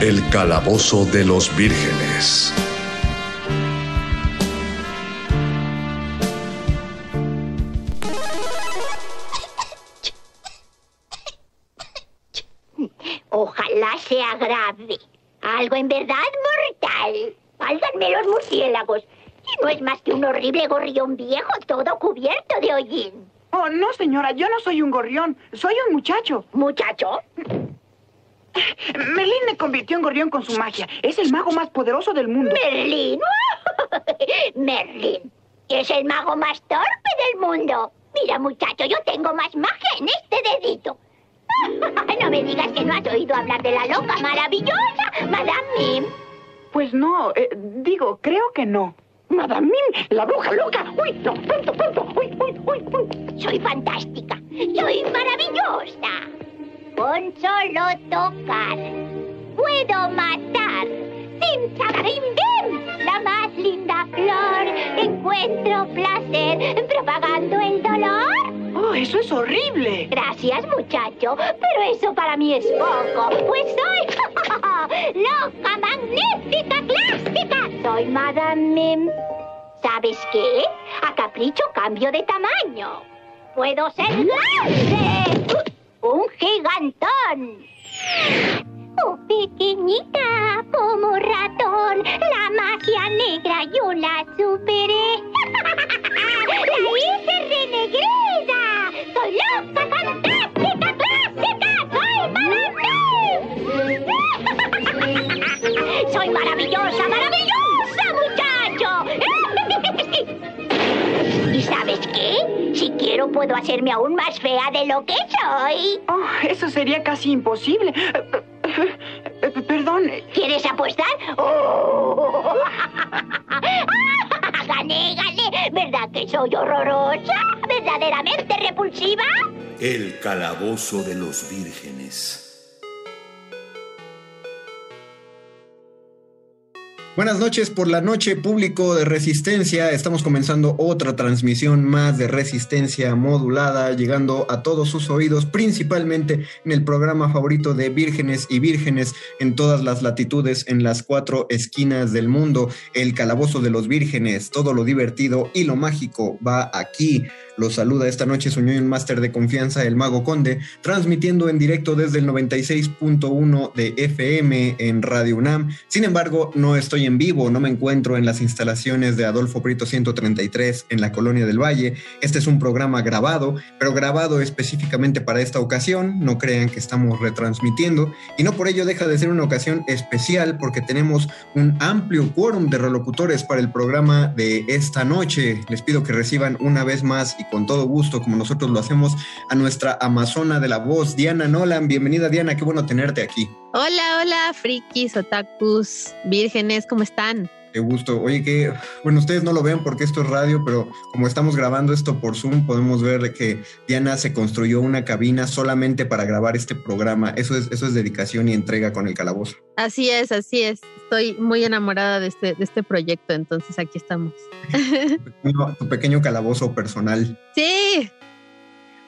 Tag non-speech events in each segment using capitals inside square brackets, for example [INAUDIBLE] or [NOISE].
El calabozo de los vírgenes. Ojalá sea grave. Algo en verdad mortal. Válganme los murciélagos. Y no es más que un horrible gorrión viejo todo cubierto de hollín. Oh, no, señora, yo no soy un gorrión, soy un muchacho. ¿Muchacho? Merlín me convirtió en gorrión con su magia. Es el mago más poderoso del mundo. Merlín. [LAUGHS] Merlín. Es el mago más torpe del mundo. Mira, muchacho, yo tengo más magia en este dedito. [LAUGHS] No me digas que no has oído hablar de la loca maravillosa, Madame Mim. Pues no, eh, digo, creo que no. Madame Mim, la bruja loca. Uy, no, pronto, pronto. Uy, uy, uy, uy. Soy fantástica. Soy maravillosa. Con solo tocar, puedo matar. Sim, sabarim, bim, la más linda flor. Encuentro placer propagando el dolor. Oh, eso es horrible. Gracias, muchacho, pero eso para mí es poco, pues soy [LAUGHS] loca, magnífica, clásica. Soy Madame Mim. ¿Sabes qué? A capricho cambio de tamaño. Puedo ser grande. Un gigantón. Oh, pequeñita, como ratón, la magia negra yo la superé. [LAUGHS] la hice renegrida. Soy loca, fantástica, clásica. Soy maravillosa. [LAUGHS] Soy maravillosa, maravillosa, muchacho. ¿Y sabes qué? Si quiero puedo hacerme aún más fea de lo que soy. Oh, eso sería casi imposible. Eh, eh, eh, Perdón. ¿Quieres apostar? ¡Oh! [LAUGHS] ¡Gané, gané! ¿Verdad que soy horrorosa? ¿Verdaderamente repulsiva? El calabozo de los vírgenes. Buenas noches por la noche, público de Resistencia. Estamos comenzando otra transmisión más de Resistencia modulada, llegando a todos sus oídos, principalmente en el programa favorito de vírgenes y vírgenes en todas las latitudes, en las cuatro esquinas del mundo. El calabozo de los vírgenes, todo lo divertido y lo mágico va aquí. Los saluda esta noche su un máster de confianza, el Mago Conde, transmitiendo en directo desde el 96.1 de FM en Radio UNAM. Sin embargo, no estoy en vivo, no me encuentro en las instalaciones de Adolfo Brito 133 en la Colonia del Valle. Este es un programa grabado, pero grabado específicamente para esta ocasión. No crean que estamos retransmitiendo y no por ello deja de ser una ocasión especial porque tenemos un amplio quórum de relocutores para el programa de esta noche. Les pido que reciban una vez más y con todo gusto, como nosotros lo hacemos, a nuestra amazona de la voz, Diana Nolan. Bienvenida, Diana, qué bueno tenerte aquí. Hola, hola, frikis, otakus, vírgenes, ¿cómo están? Qué gusto. Oye, que, bueno, ustedes no lo ven porque esto es radio, pero como estamos grabando esto por Zoom, podemos ver que Diana se construyó una cabina solamente para grabar este programa. Eso es, eso es dedicación y entrega con el calabozo. Así es, así es. Estoy muy enamorada de este, de este proyecto, entonces aquí estamos. [LAUGHS] tu pequeño calabozo personal. Sí,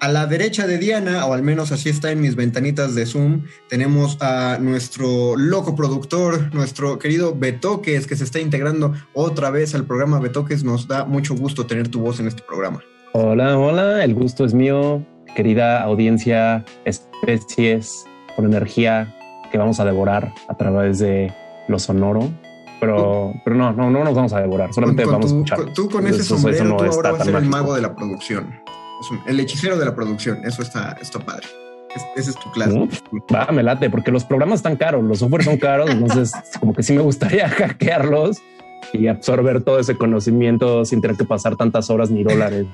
a la derecha de Diana, o al menos así está en mis ventanitas de Zoom, tenemos a nuestro loco productor, nuestro querido Betoques, que se está integrando otra vez al programa Betoques. Nos da mucho gusto tener tu voz en este programa. Hola, hola, el gusto es mío, querida audiencia, especies con energía que vamos a devorar a través de lo sonoro. Pero, pero no, no, no nos vamos a devorar, solamente vamos a escuchar. Tú con ese sombrero, tú ahora vas a ser el mago de la producción el hechicero de la producción. Eso está, está padre. ese es tu clase. va, me late, porque los programas están caros, los softwares son caros, entonces [LAUGHS] como que sí me gustaría [LAUGHS] hackearlos y absorber todo ese conocimiento sin tener que pasar tantas horas ni dólares.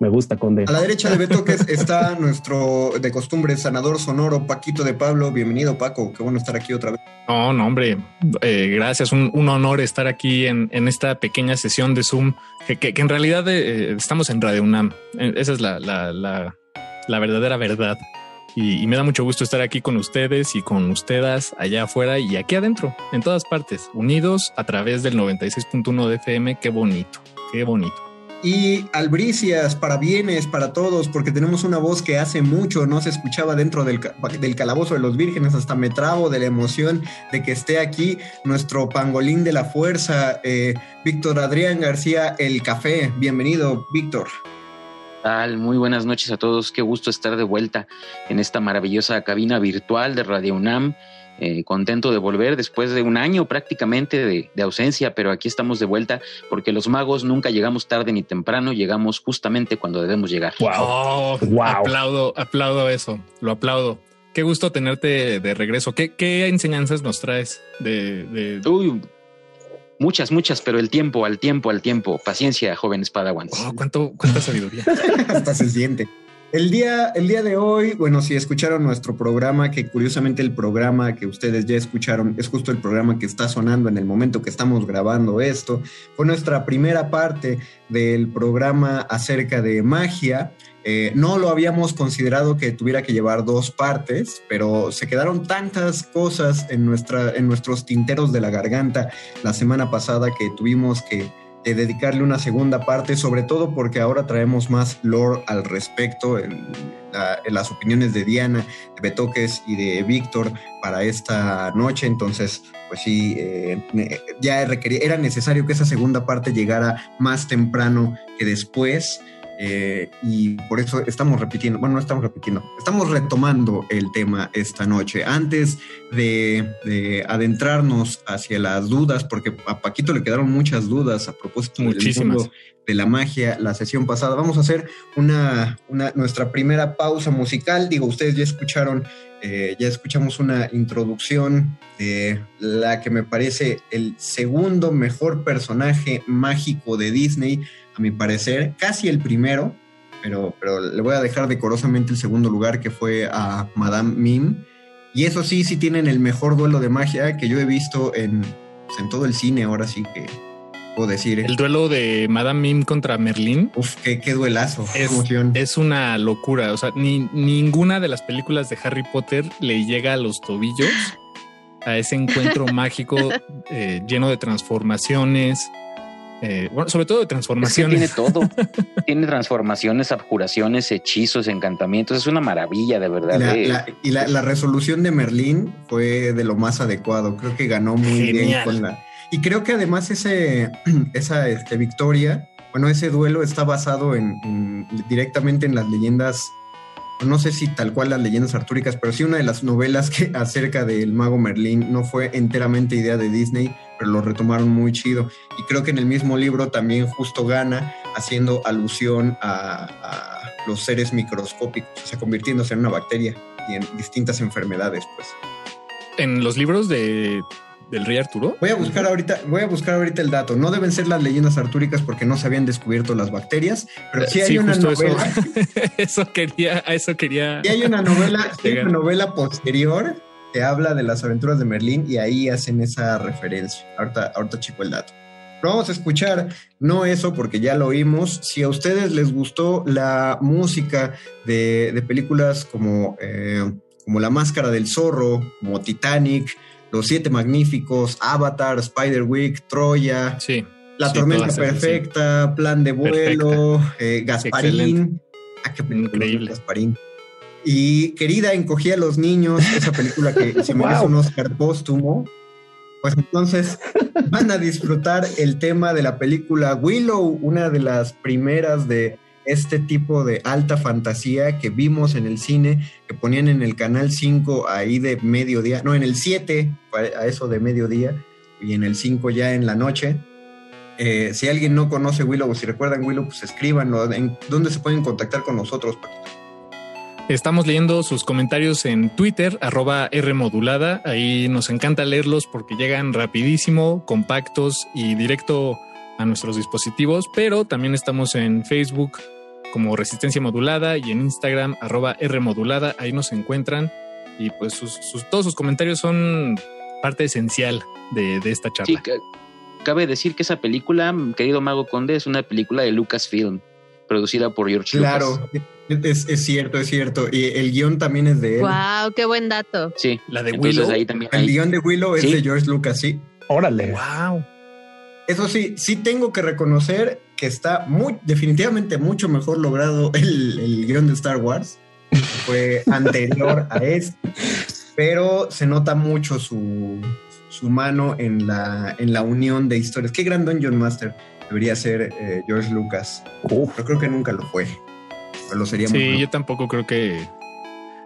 Me gusta, Conde. A la derecha de Beto que está nuestro de costumbre sanador sonoro, Paquito de Pablo. Bienvenido, Paco. Qué bueno estar aquí otra vez. No, no, hombre. Eh, gracias. Un, honor estar aquí en, esta pequeña sesión de Zoom, que, en realidad eh, estamos en Radio UNAM. Eh, esa es la, la, verdadera verdad. Y, y, me da mucho gusto estar aquí con ustedes y con ustedes allá afuera y aquí adentro, en todas partes, unidos a través del 96.1 de FM. Qué bonito, qué bonito y albricias para bienes, para todos, porque tenemos una voz que hace mucho no se escuchaba dentro del, calabozo de los vírgenes, hasta me trabo de la emoción de que esté aquí nuestro pangolín de la fuerza, eh, Víctor Adrián García, el café. Bienvenido, Víctor. Tal, muy buenas noches a todos, qué gusto estar de vuelta en esta maravillosa cabina virtual de Radio UNAM eh, contento de volver después de un año prácticamente de, ausencia, pero aquí estamos de vuelta porque los magos nunca llegamos tarde ni temprano, llegamos justamente cuando debemos llegar. Wow, wow. aplaudo, aplaudo eso, lo aplaudo. Qué gusto tenerte de regreso. ¿Qué, qué enseñanzas nos traes de, de... Uy, muchas, muchas, pero el tiempo, al tiempo, al tiempo. Paciencia, jóvenes padawans. Oh, ¿cuánto, cuánta sabiduría. [LAUGHS] Hasta se siente. El día, el día de hoy, bueno, si escucharon nuestro programa, que curiosamente el programa que ustedes ya escucharon es justo el programa que está sonando en el momento que estamos grabando esto, fue nuestra primera parte del programa acerca de magia. Eh, no lo habíamos considerado que tuviera que llevar dos partes, pero se quedaron tantas cosas en, nuestra, en nuestros tinteros de la garganta la semana pasada que tuvimos que dedicarle una segunda parte, sobre todo porque ahora traemos más lore al respecto en, las opiniones de Diana, de Betoques y de Víctor para esta noche. Entonces, pues sí, eh, ya era necesario que esa segunda parte llegara más temprano que después. Eh, y por eso estamos repitiendo, bueno, no estamos repitiendo, estamos retomando el tema esta noche. Antes de, adentrarnos hacia las dudas, porque a Paquito le quedaron muchas dudas a propósito del de la magia la sesión pasada, vamos a hacer una, nuestra primera pausa musical. Digo, ustedes ya escucharon, eh, ya escuchamos una introducción de la que me parece el segundo mejor personaje mágico de Disney a mi parecer, casi el primero, pero, pero le voy a dejar decorosamente el segundo lugar que fue a Madame Mim. Y eso sí, sí tienen el mejor duelo de magia que yo he visto en, pues, en todo el cine, ahora sí que puedo decir. ¿eh? El duelo de Madame Mim contra Merlín. Uf, qué, qué duelazo. Es, es, una locura. O sea, ni, ninguna de las películas de Harry Potter le llega a los tobillos a ese encuentro [LAUGHS] mágico eh, lleno de transformaciones, eh, bueno, sobre todo de transformaciones. tiene todo. [LAUGHS] tiene transformaciones, abjuraciones, hechizos, encantamientos. Es una maravilla, de verdad. Eh. y la, resolución de Merlín fue de lo más adecuado. Creo que ganó muy bien con la. Y creo que además ese, [CLEARS THROAT] esa este, victoria, bueno, ese duelo está basado en directamente en las leyendas no sé si tal cual las leyendas artúricas, pero sí una de las novelas que [LAUGHS] acerca del mago Merlín no fue enteramente idea de Disney, pero lo retomaron muy chido. Y creo que en el mismo libro también justo gana haciendo alusión a, los seres microscópicos, o sea, convirtiéndose en una bacteria y en distintas enfermedades, pues. En los libros de del rey Arturo? Voy a buscar ahorita, voy a buscar ahorita el dato. No deben ser las leyendas artúricas porque no se habían descubierto las bacterias, pero sí hay una novela. [LAUGHS] Eso, quería, eso quería. Y hay una novela, una novela posterior que habla de las aventuras de Merlín y ahí hacen esa referencia. Ahorita, ahorita chico el dato. vamos a escuchar, no eso porque ya lo oímos. Si a ustedes les gustó la música de, de películas como, eh, como La Máscara del Zorro, como Titanic, Los Siete Magníficos, Avatar, Spider-Week, Troya, sí, La sí, Tormenta sí. Perfecta, Plan de Vuelo, eh, Gasparín. Ah, qué película, Increíble. Gasparín. Y querida, encogía a los niños, esa película que se [LAUGHS] merece Wow. un Oscar póstumo. Pues entonces van a disfrutar el tema de la película Willow, una de las primeras de este tipo de alta fantasía que vimos en el cine, que ponían en el canal 5 ahí de mediodía, no, en el 7, a eso de mediodía, y en el 5 ya en la noche. Eh, si alguien no conoce Willow o si recuerdan Willow, pues escríbanlo. ¿En dónde se pueden contactar con nosotros? Paquito? Estamos leyendo sus comentarios en Twitter, arroba Rmodulada. Ahí nos encanta leerlos porque llegan rapidísimo, compactos y directo a nuestros dispositivos. Pero también estamos en Facebook como Resistencia Modulada y en Instagram, arroba Rmodulada. Ahí nos encuentran y pues sus, sus- todos sus comentarios son parte esencial de, de esta charla. ca- cabe decir que esa película, querido Mago Conde, es una película de Lucasfilm, producida por George Lucas. Claro, es, es cierto, es cierto. Y el guion también es de él. Wow, qué buen dato. Sí, La de entonces Willow. ahí también El guion de Willow es Sí. de George Lucas, sí. Órale. Wow. Eso sí, sí tengo que reconocer que está muy, definitivamente mucho mejor logrado el, el guion de Star Wars. que Fue [LAUGHS] anterior a este, pero se nota mucho su, su mano en la, en la unión de historias. Qué gran Dungeon Master debería ser eh, George Lucas. Uf. Pero creo que nunca lo fue. O lo sería Sí, yo tampoco creo que.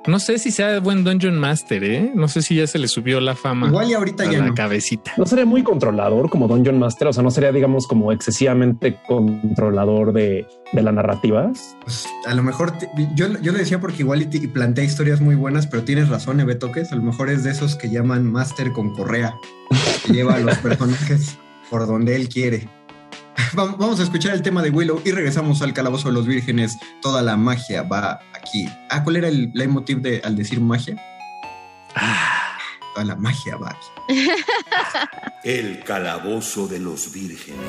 No sé si sea buen Dungeon Master, ¿eh? No sé si ya se le subió la fama Igual y ahorita a ya la no. cabecita. No sería muy controlador como Dungeon Master, o sea, no sería, digamos, como excesivamente controlador de, de la narrativa. Pues, a lo mejor te- yo, yo le decía porque igual y, te- y plantea historias muy buenas, pero tienes razón, Eve Toques. A lo mejor es de esos que llaman Master con correa. Que lleva a los [LAUGHS] personajes por donde él quiere. [LAUGHS] Vam- Vamos a escuchar el tema de Willow y regresamos al Calabozo de los Vírgenes. Toda la magia va aquí. Ah, ¿cuál era el leitmotiv de, al decir magia? Toda la magia va aquí. [LAUGHS] El calabozo de los vírgenes.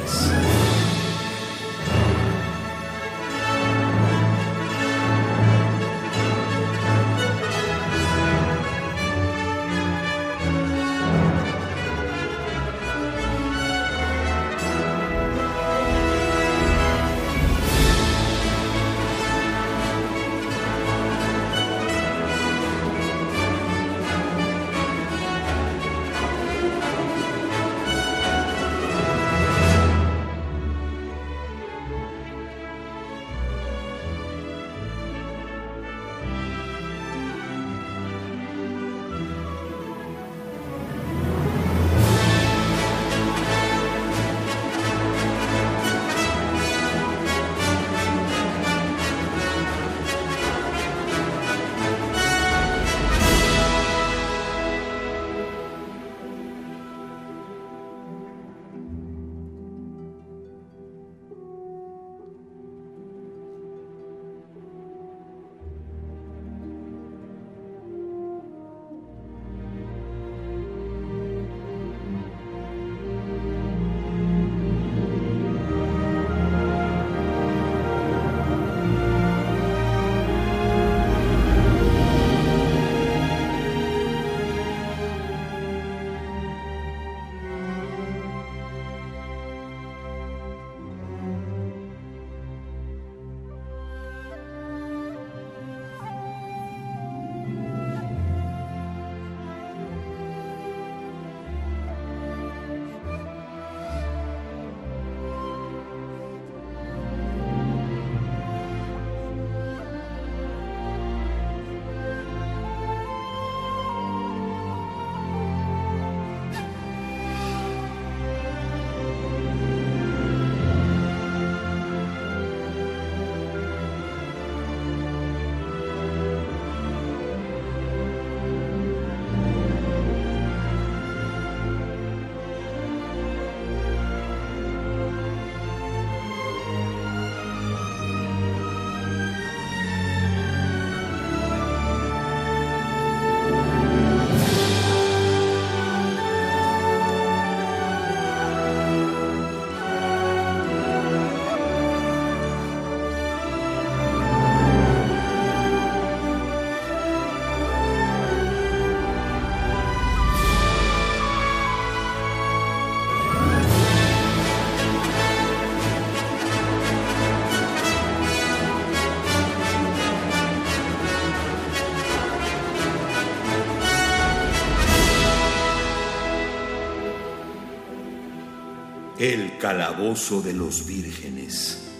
Calabozo de los vírgenes.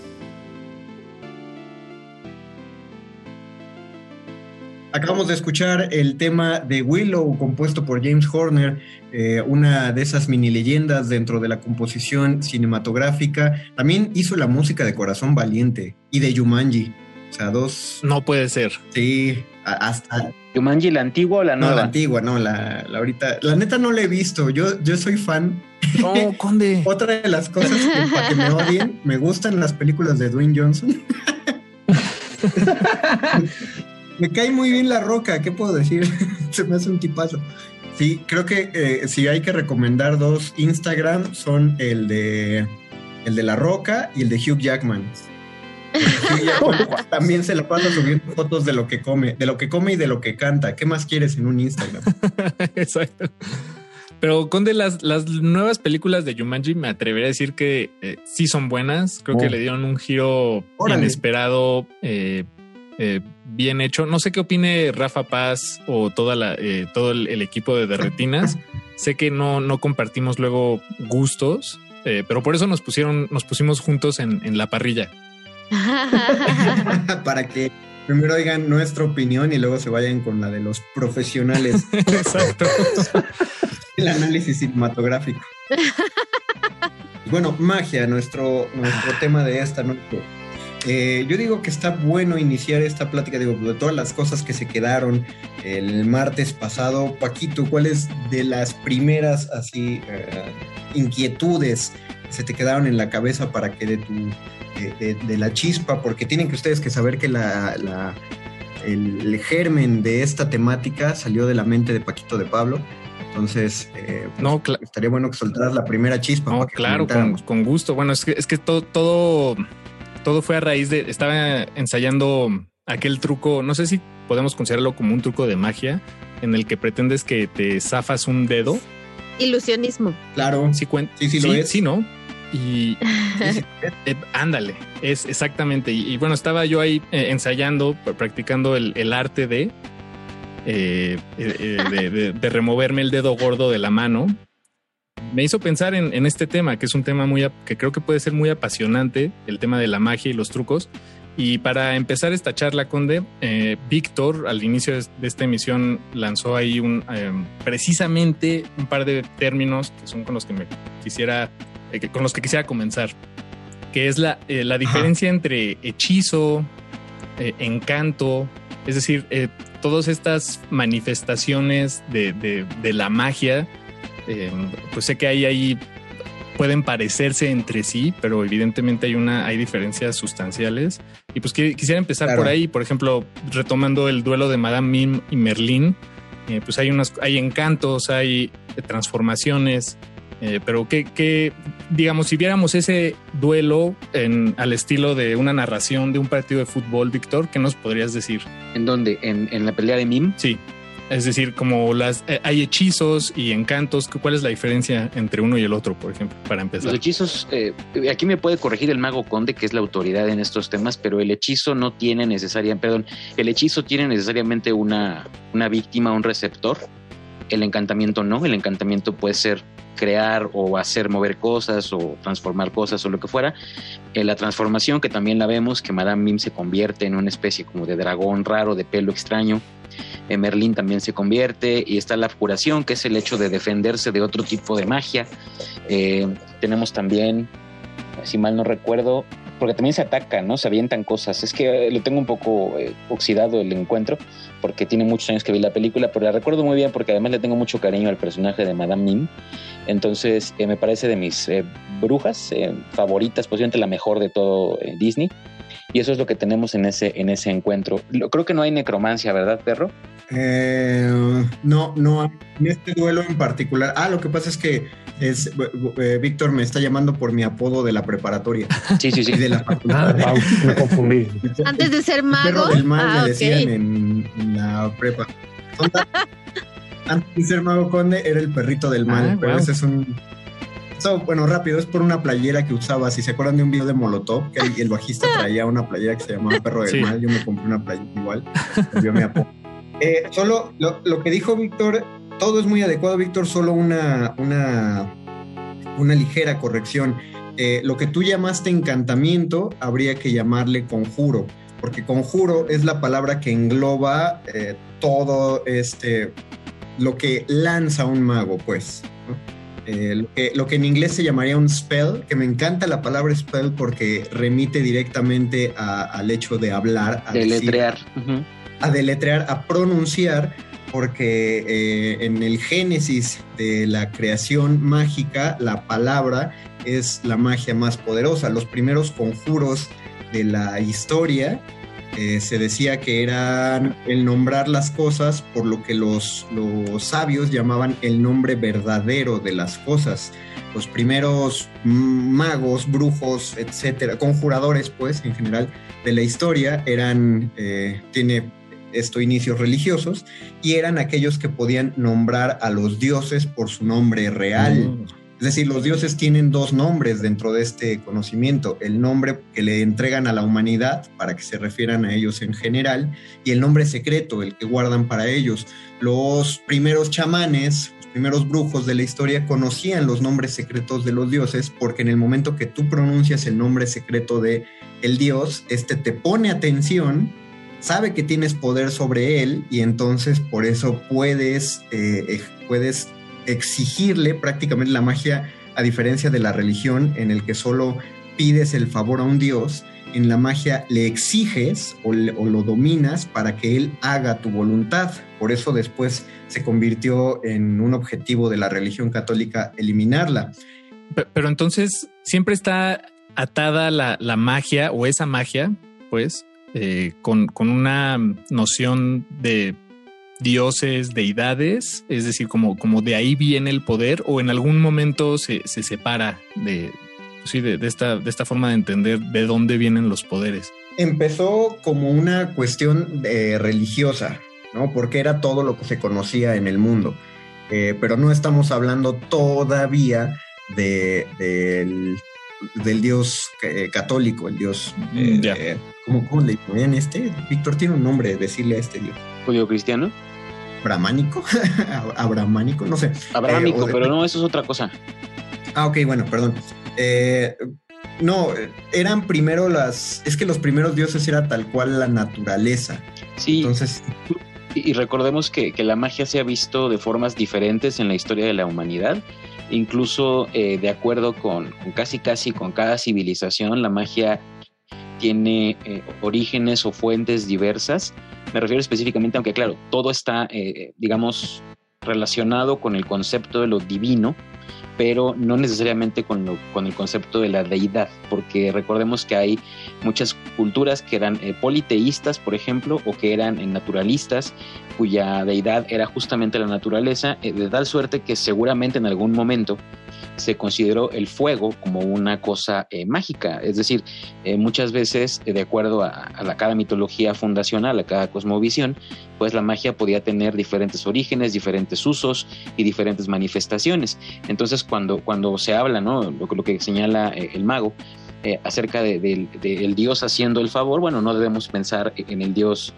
Acabamos de escuchar el tema de Willow, compuesto por James Horner, eh, una de esas mini leyendas dentro de la composición cinematográfica. También hizo la música de Corazón Valiente y de Yumanji. O sea, dos. No puede ser. Sí, hasta. ¿Yumanji la antigua o la nueva? No, la antigua, no, la, la ahorita. La neta no la he visto. Yo, yo soy fan. No, [LAUGHS] Conde. Otra de las cosas que, para que me odien, me gustan las películas de Dwayne Johnson. [LAUGHS] me cae muy bien la roca, ¿qué puedo decir? [LAUGHS] Se me hace un tipazo. Sí, creo que eh, si hay que recomendar dos Instagram son el de el de la roca y el de Hugh Jackman. Hugh Jackman también se la pasa subiendo fotos de lo que come, de lo que come y de lo que canta. ¿Qué más quieres en un Instagram? Exacto. Pero con de las, las nuevas películas de Jumanji me atrevería a decir que eh, sí son buenas. Creo que le dieron un giro Órale. inesperado, eh, eh, bien hecho. No sé qué opine Rafa Paz o toda la, eh, todo el, el equipo de Derretinas. [LAUGHS] sé que no, no compartimos luego gustos, eh, pero por eso nos pusieron, nos pusimos juntos en, en la parrilla. [LAUGHS] Para que primero oigan nuestra opinión y luego se vayan con la de los profesionales. [LAUGHS] Exacto. El análisis cinematográfico. [LAUGHS] Bueno, magia, nuestro, nuestro tema de esta noche. Eh, yo digo que está bueno iniciar esta plática, digo, de todas las cosas que se quedaron el martes pasado. Paquito, ¿cuáles de las primeras así eh, inquietudes que se te quedaron en la cabeza para que de tu de, de- de la chispa? Porque tienen que ustedes que saber que la, la- el, el germen de esta temática salió de la mente de Paquito de Pablo. Entonces, eh, pues, No, estaría bueno que soltaras la primera chispa. No, para que claro, con, gusto. Bueno, es que, es que todo, todo, todo fue a raíz de. Estaba ensayando aquel truco. No sé si podemos considerarlo como un truco de magia en el que pretendes que te zafas un dedo. Ilusionismo. Claro. Sí, Sí, sí lo es. Sí, ¿no? Y [LAUGHS] eh, ándale, es exactamente. Y, y bueno, estaba yo ahí eh, ensayando, pr- practicando el, el arte de, eh, eh, de, de- de removerme el dedo gordo de la mano. Me hizo pensar en, en este tema, que es un tema muy, que creo que puede ser muy apasionante, el tema de la magia y los trucos. Y para empezar esta charla, Conde, eh, Víctor al inicio de, esta emisión lanzó ahí un, eh, precisamente un par de términos que son con los que me quisiera, eh, que- con los que quisiera comenzar, que es la, la diferencia entre hechizo, encanto, es decir, eh, todas estas manifestaciones de, de- de la magia, eh, pues sé que hay ahí pueden parecerse entre sí, pero evidentemente hay una hay diferencias sustanciales y pues qui- quisiera empezar Claro. por ahí, por ejemplo, retomando el duelo de Madame Mim y Merlín, eh, pues hay unas hay encantos, hay transformaciones, eh, pero que, que, digamos, si viéramos ese duelo en, al estilo de una narración de un partido de fútbol, Víctor, ¿qué nos podrías decir? ¿En dónde? ¿En, en la pelea de Mim? Sí. Es decir, como las eh, hay hechizos y encantos, ¿cuál es la diferencia entre uno y el otro, por ejemplo, para empezar? Los hechizos, eh, aquí me puede corregir el mago conde, que es la autoridad en estos temas, pero el hechizo no tiene necesariamente, perdón, el hechizo tiene necesariamente una, una víctima, un receptor. El encantamiento no, el encantamiento puede ser crear o hacer mover cosas o transformar cosas o lo que fuera. Eh, la transformación, que también la vemos, que Madame Mim se convierte en una especie como de dragón raro, de pelo extraño. Eh, Merlín también se convierte y está la curación, que es el hecho de defenderse de otro tipo de magia. Eh, tenemos también, si mal no recuerdo, porque también se atacan, ¿no? Se avientan cosas. Es que eh, lo tengo un poco eh, oxidado el encuentro, porque tiene muchos años que vi la película, pero la recuerdo muy bien porque además le tengo mucho cariño al personaje de Madame Mim. Entonces, eh, me parece de mis eh, brujas eh, favoritas, posiblemente la mejor de todo Disney. Y eso es lo que tenemos en ese, en ese encuentro. Lo- creo que no hay necromancia, ¿verdad, perro? Eh, no, no, en este duelo en particular. Ah, lo que pasa es que es eh, Víctor me está llamando por mi apodo de la preparatoria. Sí, sí, sí. Y de la Ah, facultad. wow, me confundí. Antes de ser El mago. perro del mal Ah, me decían en, en la prepa. Antes de ser mago conde era el perrito del mal, Ah, pero wow. ese es un... Eso, bueno, rápido, es por una playera que usaba. Si se acuerdan de un video de Molotov, que el, el bajista [LAUGHS] traía una playera que se llamaba Perro del Sí. Mal, yo me compré una playera igual. [LAUGHS] Eh, solo lo, lo que dijo Víctor, todo es muy adecuado, Víctor, solo una, una una ligera corrección. Eh, lo que tú llamaste encantamiento, habría que llamarle conjuro, porque conjuro es la palabra que engloba eh, todo este, lo que lanza un mago, pues. Eh, lo, que, en inglés se llamaría un spell, que me encanta la palabra spell porque remite directamente al hecho de hablar, a deletrear. A deletrear, a pronunciar, porque eh, en el génesis de la creación mágica, la palabra es la magia más poderosa. Los primeros conjuros de la historia eh, se decía que eran el nombrar las cosas por lo que los, los sabios llamaban el nombre verdadero de las cosas. Los primeros magos, brujos, etcétera, conjuradores, pues, en general, de la historia eran, eh, tiene esto inicios religiosos, y eran aquellos que podían nombrar a los dioses por su nombre real. Mm. Es decir, los dioses tienen dos nombres dentro de este conocimiento, el nombre que le entregan a la humanidad para que se refieran a ellos en general y el nombre secreto, el que guardan para ellos. Los primeros chamanes, los primeros brujos de la historia conocían los nombres secretos de los dioses porque en el momento que tú pronuncias el nombre secreto de el dios, este te pone atención sabe que tienes poder sobre él y entonces por eso puedes, eh, puedes exigirle prácticamente la magia, a diferencia de la religión en el que solo pides el favor a un dios, en la magia le exiges o, lo dominas para que él haga tu voluntad. Por eso después se convirtió en un objetivo de la religión católica eliminarla. Pero, entonces siempre está atada la, magia o esa magia, pues, eh, con, con, una noción de dioses, deidades, es decir, como, como de ahí viene el poder o en algún momento se, separa de, sí, de, esta, de esta forma de entender de dónde vienen los poderes. Empezó como una cuestión eh, religiosa, ¿no? Porque era todo lo que se conocía en el mundo. Eh, pero no estamos hablando todavía de, del, dios eh, católico, el dios... Mm, ¿cómo, le ponían este? Víctor tiene un nombre, decirle a este dios. ¿Judío cristiano? Abramánico, [LAUGHS] Abramánico, no sé. Abrámico, eh, pero no, eso es otra cosa. Ah, ok, bueno, perdón. Eh, no, eran primero las. Es que los primeros dioses era tal cual la naturaleza. Sí. Entonces. Y, recordemos que, la magia se ha visto de formas diferentes en la historia de la humanidad. Incluso eh, de acuerdo con, casi casi con cada civilización, la magia tiene orígenes o fuentes diversas. Me refiero específicamente, aunque claro, todo está, eh, digamos, relacionado con el concepto de lo divino, pero no necesariamente con, con, el concepto de la deidad, porque recordemos que hay muchas culturas que eran eh, politeístas, por ejemplo, o que eran eh, naturalistas, cuya deidad era justamente la naturaleza, de tal suerte que seguramente en algún momento se consideró el fuego como una cosa eh, mágica. Es decir, eh, muchas veces, de acuerdo a, la cada mitología fundacional, a cada cosmovisión, pues la magia podía tener diferentes orígenes, diferentes usos y diferentes manifestaciones. Entonces, cuando, cuando se habla, ¿no? lo, que señala eh, el mago, acerca del Dios haciendo el favor, bueno, no debemos pensar en el Dios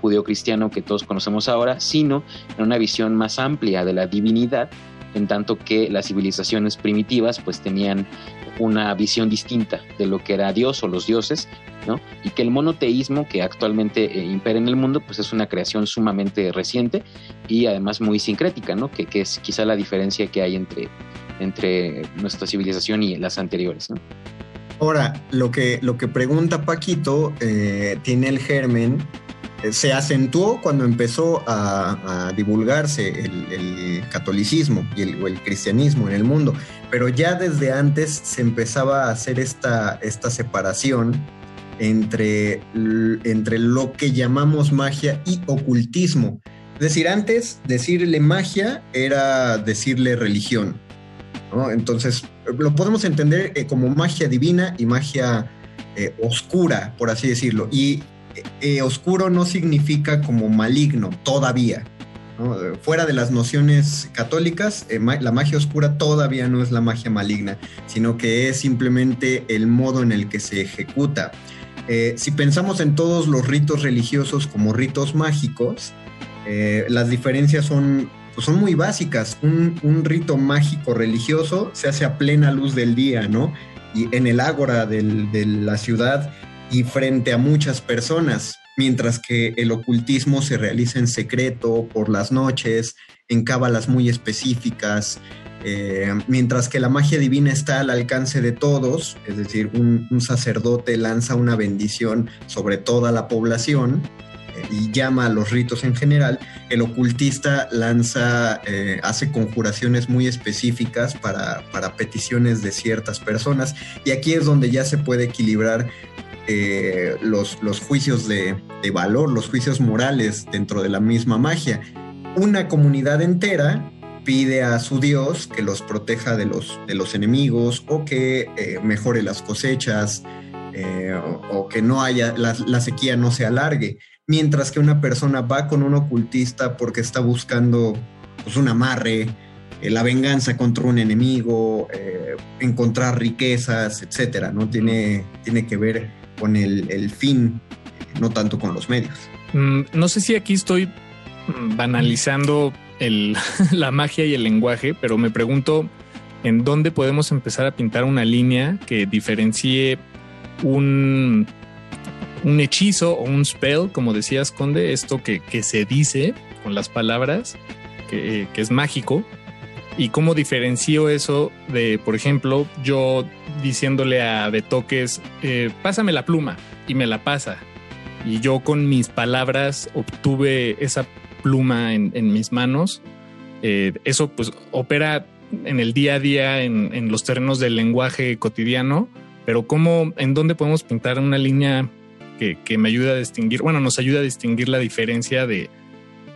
judío-cristiano que todos conocemos ahora, sino en una visión más amplia de la divinidad en tanto que las civilizaciones primitivas pues tenían una visión distinta de lo que era Dios o los dioses, ¿no? Y que el monoteísmo que actualmente eh, impera en el mundo pues es una creación sumamente reciente y además muy sincrética, ¿no? Que, es quizá la diferencia que hay entre, entre nuestra civilización y las anteriores, ¿no? Ahora, lo que, lo que pregunta Paquito eh, tiene el germen se acentuó cuando empezó a, divulgarse el, catolicismo y el cristianismo en el mundo, pero ya desde antes se empezaba a hacer esta, esta separación entre, entre lo que llamamos magia y ocultismo. Es decir, antes decirle magia era decirle religión. Entonces, lo podemos entender eh, como magia divina y magia eh, oscura, por así decirlo. Y eh, oscuro no significa como maligno todavía. Fuera de las nociones católicas, eh, la magia oscura todavía no es la magia maligna, sino que es simplemente el modo en el que se ejecuta. Eh, si pensamos en todos los ritos religiosos como ritos mágicos, las diferencias son pues son muy básicas. Un, rito mágico religioso se hace a plena luz del día, ¿no? Y en el ágora de la ciudad y frente a muchas personas, mientras que el ocultismo se realiza en secreto por las noches, en cábalas muy específicas, eh, mientras que la magia divina está al alcance de todos, es decir, un, sacerdote lanza una bendición sobre toda la población eh, y llama a los ritos en general, el ocultista lanza, eh, hace conjuraciones muy específicas para, para, peticiones de ciertas personas y aquí es donde ya se puede equilibrar eh, los, los, juicios de, valor, los juicios morales dentro de la misma magia. Una comunidad entera pide a su Dios que los proteja de los, de los enemigos o que eh, mejore las cosechas eh, o, o, que no haya, la, la, sequía no se alargue. Mientras que una persona va con un ocultista porque está buscando pues, un amarre, eh, la venganza contra un enemigo, encontrar riquezas, etcétera. ¿no? Tiene, tiene que ver con el, el fin, no tanto con los medios. Mm, no sé si aquí estoy banalizando el, [LAUGHS] la magia y el lenguaje, pero me pregunto en dónde podemos empezar a pintar una línea que diferencie un, un hechizo o un spell, como decías, Conde, esto que, que se dice con las palabras, que, que, es mágico, y cómo diferencio eso de, por ejemplo, yo diciéndole a Betoques, eh, pásame la pluma, y me la pasa. Y yo con mis palabras obtuve esa pluma en, mis manos. Eh, eso pues opera en el día a día, en, los terrenos del lenguaje cotidiano, pero cómo, en dónde podemos pintar una línea que, me ayuda a distinguir, bueno, nos ayuda a distinguir la diferencia de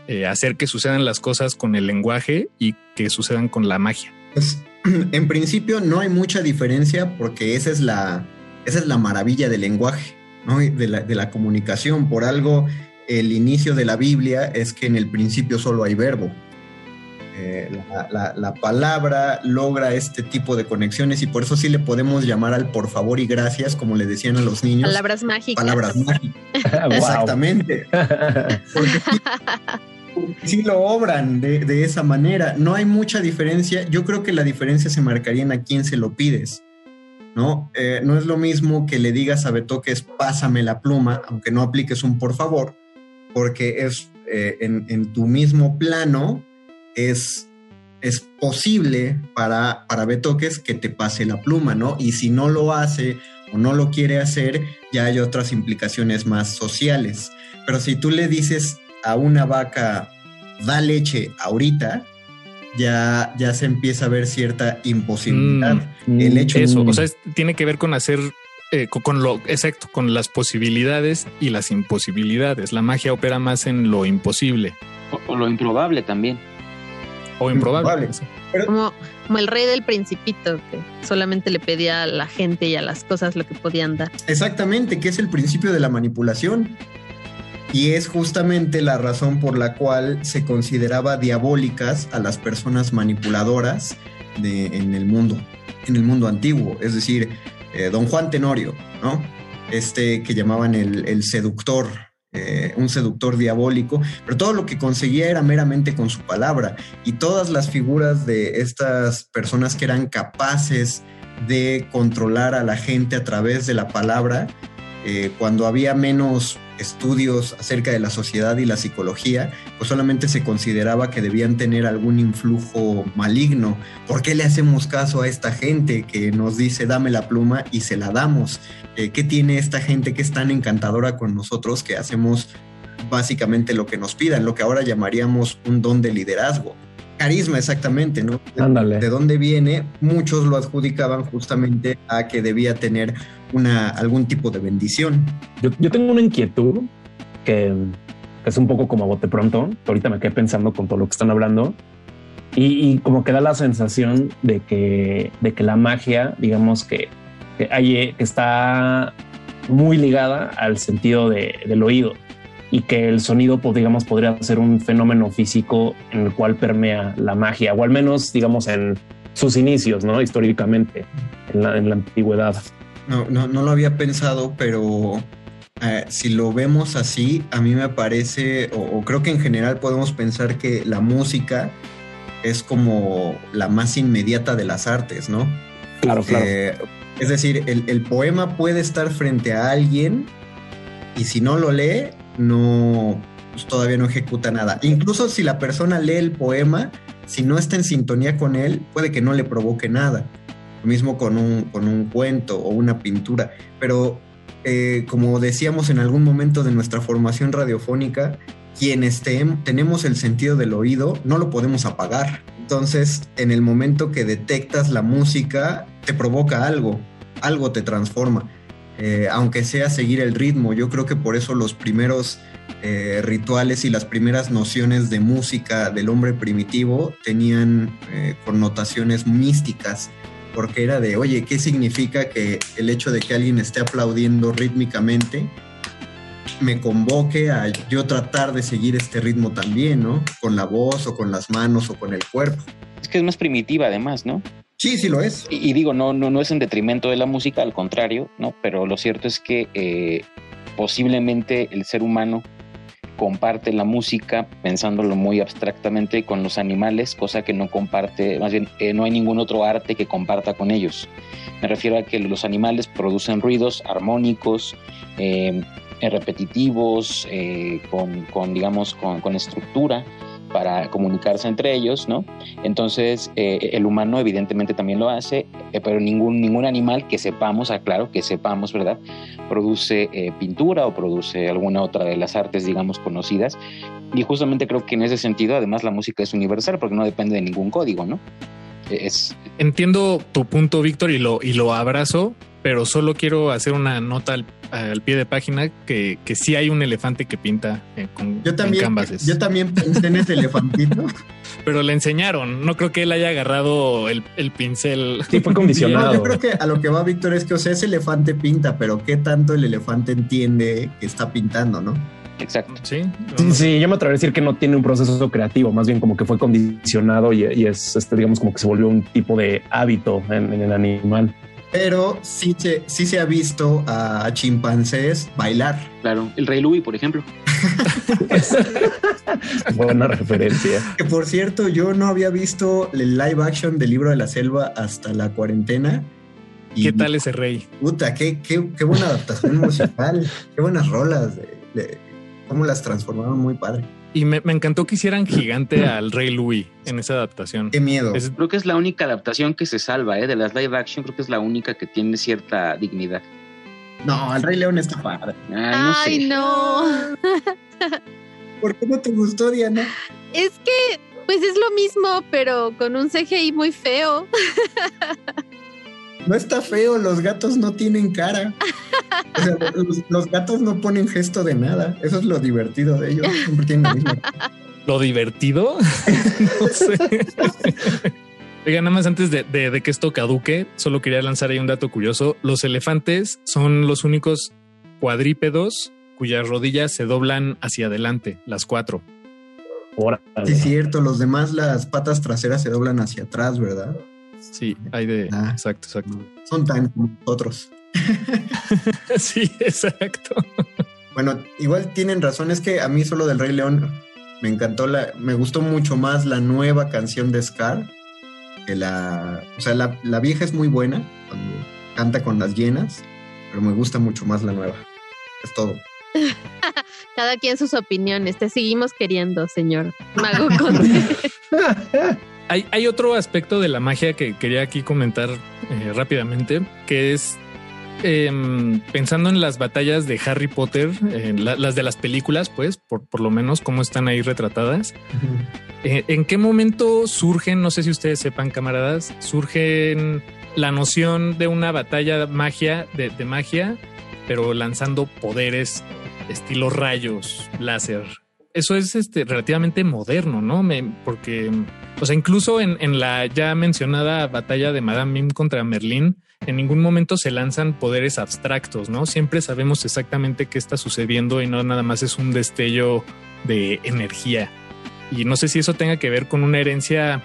eh, hacer que sucedan las cosas con el lenguaje y que sucedan con la magia. [CLEARS THROAT] en principio no hay mucha diferencia porque esa es la, esa es la maravilla del lenguaje, ¿no? de, la, de la comunicación. Por algo el inicio de la Biblia es que en el principio solo hay verbo. Eh, la, la, la, palabra logra este tipo de conexiones y por eso sí le podemos llamar al por favor y gracias, como le decían a los niños. Palabras mágicas. Palabras mágicas. [LAUGHS] Exactamente. [LAUGHS] Porque sí, lo obran de, de, esa manera. No hay mucha diferencia. Yo creo que la diferencia se marcaría en a quién se lo pides. ¿no? Eh, no es lo mismo que le digas a Betoques, pásame la pluma, aunque no apliques un por favor, porque es eh, en, en, tu mismo plano, es, es posible para, para Betoques que te pase la pluma, ¿no? Y si no lo hace o no lo quiere hacer, ya hay otras implicaciones más sociales. Pero si tú le dices a una vaca, da leche ahorita, ya, ya se empieza a ver cierta imposibilidad. Mm, El hecho eso, o sea, tiene que ver con hacer eh, con lo exacto, con las posibilidades y las imposibilidades. La magia opera más en lo imposible. O, o lo improbable también. O improbable. Pero... Como, como, el rey del principito, que solamente le pedía a la gente y a las cosas lo que podían dar. Exactamente, que es el principio de la manipulación. Y es justamente la razón por la cual se consideraba diabólicas a las personas manipuladoras en el mundo, en el mundo antiguo. Es decir, eh, don Juan Tenorio, ¿no? Este que llamaban el, el seductor, eh, un seductor diabólico, pero todo lo que conseguía era meramente con su palabra. Y todas las figuras de estas personas que eran capaces de controlar a la gente a través de la palabra, eh, cuando había menos estudios acerca de la sociedad y la psicología, pues solamente se consideraba que debían tener algún influjo maligno. ¿Por qué le hacemos caso a esta gente que nos dice dame la pluma y se la damos? Eh, ¿Qué tiene esta gente que es tan encantadora con nosotros que hacemos básicamente lo que nos pidan, lo que ahora llamaríamos un don de liderazgo? Carisma, exactamente, ¿no? Ándale. De dónde viene, muchos lo adjudicaban justamente a que debía tener una, algún tipo de bendición. Yo, yo tengo una inquietud que, que, es un poco como a bote pronto. Ahorita me quedé pensando con todo lo que están hablando y, y como que da la sensación de que, de que la magia, digamos que, que, hay, que está muy ligada al sentido de, del oído y que el sonido, pues, digamos, podría ser un fenómeno físico en el cual permea la magia, o al menos, digamos, en sus inicios, ¿no? Históricamente, en la, en la antigüedad. No, no, no, lo había pensado, pero eh, si lo vemos así, a mí me parece, o, o, creo que en general podemos pensar que la música es como la más inmediata de las artes, ¿no? Claro, claro. Eh, es decir, el, el, poema puede estar frente a alguien y si no lo lee, no, pues todavía no ejecuta nada. Incluso si la persona lee el poema, si no está en sintonía con él, puede que no le provoque nada. Lo mismo con un, con un cuento o una pintura. Pero eh, como decíamos en algún momento de nuestra formación radiofónica, quienes te, tenemos el sentido del oído no lo podemos apagar. Entonces, en el momento que detectas la música, te provoca algo, algo te transforma. Eh, aunque sea seguir el ritmo, yo creo que por eso los primeros eh, rituales y las primeras nociones de música del hombre primitivo tenían eh, connotaciones místicas, porque era de, oye, ¿qué significa que el hecho de que alguien esté aplaudiendo rítmicamente me convoque a yo tratar de seguir este ritmo también, ¿no? Con la voz o con las manos o con el cuerpo. Es que es más primitiva además, ¿no? Sí, sí lo es. Y, digo, no, no, no es en detrimento de la música, al contrario, ¿no? Pero lo cierto es que eh, posiblemente el ser humano comparte la música, pensándolo muy abstractamente, con los animales, cosa que no comparte, más bien, eh, no hay ningún otro arte que comparta con ellos. Me refiero a que los animales producen ruidos armónicos, eh, repetitivos, eh, con, con, digamos, con, con, estructura para comunicarse entre ellos, ¿no? Entonces, eh, el humano evidentemente también lo hace, eh, pero ningún, ningún animal que sepamos, aclaro, que sepamos, ¿verdad? Produce eh, pintura o produce alguna otra de las artes, digamos, conocidas. Y justamente creo que en ese sentido, además, la música es universal porque no depende de ningún código, ¿no? Entiendo tu punto, Víctor, y lo, y lo abrazo, pero solo quiero hacer una nota al, al pie de página que, que, sí hay un elefante que pinta eh, con yo también, canvases. Yo también pensé en ese elefantito. [LAUGHS] pero le enseñaron. No creo que él haya agarrado el, el pincel. Sí, fue condicionado. No, yo creo que a lo que va Víctor es que, o sea, ese elefante pinta, pero qué tanto el elefante entiende que está pintando, ¿no? Exacto. Sí, sí, sí, yo me atrevería a decir que no tiene un proceso creativo, más bien como que fue condicionado y, y es, este, digamos, como que se volvió un tipo de hábito en, en el animal pero sí se, sí se ha visto a chimpancés bailar. Claro, el Rey Louis, por ejemplo. [LAUGHS] Buena referencia. Que por cierto, yo no había visto el live action del libro de la selva hasta la cuarentena. Y, ¿Qué tal ese rey? Puta, qué, qué, qué buena adaptación musical, qué buenas rolas, de, de, cómo las transformaron muy padre. Y me, me, encantó que hicieran gigante [CLEARS THROAT] al Rey Louis en esa adaptación. Qué miedo. Es, creo que es la única adaptación que se salva, ¿eh? De las live action, creo que es la única que tiene cierta dignidad. No, el Rey León está padre. Ay, no. Ay, sé. no. ¿Por qué no te gustó, Diana? Es que, pues es lo mismo, pero con un CGI muy feo. No está feo, los gatos no tienen cara. O sea, [LAUGHS] los, los, gatos no ponen gesto de nada. Eso es lo divertido de ellos. Siempre tienen la misma. ¿Lo divertido? [LAUGHS] no sé. Oiga, nada más antes de, de, de, que esto caduque, solo quería lanzar ahí un dato curioso. Los elefantes son los únicos cuadrípedos cuyas rodillas se doblan hacia adelante, las cuatro. Sí, es cierto. Los demás, las patas traseras se doblan hacia atrás, ¿verdad? Sí, hay de. Ah, exacto, exacto. Son tan como nosotros. [LAUGHS] sí, exacto. Bueno, igual tienen razón. Es que a mí solo del Rey León me encantó la. Me gustó mucho más la nueva canción de Scar que la. O sea, la, la vieja es muy buena cuando canta con las llenas, pero me gusta mucho más la nueva. Es todo. [LAUGHS] Cada quien sus opiniones. Te seguimos queriendo, señor Mago Conde. [LAUGHS] hay, hay, otro aspecto de la magia que quería aquí comentar eh, rápidamente, que es eh, pensando en las batallas de Harry Potter, eh, la, las de las películas, pues, por, por, lo menos cómo están ahí retratadas. Uh -huh. ¿En qué momento surgen, no sé si ustedes sepan, camaradas, surgen la noción de una batalla magia, de, de magia, pero lanzando poderes estilo rayos, láser, eso es este, relativamente moderno, ¿no? Me, porque, o sea, incluso en, en, la ya mencionada batalla de Madame Mim contra Merlín, en ningún momento se lanzan poderes abstractos, ¿no? Siempre sabemos exactamente qué está sucediendo y no nada más es un destello de energía. Y no sé si eso tenga que ver con una herencia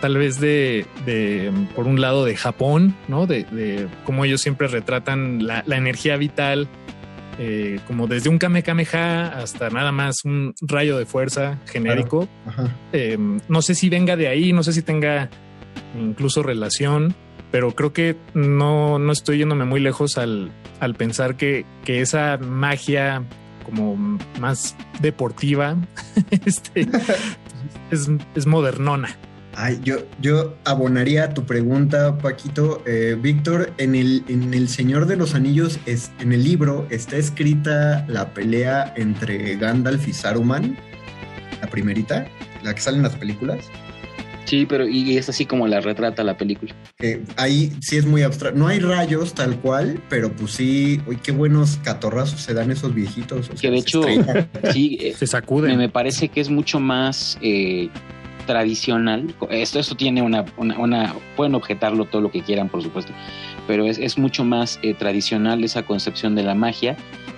tal vez de, de por un lado de Japón, ¿no? De, de cómo ellos siempre retratan la, la energía vital eh, como desde un Kamehameha hasta nada más un rayo de fuerza genérico. Eh, no sé si venga de ahí, no sé si tenga incluso relación, pero creo que no, no estoy yéndome muy lejos al, al pensar que, que esa magia como más deportiva [LAUGHS] este, [LAUGHS] es, es modernona. Ay, yo, yo abonaría a tu pregunta, Paquito. Eh, Víctor, en el, en el Señor de los Anillos, es, en el libro, está escrita la pelea entre Gandalf y Saruman, la primerita, la que sale en las películas. Sí, pero y es así como la retrata la película. Ahí sí es muy abstracto. No hay rayos tal cual, pero pues sí, uy, qué buenos catorrazos se dan esos viejitos. que de hecho, sí, eh, [LAUGHS] se sacuden. Me, parece que es mucho más eh, tradicional. Esto, esto tiene una, una, Pueden objetarlo todo lo que quieran, por supuesto, pero es, es mucho más eh, tradicional esa concepción de la magia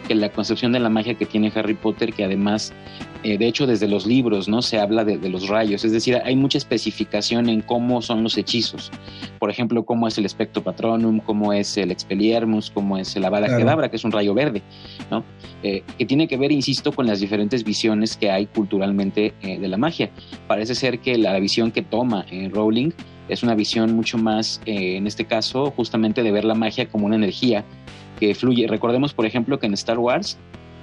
que la concepción de la magia que tiene Harry Potter, que además, eh, de hecho, desde los libros, ¿no? Se habla de, los rayos, es decir, hay mucha especificación en cómo son los hechizos. Por ejemplo, cómo es el Spectro Patronum, cómo es el Expelliarmus, cómo es el Avada Kedavra, que es un rayo verde, ¿no? Eh, que tiene que ver, insisto, con las diferentes visiones que hay culturalmente eh, de la magia. Parece ser que la, visión que toma Rowling es una visión mucho más, en este caso, justamente de ver la magia como una energía que fluye. Recordemos, por ejemplo, que en Star Wars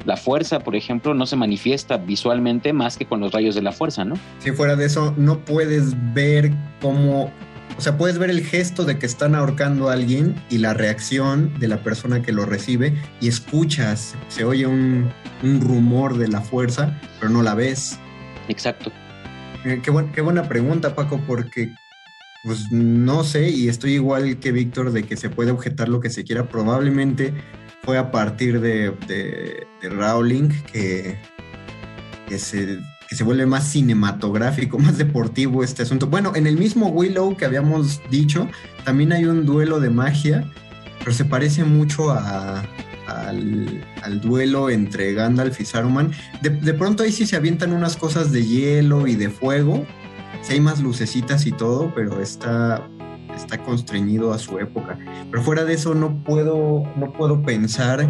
la fuerza, por ejemplo, no se manifiesta visualmente más que con los rayos de la fuerza, ¿no? Si fuera de eso, no puedes ver cómo, o sea, puedes ver el gesto de que están ahorcando a alguien y la reacción de la persona que lo recibe y escuchas, se oye un, rumor de la fuerza, pero no la ves. Exacto. Eh, qué, qué buena pregunta, Paco, porque pues no sé, y estoy igual que Víctor de que se puede objetar lo que se quiera. Probablemente fue a partir de, de, Rowling que, que, se, que se vuelve más cinematográfico, [LAUGHS] más deportivo este asunto. Bueno, en el mismo Willow que habíamos dicho, también hay un duelo de magia, pero se parece mucho a, al, al, duelo entre Gandalf y Saruman. De, de, pronto ahí sí se avientan unas cosas de hielo y de fuego, sí hay más lucecitas y todo, pero está, está constreñido a su época. Pero fuera de eso no puedo, no puedo pensar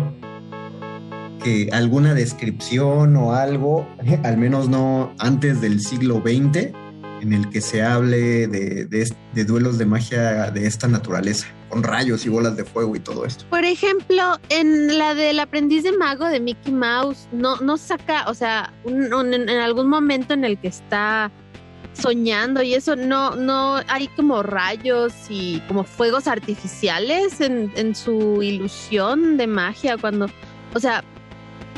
que alguna descripción o algo, [LAUGHS] al menos no antes del siglo XX, en el que se hable de, de, duelos de magia de esta naturaleza, con rayos y bolas de fuego y todo esto. Por ejemplo, en la del aprendiz de mago de Mickey Mouse, no, no saca, o sea, en algún momento en el que está soñando y eso, no, no hay como rayos y como fuegos artificiales en, en su ilusión de magia cuando, o sea,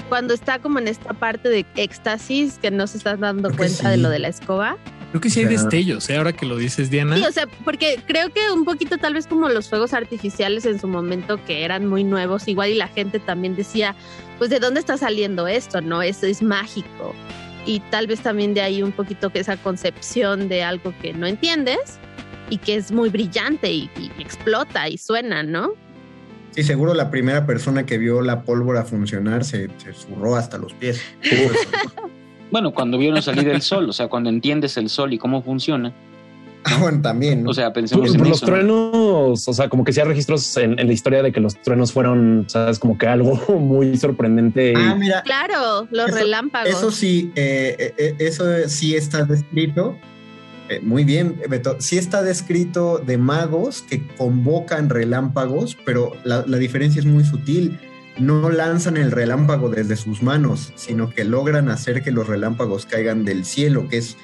cuando está como en esta parte de éxtasis que no se está dando cuenta de lo de la escoba. Creo que sí hay destellos, ¿eh? ahora que lo dices, Diana. Sí, o sea, porque creo que un poquito tal vez como los fuegos artificiales en su momento que eran muy nuevos, igual y la gente también decía, pues de dónde está saliendo esto, ¿no? Esto es mágico y tal vez también de ahí un poquito que esa concepción de algo que no entiendes y que es muy brillante y, explota y suena, ¿no? Sí, seguro la primera persona que vio la pólvora funcionar se, se zurró hasta los pies. [LAUGHS] bueno, cuando vieron salir el sol, o sea, cuando entiendes el sol y cómo funciona, Ah, bueno, también. O sea, pensemos en los truenos, o sea, como que sí hay registros en, la historia de que los truenos fueron, sabes, como que algo [LAUGHS] muy sorprendente. Ah, mira. Claro, los relámpagos. Eso sí, eh, eh, eso sí está descrito. Eh, muy bien, Beto. Sí está descrito de magos que convocan relámpagos, pero la, la diferencia es muy sutil no lanzan el relámpago desde sus manos, sino que logran hacer que los relámpagos caigan del cielo, que es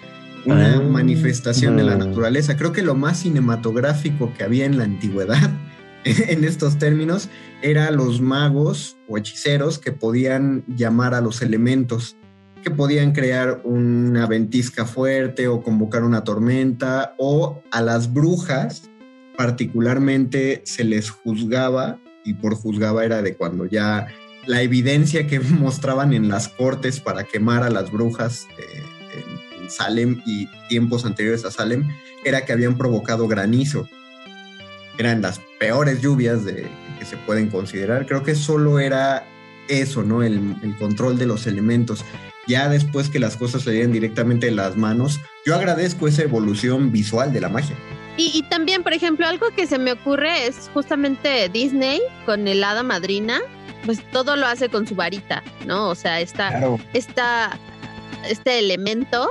una ah, manifestación de la naturaleza. Creo que lo más cinematográfico que había en la antigüedad, [LAUGHS] en estos términos, era los magos o hechiceros que podían llamar a los elementos, que podían crear una ventisca fuerte o convocar una tormenta, o a las brujas particularmente se les juzgaba, y por juzgaba era de cuando ya la evidencia que [LAUGHS] mostraban en las cortes para quemar a las brujas eh, Salem y tiempos anteriores a Salem era que habían provocado granizo. Eran las peores lluvias de, que se pueden considerar. Creo que solo era eso, ¿no? El, control de los elementos. Ya después que las cosas salían directamente de las manos, yo agradezco esa evolución visual de la magia. Y, y, también, por ejemplo, algo que se me ocurre es justamente Disney con el hada madrina, pues todo lo hace con su varita, ¿no? O sea, esta, Claro. esta, este elemento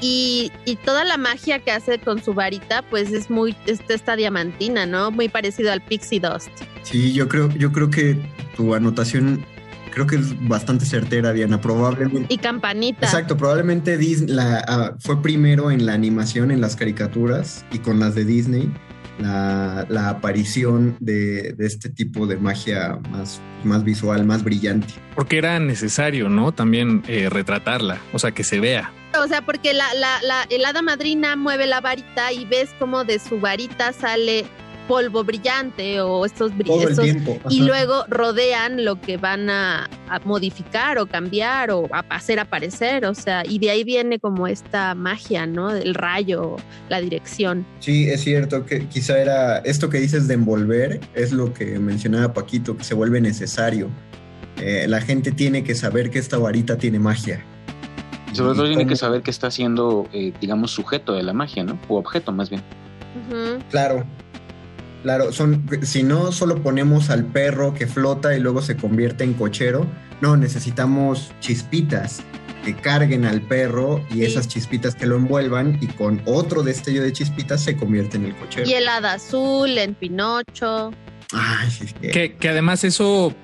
y, y toda la magia que hace con su varita, pues es muy, esta, esta diamantina, ¿no? Muy parecido al Pixie Dust. Sí, yo creo, yo creo que tu anotación creo que es bastante certera, Diana. Probablemente. Y campanita. Exacto, probablemente Disney la, ah, fue primero en la animación, en las caricaturas y con las de Disney, la, la aparición de, de este tipo de magia más, más visual, más brillante. Porque era necesario, ¿no? También eh, retratarla, o sea, que se vea. O sea, porque la, la, la, el hada madrina mueve la varita y ves como de su varita sale polvo brillante o estos Todo el brillos. tiempo. Y luego rodean lo que van a, a modificar o cambiar o a hacer aparecer. O sea, y de ahí viene como esta magia, ¿no? El rayo, la dirección. Sí, es cierto que quizá era esto que dices de envolver, es lo que mencionaba Paquito, que se vuelve necesario. Eh, la gente tiene que saber que esta varita tiene magia. Sobre todo tiene que saber que está siendo, eh, digamos, sujeto de la magia, ¿no? O objeto más bien. Claro, claro, son, si no solo ponemos al perro que flota y luego se convierte en cochero, no, necesitamos chispitas que carguen al perro y Sí. esas chispitas que lo envuelvan y con otro destello de chispitas se convierte en el cochero. Y el hada azul en Pinocho. Ay, sí, que- Que, que además eso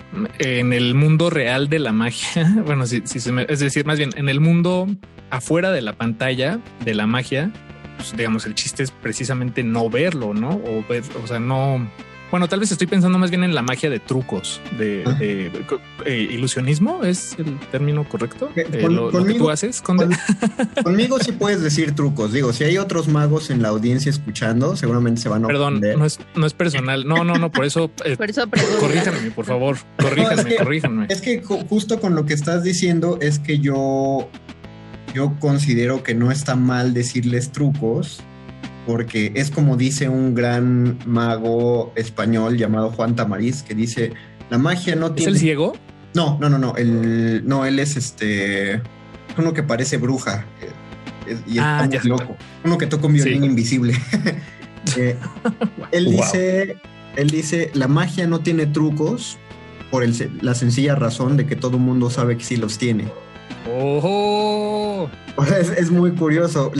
en el mundo real de la magia, [LAUGHS] bueno, si, si se me- es decir, más bien en el mundo afuera de la pantalla de la magia, pues, digamos, el chiste es precisamente no verlo, ¿no? O ver, o sea, no. Bueno, tal vez estoy pensando más bien en la magia de trucos, de, Ah. de- eh, ilusionismo, es el término correcto. Eh, con- lo, lo que tú haces? Con- [LAUGHS] conmigo sí puedes decir trucos. Digo, si hay otros magos en la audiencia escuchando, seguramente se van a Perdón, ofender. no es, no es personal. No, no, no, por eso eh, [LAUGHS] Por eso corríjanme, por favor. Corríjanme, [LAUGHS] No, es que- corríjanme. Es que ju- justo con lo que estás diciendo es que yo, yo considero que no está mal decirles trucos, porque es como dice un gran mago español llamado Juan Tamariz, que dice, la magia no ¿Es tiene... el ciego? No, no, no, no, el, no, él es este, uno que parece bruja, eh, es- y Ah, está ya. muy loco, uno que toca un violín Sí. invisible. [LAUGHS] Eh, él Wow. dice, él dice, la magia no tiene trucos por el se- la sencilla razón de que todo el mundo sabe que sí los tiene. O sea, es, es muy curioso.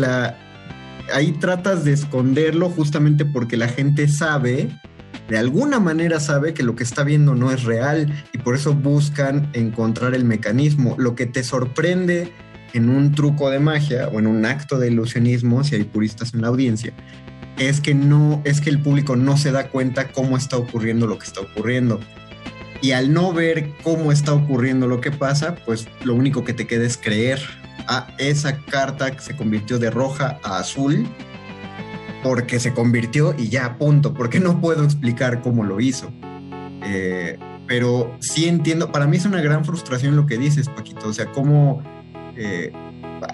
Ahí tratas de esconderlo justamente porque la gente sabe, de alguna manera sabe que lo que está viendo no es real y por eso buscan encontrar el mecanismo. Lo que te sorprende en un truco de magia o en un acto de ilusionismo, si hay puristas en la audiencia, es que no, es que el público no se da cuenta cómo está ocurriendo lo que está ocurriendo. Y al no ver cómo está ocurriendo lo que pasa, pues lo único que te queda es creer. Ah, esa carta que se convirtió de roja a azul porque se convirtió y ya, punto. Porque no puedo explicar cómo lo hizo. Eh, pero sí entiendo, para mí es una gran frustración lo que dices, Paquito. O sea, cómo eh,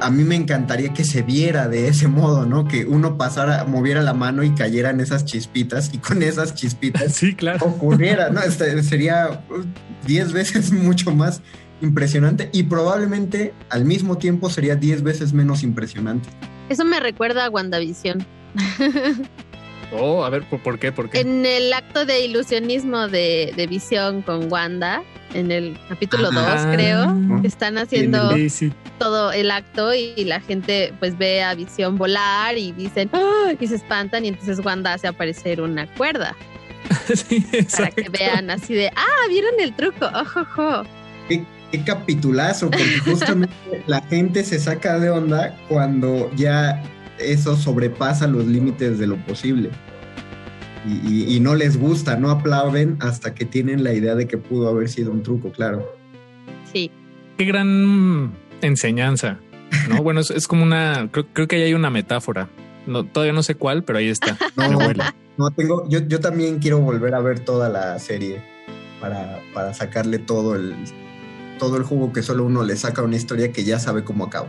a mí me encantaría que se viera de ese modo, ¿no? Que uno pasara, moviera la mano y cayeran esas chispitas y con esas chispitas [LAUGHS] Sí, claro. ocurriera, ¿no? Este, sería uh, 10 veces [LAUGHS] mucho más impresionante y probablemente al mismo tiempo sería 10 veces menos impresionante. Eso me recuerda a WandaVision. [LAUGHS] Oh, a ver, ¿por, por qué? ¿Por qué? En el acto de ilusionismo de, de visión con Wanda, en el capítulo 2, Ah. creo, están haciendo todo el acto y, y la gente pues ve a visión volar y dicen ¡Ah! y se espantan y entonces Wanda hace aparecer una cuerda [LAUGHS] Sí, para que vean así de ¡Ah! ¿Vieron el truco? ¡Ojojo! Qué, qué capitulazo, porque justamente [LAUGHS] la gente se saca de onda cuando ya eso sobrepasa los límites de lo posible. Y, y- y no les gusta, no aplauden hasta que tienen la idea de que pudo haber sido un truco, claro. Sí. Qué gran enseñanza. ¿no? [LAUGHS] Bueno, es, es como una. Creo, creo que ahí hay una metáfora. No, todavía no sé cuál, pero ahí está. [LAUGHS] No, no tengo, yo, yo también quiero volver a ver toda la serie para, para sacarle todo el, todo el jugo que solo uno le saca a una historia que ya sabe cómo acaba.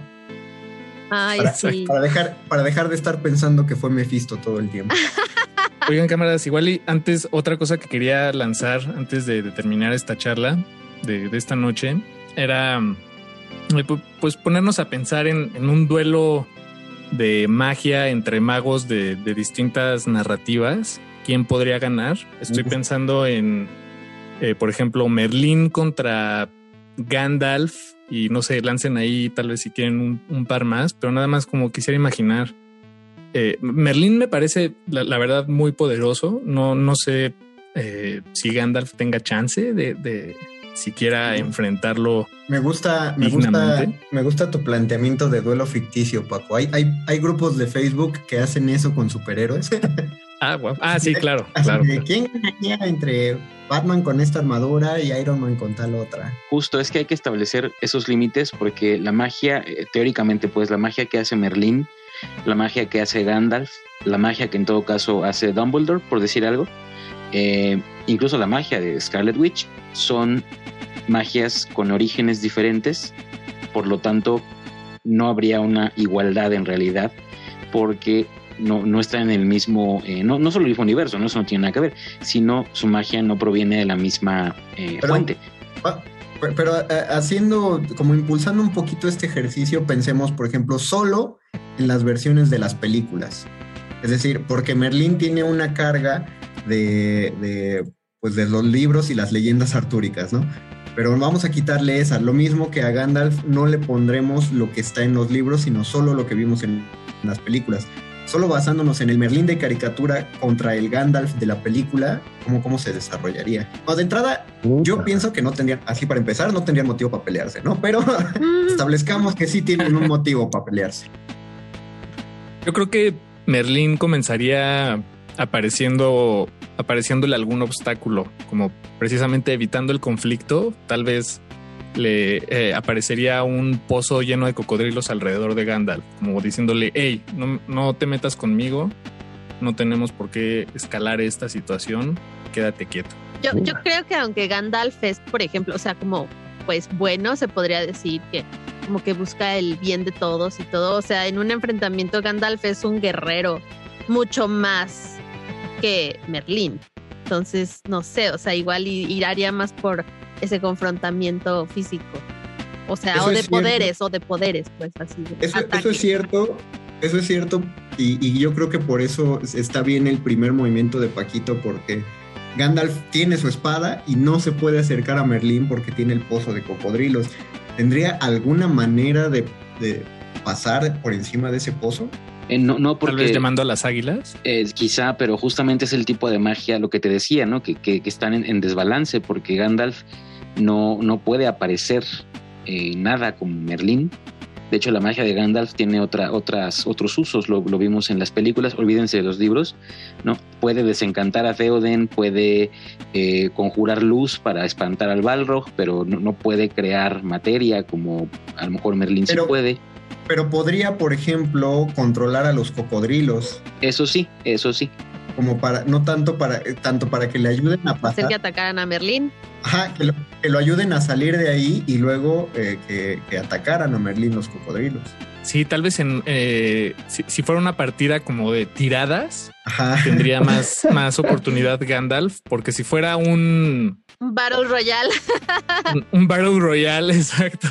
Ay, Para, sí. para dejar, para dejar de estar pensando que fue Mephisto todo el tiempo. [LAUGHS] Oigan, cámaras, igual y antes, otra cosa que quería lanzar antes de, de terminar esta charla de, de esta noche era mm, eh, pu- pues ponernos a pensar en, en un duelo de magia entre magos de, de distintas narrativas. ¿Quién podría ganar? Estoy pensando en, eh, por ejemplo, Merlín contra Gandalf y no sé, lancen ahí tal vez si quieren un, par más, pero nada más como quisiera imaginar. Eh, Merlín me parece, la, verdad, muy poderoso. No, no sé eh, si Gandalf tenga chance de, de siquiera enfrentarlo. Me gusta, me gusta, me gusta tu planteamiento de duelo ficticio, Paco. Hay, hay, hay grupos de Facebook que hacen eso con superhéroes. [LAUGHS] Ah, ah sí, claro, claro. ¿Quién ganaría entre Batman con esta armadura y Iron Man con tal otra? Justo, es que hay que establecer esos límites porque la magia, eh, teóricamente, pues la magia que hace Merlín, la magia que hace Gandalf, la magia que en todo caso hace Dumbledore, por decir algo, eh, incluso la magia de Scarlet Witch, son magias con orígenes diferentes, por lo tanto, no habría una igualdad en realidad, porque no, no está en el mismo, eh, no, no solo el mismo universo, no, eso no tiene nada que ver, sino su magia no proviene de la misma eh, fuente. Ah, pero eh, haciendo, como impulsando un poquito este ejercicio, pensemos, por ejemplo, solo en las versiones de las películas. Es decir, porque Merlín tiene una carga de, de, pues de los libros y las leyendas artúricas, ¿no? Pero vamos a quitarle esa. Lo mismo que a Gandalf no le pondremos lo que está en los libros, sino solo lo que vimos en las películas solo basándonos en el Merlín de caricatura contra el Gandalf de la película, ¿cómo, cómo se desarrollaría? O de entrada, yo pienso que no tendrían, así para empezar, no tendrían motivo para pelearse, ¿no? Pero [LAUGHS] establezcamos que sí tienen un motivo para pelearse. Yo creo que Merlín comenzaría apareciendo apareciéndole algún obstáculo, como precisamente evitando el conflicto, tal vez le eh, aparecería un pozo lleno de cocodrilos alrededor de Gandalf, como diciéndole, hey, no, no te metas conmigo, no tenemos por qué escalar esta situación, quédate quieto. Yo, yo creo que aunque Gandalf es, por ejemplo, o sea, como pues bueno, se podría decir que como que busca el bien de todos y todo, o sea, en un enfrentamiento Gandalf es un guerrero mucho más que Merlín. Entonces, no sé, o sea, igual iría más por ese confrontamiento físico. O sea, o de poderes, o de poderes, pues así. Eso, es cierto, eso es cierto, y, yo creo que por eso está bien el primer movimiento de Paquito, porque Gandalf tiene su espada y no se puede acercar a Merlín porque tiene el pozo de cocodrilos. ¿Tendría alguna manera de, pasar por encima de ese pozo? Eh, no, no porque, Tal vez llamando a las águilas. Eh, quizá, pero justamente es el tipo de magia, lo que te decía, ¿no? Que, que, están en, desbalance, porque Gandalf no, no puede aparecer eh, nada como Merlín. De hecho, la magia de Gandalf tiene otra, otras, otros usos, lo, vimos en las películas, olvídense de los libros, ¿no? Puede desencantar a Theoden, puede eh, conjurar luz para espantar al Balrog, pero no, puede crear materia como a lo mejor Merlín sí puede. Pero podría, por ejemplo, controlar a los cocodrilos. Eso sí, eso sí como para, no tanto para, eh, tanto para que le ayuden a pasar. que atacaran a Merlín. Ajá, que lo, ayuden a salir de ahí y luego eh, que, atacaran a Merlín los cocodrilos. Sí, tal vez en eh, si, fuera una partida como de tiradas, tendría [LAUGHS] más, más oportunidad Gandalf, porque si fuera un... Un Battle Royale. un, un Battle Royale, [LAUGHS] exacto.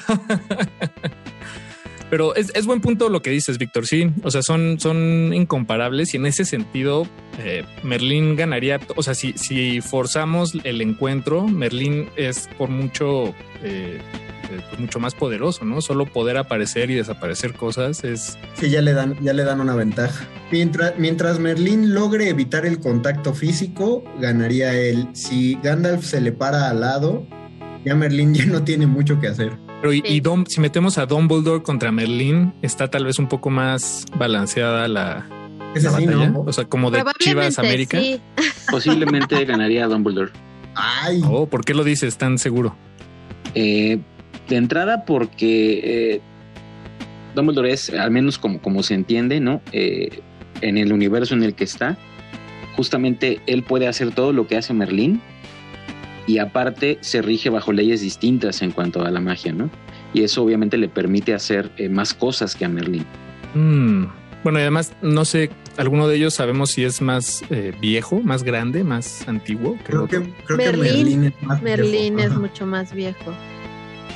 Pero es, es, buen punto lo que dices, Víctor. Sí, o sea, son, son incomparables y en ese sentido, eh, Merlín ganaría. O sea, si, si forzamos el encuentro, Merlín es por mucho, eh, eh, mucho más poderoso, ¿no? Solo poder aparecer y desaparecer cosas es. Sí, ya le dan, ya le dan una ventaja. Mientras, mientras Merlín logre evitar el contacto físico, ganaría él. Si Gandalf se le para al lado, ya Merlín ya no tiene mucho que hacer. Pero y, si metemos a Dumbledore contra Merlín, está tal vez un poco más balanceada la, batalla. O sea, como de Chivas América. [LAUGHS] Posiblemente ganaría a Dumbledore. Ay. Oh, ¿por qué lo dices tan seguro? Eh, de entrada, porque eh, Dumbledore es, al menos como, como se entiende, ¿no? Eh, en el universo en el que está, justamente él puede hacer todo lo que hace Merlín y aparte se rige bajo leyes distintas en cuanto a la magia, ¿no? Y eso obviamente le permite hacer eh, más cosas que a Merlín. Mm. Bueno, y además, no sé, alguno de ellos sabemos si es más eh, viejo, más grande, más antiguo. creo, que, Merlín, es más Merlín es mucho más viejo.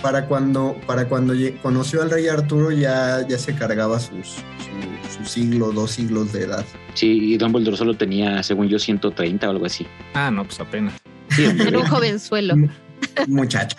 Para cuando, para cuando conoció al rey Arturo ya, ya se cargaba sus, su, siglo, dos siglos de edad. Sí, y Dumbledore solo tenía, según yo, 130 o algo así. Ah, no, pues apenas. [LAUGHS] Era un jovenzuelo. [LAUGHS] Muchacho.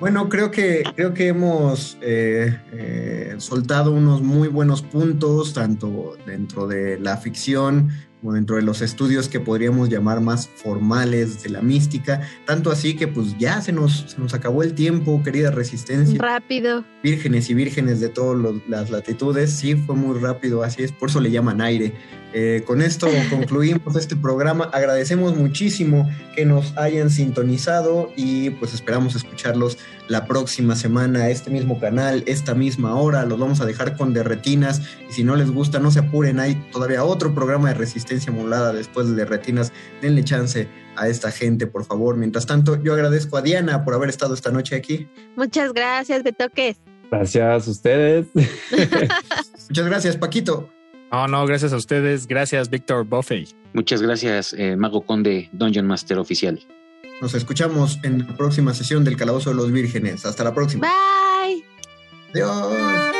Bueno, creo que, creo que hemos eh, eh, soltado unos muy buenos puntos, tanto dentro de la ficción como dentro de los estudios que podríamos llamar más formales de la mística, tanto así que pues ya se nos, se nos acabó el tiempo, querida resistencia. Rápido. Vírgenes y vírgenes de todas las latitudes, sí, fue muy rápido, así es, por eso le llaman aire. Eh, con esto [LAUGHS] concluimos este programa. Agradecemos muchísimo que nos hayan sintonizado y pues esperamos escucharlos la próxima semana este mismo canal, esta misma hora. Los vamos a dejar con derretinas y si no les gusta no se apuren, hay todavía otro programa de resistencia molada después de derretinas. Denle chance a esta gente, por favor. Mientras tanto, yo agradezco a Diana por haber estado esta noche aquí. Muchas gracias, Betoques. Gracias a ustedes. [LAUGHS] Muchas gracias, Paquito. No, no, gracias a ustedes. Gracias, Víctor Buffet. Muchas gracias, eh, Mago Conde, Dungeon Master Oficial. Nos escuchamos en la próxima sesión del Calabozo de los Vírgenes. Hasta la próxima. Bye. Adiós.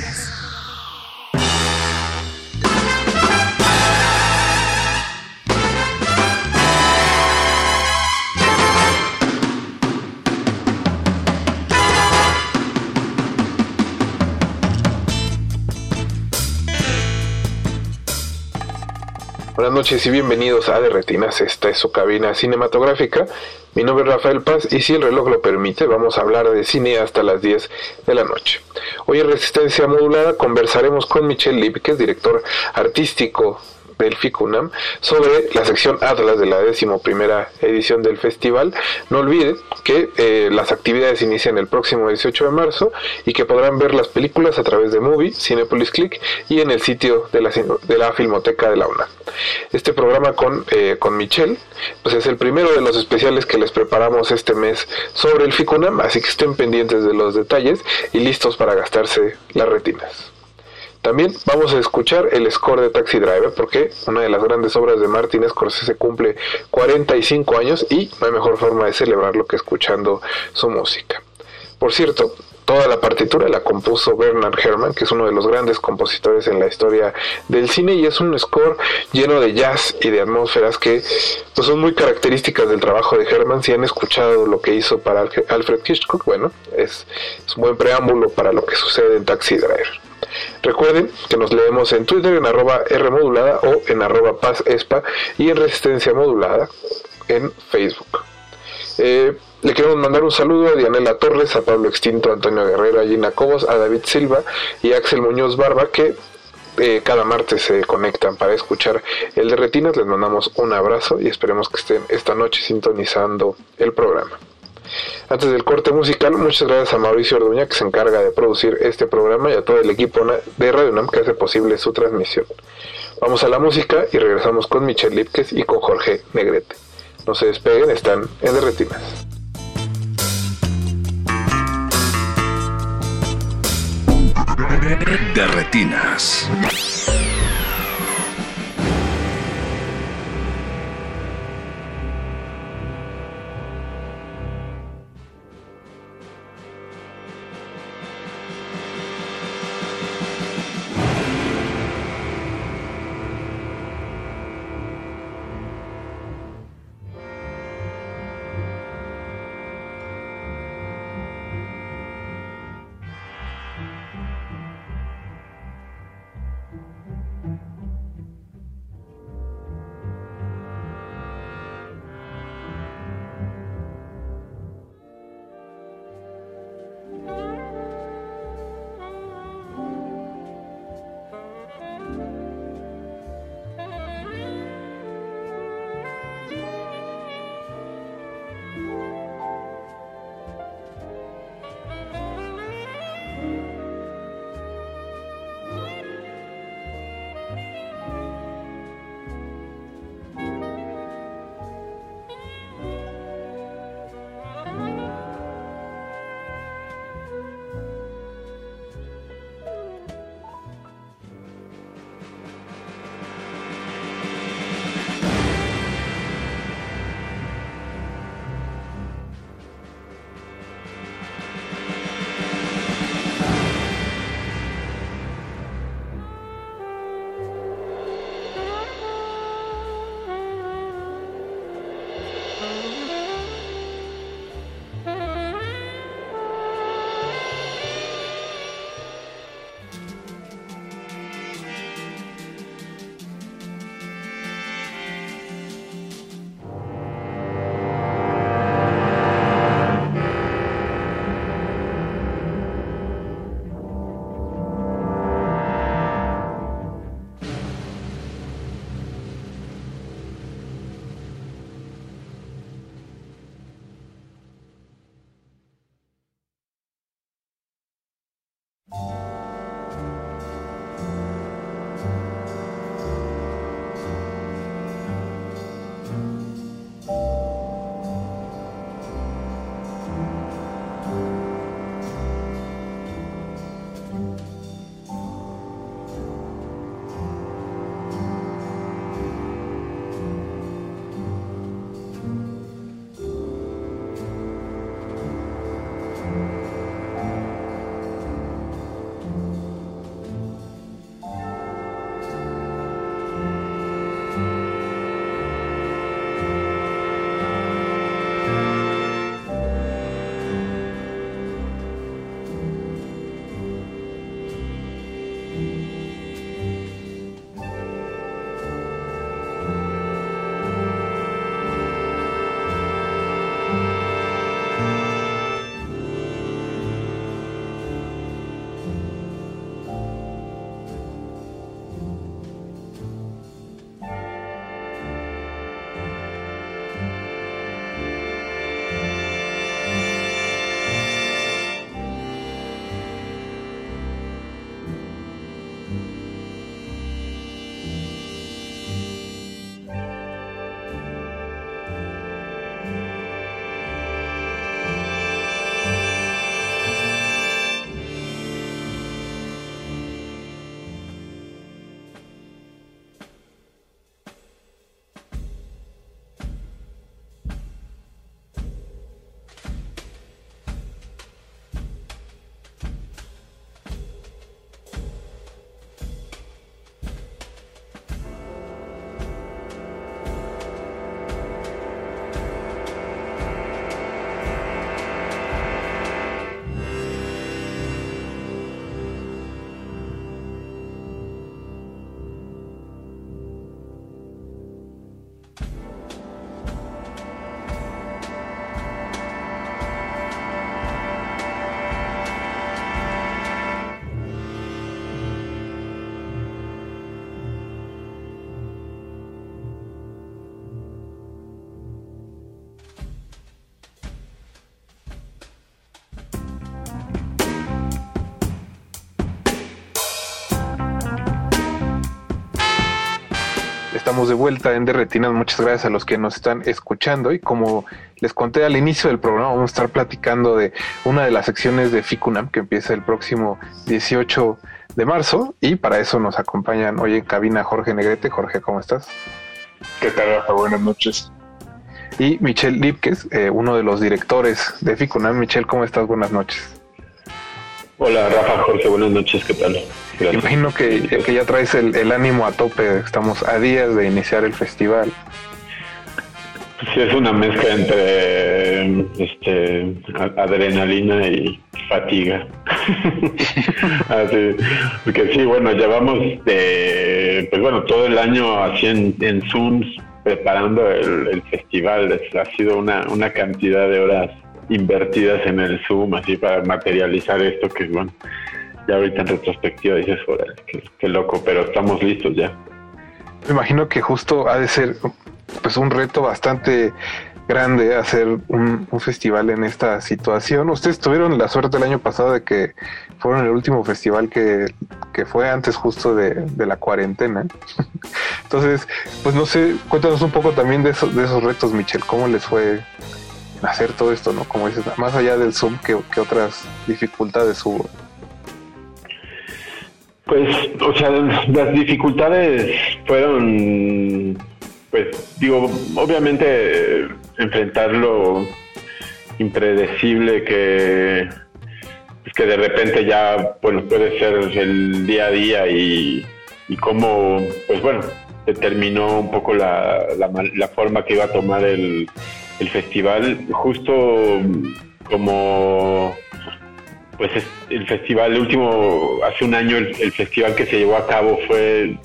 Noches y bienvenidos a De Retinas. Esta es su cabina cinematográfica. Mi nombre es Rafael Paz y si el reloj lo permite, vamos a hablar de cine hasta las 10 de la noche. Hoy en Resistencia Modulada conversaremos con Michelle Lip, que es director artístico del FICUNAM sobre la sección Atlas de la décimo primera edición del festival. No olvide que eh, las actividades inician el próximo 18 de marzo y que podrán ver las películas a través de Movie, Cinepolis Click y en el sitio de la, de la Filmoteca de la UNAM. Este programa con, eh, con Michelle pues es el primero de los especiales que les preparamos este mes sobre el FICUNAM, así que estén pendientes de los detalles y listos para gastarse las retinas. También vamos a escuchar el score de Taxi Driver porque una de las grandes obras de Martin Scorsese cumple 45 años y no hay mejor forma de celebrarlo que escuchando su música. Por cierto, toda la partitura la compuso Bernard Herrmann, que es uno de los grandes compositores en la historia del cine y es un score lleno de jazz y de atmósferas que pues, son muy características del trabajo de Herrmann. Si han escuchado lo que hizo para Alfred Hitchcock, bueno, es, es un buen preámbulo para lo que sucede en Taxi Driver. Recuerden que nos leemos en Twitter en arroba Rmodulada o en arroba Paz Espa y en Resistencia Modulada en Facebook. Eh, le queremos mandar un saludo a Dianela Torres, a Pablo Extinto, a Antonio Guerrero, a Gina Cobos, a David Silva y a Axel Muñoz Barba que eh, cada martes se conectan para escuchar el de Retinas. Les mandamos un abrazo y esperemos que estén esta noche sintonizando el programa. Antes del corte musical, muchas gracias a Mauricio Orduña que se encarga de producir este programa y a todo el equipo de Radio Nam que hace posible su transmisión. Vamos a la música y regresamos con Michelle Lipkes y con Jorge Negrete. No se despeguen, están en Derretinas. Derretinas. Estamos de vuelta en Derretinas. Muchas gracias a los que nos están escuchando. Y como les conté al inicio del programa, vamos a estar platicando de una de las secciones de FICUNAM que empieza el próximo 18 de marzo. Y para eso nos acompañan hoy en cabina Jorge Negrete. Jorge, ¿cómo estás? ¿Qué tal, Rafa? Buenas noches. Y Michelle Lipkes, eh, uno de los directores de FICUNAM. Michelle, ¿cómo estás? Buenas noches. Hola, Rafa, Jorge, buenas noches. ¿Qué tal? Imagino que, que ya traes el, ánimo a tope. Estamos a días de iniciar el festival. Sí, es una mezcla entre este, adrenalina y fatiga. [LAUGHS] así, porque sí, bueno, llevamos de, pues bueno, todo el año así en, en Zooms preparando el, festival. ha sido una, una cantidad de horas invertidas en el Zoom, así para materializar esto que, bueno, ya ahorita en retrospectiva dices, qué, loco, pero estamos listos ya. Me imagino que justo ha de ser pues un reto bastante grande hacer un, festival en esta situación. Ustedes tuvieron la suerte el año pasado de que fueron el último festival que, fue antes justo de, la cuarentena. [LAUGHS] Entonces, pues no sé, cuéntanos un poco también de esos, de esos retos, Michelle, ¿cómo les fue hacer todo esto, no? Como dices, más allá del Zoom, ¿qué, qué otras dificultades hubo? Pues, o sea, las dificultades fueron, pues, digo, obviamente enfrentar lo impredecible que, pues, que de repente ya, bueno, puede ser el día a día y, y cómo, pues bueno, determinó un poco la, la, forma que iba a tomar el, el festival, justo como pues el festival, el último, hace un año el, festival que se llevó a cabo fue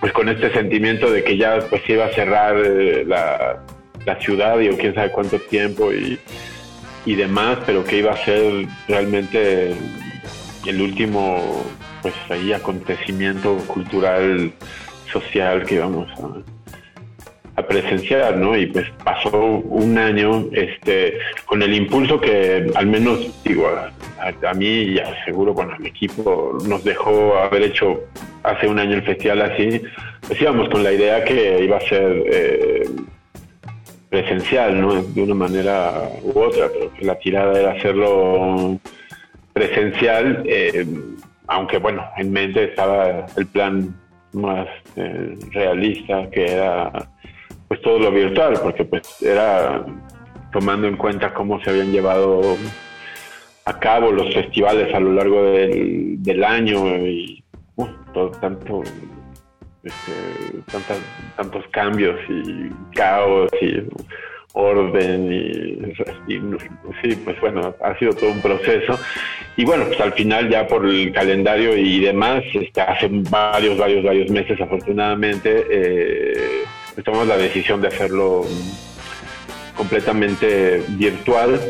pues con este sentimiento de que ya pues iba a cerrar eh, la, ciudad y o quién sabe cuánto tiempo y, y demás, pero que iba a ser realmente el último pues ahí acontecimiento cultural, social que íbamos a, a presenciar, ¿no? Y pues pasó un año este, con el impulso que al menos, digo, a, mí y seguro, bueno, al equipo nos dejó haber hecho hace un año el festival así, pues íbamos con la idea que iba a ser eh, presencial, ¿no? De una manera u otra, pero que la tirada era hacerlo presencial, eh, aunque bueno, en mente estaba el plan más eh, realista que era pues todo lo virtual, porque pues era tomando en cuenta cómo se habían llevado a cabo los festivales a lo largo del, año y uh, todo, tanto este, tantos cambios y caos y orden y, sí, pues bueno, ha sido todo un proceso. Y bueno, pues al final ya por el calendario y demás, este, hace varios, varios, varios meses afortunadamente eh, tomamos la decisión de hacerlo completamente virtual.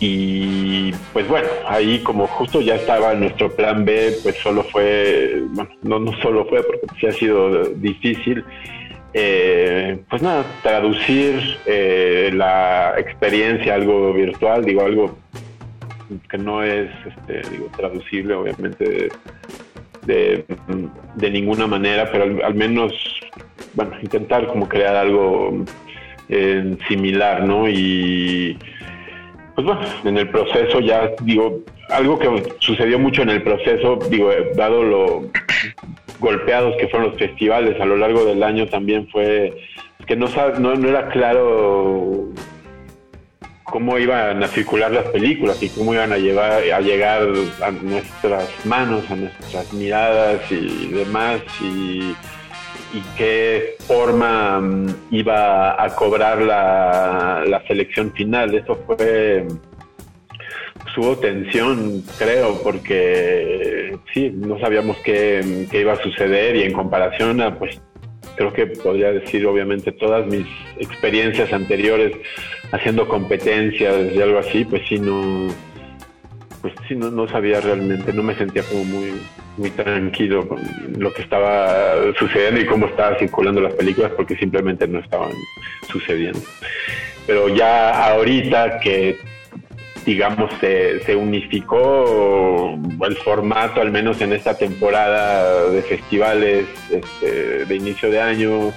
Y pues bueno, ahí como justo ya estaba nuestro plan B, pues solo fue, bueno, no, no solo fue porque sí ha sido difícil, eh, pues nada, traducir eh, la experiencia algo virtual, digo algo que no es, este, digo, traducible obviamente de, ninguna manera, pero al menos bueno, intentar como crear algo eh, similar, ¿no? Y pues bueno, en el proceso ya digo, algo que sucedió mucho en el proceso, digo, eh, dado lo golpeados que fueron los festivales a lo largo del año también fue que no, no, no era claro cómo iban a circular las películas y cómo iban a llevar a llegar a nuestras manos, a nuestras miradas y demás y qué forma mm, iba a cobrar la, selección final. Eso fue hubo tensión, creo, porque sí, no sabíamos qué, iba a suceder y en comparación a, pues, creo que podría decir, obviamente, todas mis experiencias anteriores haciendo competencias y algo así, pues sí, no, pues sí, no, no sabía realmente, no me sentía como muy, muy tranquilo con lo que estaba sucediendo y cómo estaban circulando las películas porque simplemente no estaban sucediendo. Pero ya ahorita que digamos, se, se unificó el formato, al menos en esta temporada de festivales este, de inicio de año,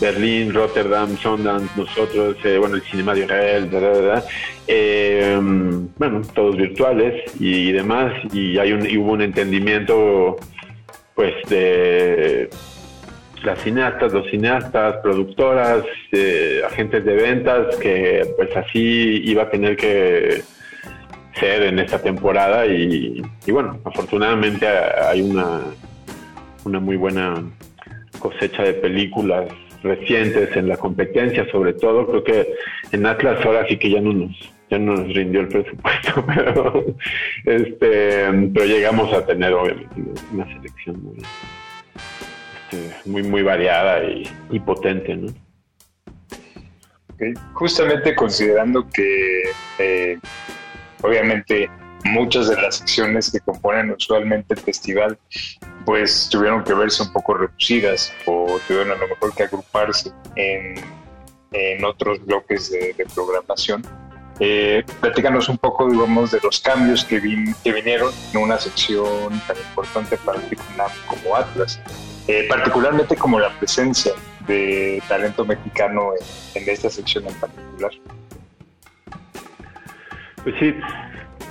Berlín, Rotterdam, Sundance, nosotros, eh, bueno, el Cinema de Israel. Eh, bueno, todos virtuales y, demás, y, hay un, y hubo un entendimiento, pues, de las cineastas, los cineastas, productoras, eh, agentes de ventas, que pues así iba a tener que ser en esta temporada y, bueno, afortunadamente hay una, una muy buena cosecha de películas recientes en la competencia, sobre todo creo que en Atlas ahora sí que ya no nos ya no nos rindió el presupuesto, [LAUGHS] pero este pero llegamos a tener obviamente una selección muy este, muy variada y, potente, ¿no? Justamente considerando que eh, obviamente muchas de las secciones que componen usualmente el festival pues tuvieron que verse un poco reducidas o tuvieron a lo mejor que agruparse en, en otros bloques de, programación. Eh, platícanos un poco, digamos, de los cambios que, que vinieron en una sección tan importante para el como Atlas, eh, particularmente como la presencia de talento mexicano en, en esta sección en particular. Pues sí,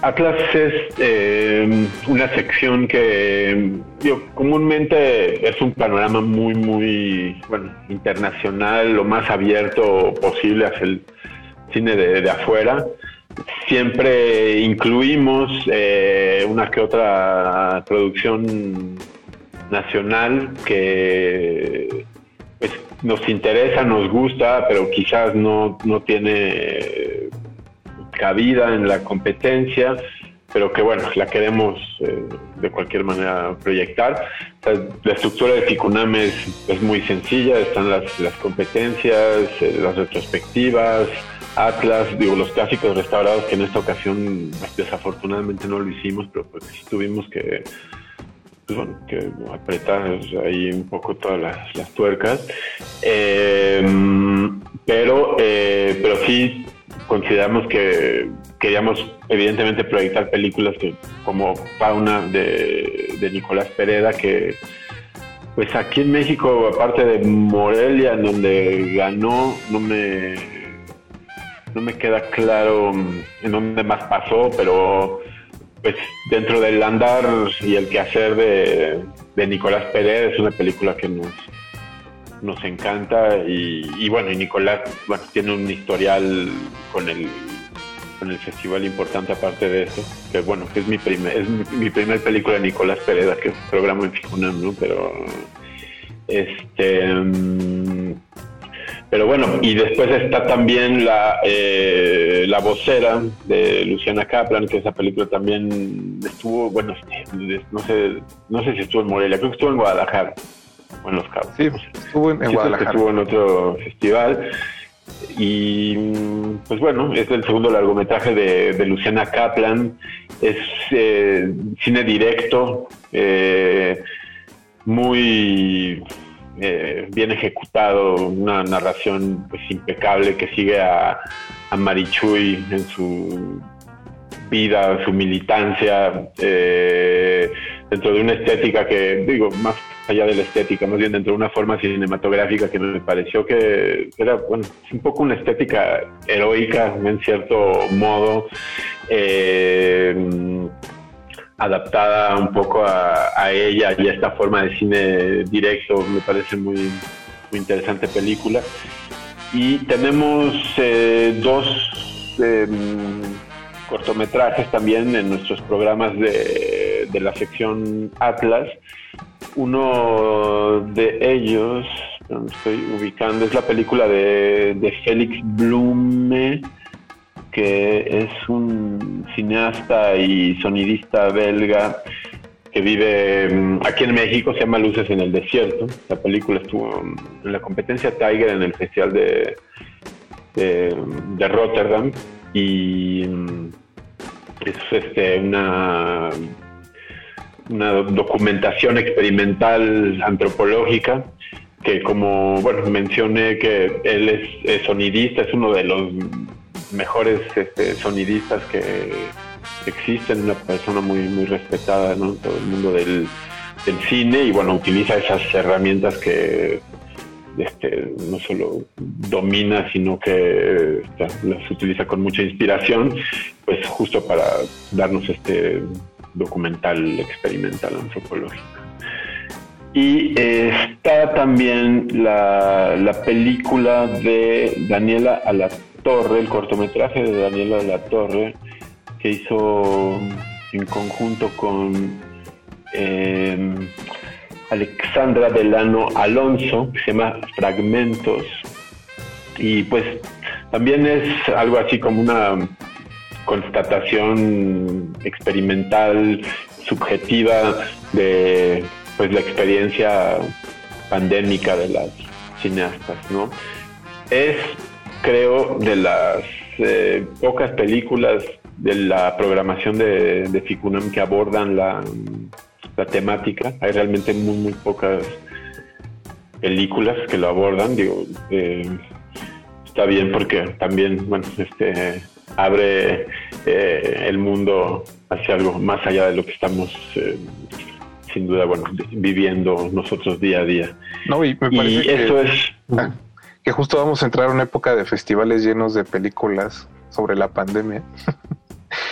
Atlas es eh, una sección que yo, comúnmente es un panorama muy, muy bueno, internacional, lo más abierto posible hacia el cine de, afuera. Siempre incluimos eh, una que otra producción nacional que pues, nos interesa, nos gusta, pero quizás no, no tiene cabida en la competencia, pero que bueno, la queremos eh, de cualquier manera proyectar. la estructura de FICUNAM es, muy sencilla, están las, las competencias, eh, las retrospectivas, Atlas, digo, los clásicos restaurados que en esta ocasión desafortunadamente no lo hicimos, pero pues tuvimos que, pues que apretar ahí un poco todas las, tuercas. Eh, pero, pero sí consideramos que queríamos evidentemente proyectar películas que, como Fauna de, Nicolás Pereda, que pues aquí en México, aparte de Morelia, en donde ganó, no me no me queda claro en dónde más pasó, pero pues dentro del andar y el quehacer de, de Nicolás Pérez es una película que nos, nos encanta y, bueno, y Nicolás tiene un historial con el con el festival importante aparte de eso, que bueno, que es mi primer, es mi, primer película de Nicolás Pereda, que es un programa en Ficunam, ¿no? Pero este mm, pero bueno, y después está también la, eh, la vocera de Luciana Kaplan, que esa película también estuvo, bueno, no sé, no sé si estuvo en Morelia, creo que estuvo en Guadalajara en Los Cabos. Sí, estuvo en, Guadalajara. Estuvo en otro festival. Y pues bueno, es el segundo largometraje de, Luciana Kaplan. Es eh, cine directo, eh, muy eh, bien ejecutado, una narración pues impecable que sigue a, a Marichuy en su vida, su militancia, dentro de una estética que, digo, más allá de la estética, más bien dentro de una forma cinematográfica que me pareció que era, bueno, un poco una estética heroica en cierto modo, eh, adaptada un poco a, ella y a esta forma de cine directo, me parece muy, muy interesante película. Y tenemos eh, dos em, cortometrajes también en nuestros programas de, la sección Atlas uno de ellos, no estoy ubicando, es la película de, Félix Blume, que es un cineasta y sonidista belga que vive mm, aquí en México, se llama Luces en el Desierto. La película estuvo en la competencia Tiger en el Festival de, de, de Rotterdam y es este, una una documentación experimental antropológica que como bueno mencioné que él es, sonidista es uno de los mejores este, sonidistas que existen, una persona muy, muy respetada ¿no? en todo el mundo del, del cine y bueno, utiliza esas herramientas que este, no solo domina, sino que este, las utiliza con mucha inspiración, pues justo para darnos este documental experimental antropológico. Y está también la, la película de Daniela a la Torre, el cortometraje de Daniela a la Torre, que hizo en conjunto con eh, Alexandra Delano Alonso, que se llama Fragmentos. Y pues también es algo así como una constatación experimental, subjetiva de pues la experiencia pandémica de las cineastas, ¿no? Es, creo, de las eh, pocas películas de la programación de, de Ficunam que abordan la, la temática. Hay realmente muy, muy pocas películas que lo abordan. Digo, eh, está bien porque también, bueno, este abre eh, el mundo hacia algo más allá de lo que estamos, eh, sin duda, bueno, viviendo nosotros día a día. No, y me parece que, eso es ah, que justo vamos a entrar a una época de festivales llenos de películas sobre la pandemia. [LAUGHS]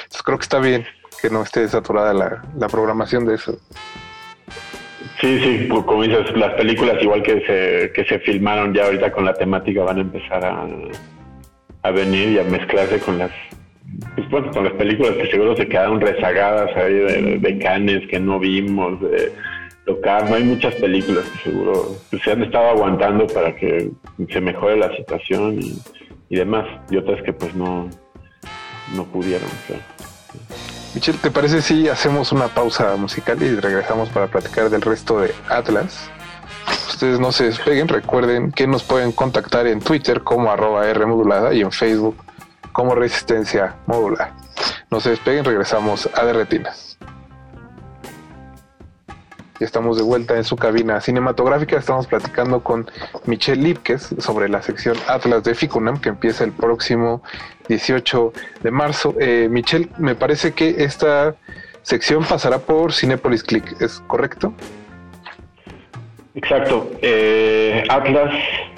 Entonces creo que está bien que no esté saturada la, programación de eso. Sí, sí, pues, como dices, las películas igual que se, que se filmaron ya ahorita con la temática van a empezar a, a venir y a mezclarse con las pues, con las películas que seguro se quedaron rezagadas ahí de, canes que no vimos, de no hay muchas películas que seguro pues, se han estado aguantando para que se mejore la situación y, y demás, y otras que pues no, no pudieron. Claro. Michelle, ¿te parece si hacemos una pausa musical y regresamos para platicar del resto de Atlas? Ustedes no se despeguen, recuerden que nos pueden contactar en Twitter como arroba R y en Facebook como Resistencia Modular. No se despeguen, regresamos a Derretinas. Ya estamos de vuelta en su cabina cinematográfica. Estamos platicando con Michelle Lipkes sobre la sección Atlas de Ficunam que empieza el próximo 18 de marzo. Eh, Michelle, me parece que esta sección pasará por Cinepolis Click, ¿es correcto? Exacto. Eh, Atlas,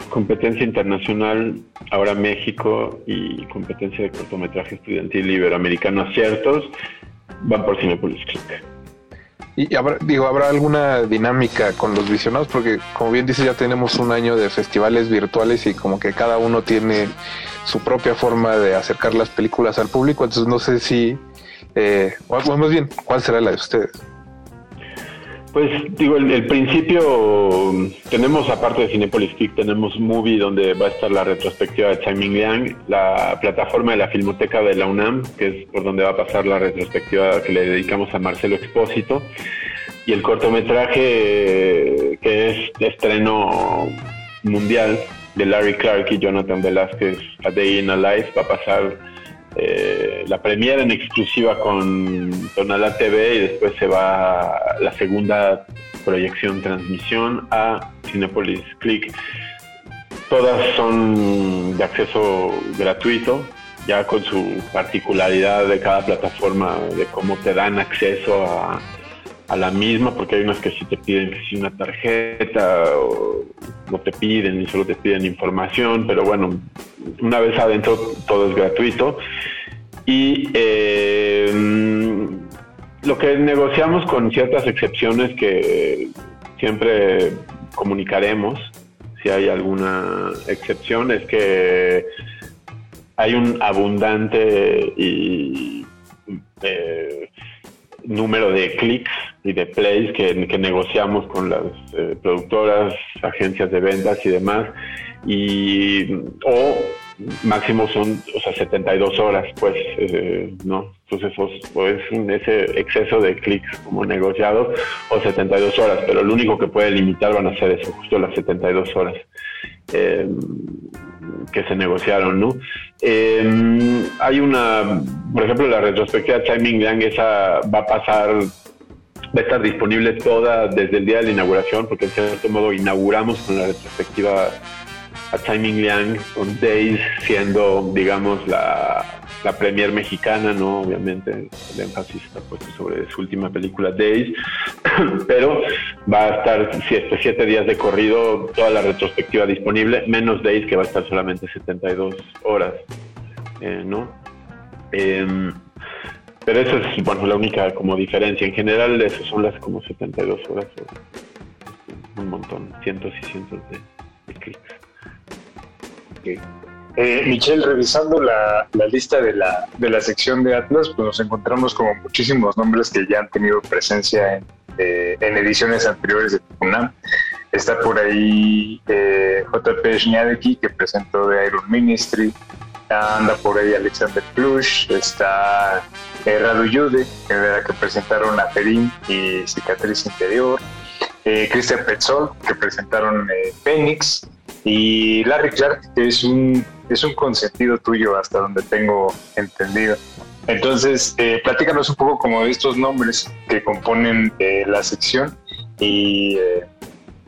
competencia internacional, ahora México y competencia de cortometraje estudiantil iberoamericano aciertos, van por Cinepolis Click. Y habrá, digo, ¿habrá alguna dinámica con los visionados? Porque como bien dice, ya tenemos un año de festivales virtuales y como que cada uno tiene su propia forma de acercar las películas al público, entonces no sé si, eh, más bien, ¿cuál será la de ustedes? Pues digo, el, principio tenemos aparte de Cinepolis Click, tenemos Movie donde va a estar la retrospectiva de Chai Liang, la plataforma de la Filmoteca de la UNAM, que es por donde va a pasar la retrospectiva que le dedicamos a Marcelo Expósito, y el cortometraje que es de estreno mundial de Larry Clark y Jonathan Velázquez, A Day in a Life, va a pasar eh, la premiere en exclusiva con Tonala TV y después se va la segunda proyección, transmisión a Cinepolis Click. Todas son de acceso gratuito, ya con su particularidad de cada plataforma, de cómo te dan acceso a, a la misma, porque hay unas que sí te piden que una tarjeta o no te piden y solo te piden información, pero bueno, una vez adentro todo es gratuito. Y eh, lo que negociamos con ciertas excepciones que siempre comunicaremos, si hay alguna excepción, es que hay un abundante y eh, número de clics y de plays que, negociamos con las eh, productoras, agencias de ventas y demás, y o máximo son o sea 72 horas pues eh, no entonces pues, ese exceso de clics como negociados o 72 horas pero lo único que puede limitar van a ser eso justo las 72 horas. Eh, que se negociaron, ¿no? Eh, hay una, por ejemplo, la retrospectiva Timing Yang, esa va a pasar, va a estar disponible toda desde el día de la inauguración, porque en cierto modo inauguramos con la retrospectiva a Timing Liang con Days siendo, digamos, la, la premier mexicana, ¿no? Obviamente el énfasis está puesto sobre su última película Days, [COUGHS] pero va a estar siete, siete días de corrido, toda la retrospectiva disponible, menos Days que va a estar solamente 72 horas, eh, ¿no? Em, pero eso es, bueno, la única como diferencia. En general, eso son las como 72 horas, un montón, cientos y cientos de, clics. Eh, Michelle, revisando la, lista de la, de la sección de Atlas, pues nos encontramos como muchísimos nombres que ya han tenido presencia en, eh, ediciones anteriores de UNAM. Está por ahí eh, JP Schniadeki, que presentó The Iron Ministry. Anda por ahí Alexander Plush. Está eh, Radu Yude, que, que presentaron a Ferín y Cicatriz Interior. Christian Petzold, que presentaron Phoenix y Larry Clark, es un, es un consentido tuyo hasta donde tengo entendido. Entonces, eh, platícanos un poco como de estos nombres que componen eh, la sección y eh,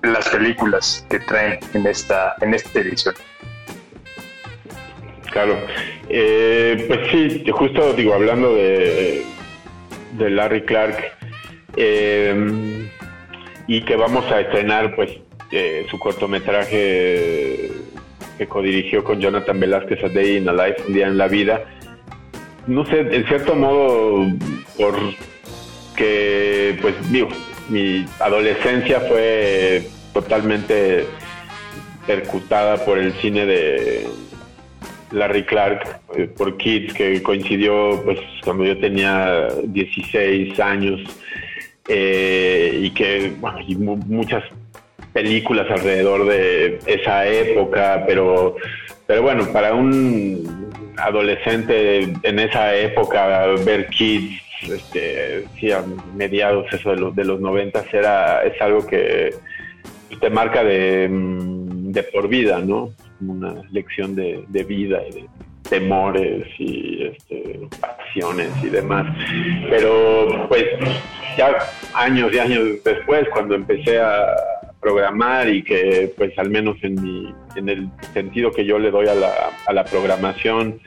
las películas que traen en esta, en esta edición. Claro, eh, pues sí, justo digo, hablando de, de Larry Clark, y que vamos a estrenar pues eh, su cortometraje que codirigió con Jonathan Velázquez a Day in a Life, un día en la vida. No sé, en cierto modo, porque, pues, digo, mi adolescencia fue totalmente percutada por el cine de Larry Clark, eh, por Kids, que coincidió, pues, cuando yo tenía 16 años. Eh, y que bueno, y muchas películas alrededor de esa época, pero, pero bueno, para un adolescente en esa época ver Kids, este, sí, a mediados eso de los, de los 90 era, es algo que te marca de, mm, de por vida, ¿no? Una lección de, de vida y de temores y este, pasiones y demás. Pero pues ya años y años después, cuando empecé a programar y que pues al menos en, mi, en el sentido que yo le doy a la, a la programación,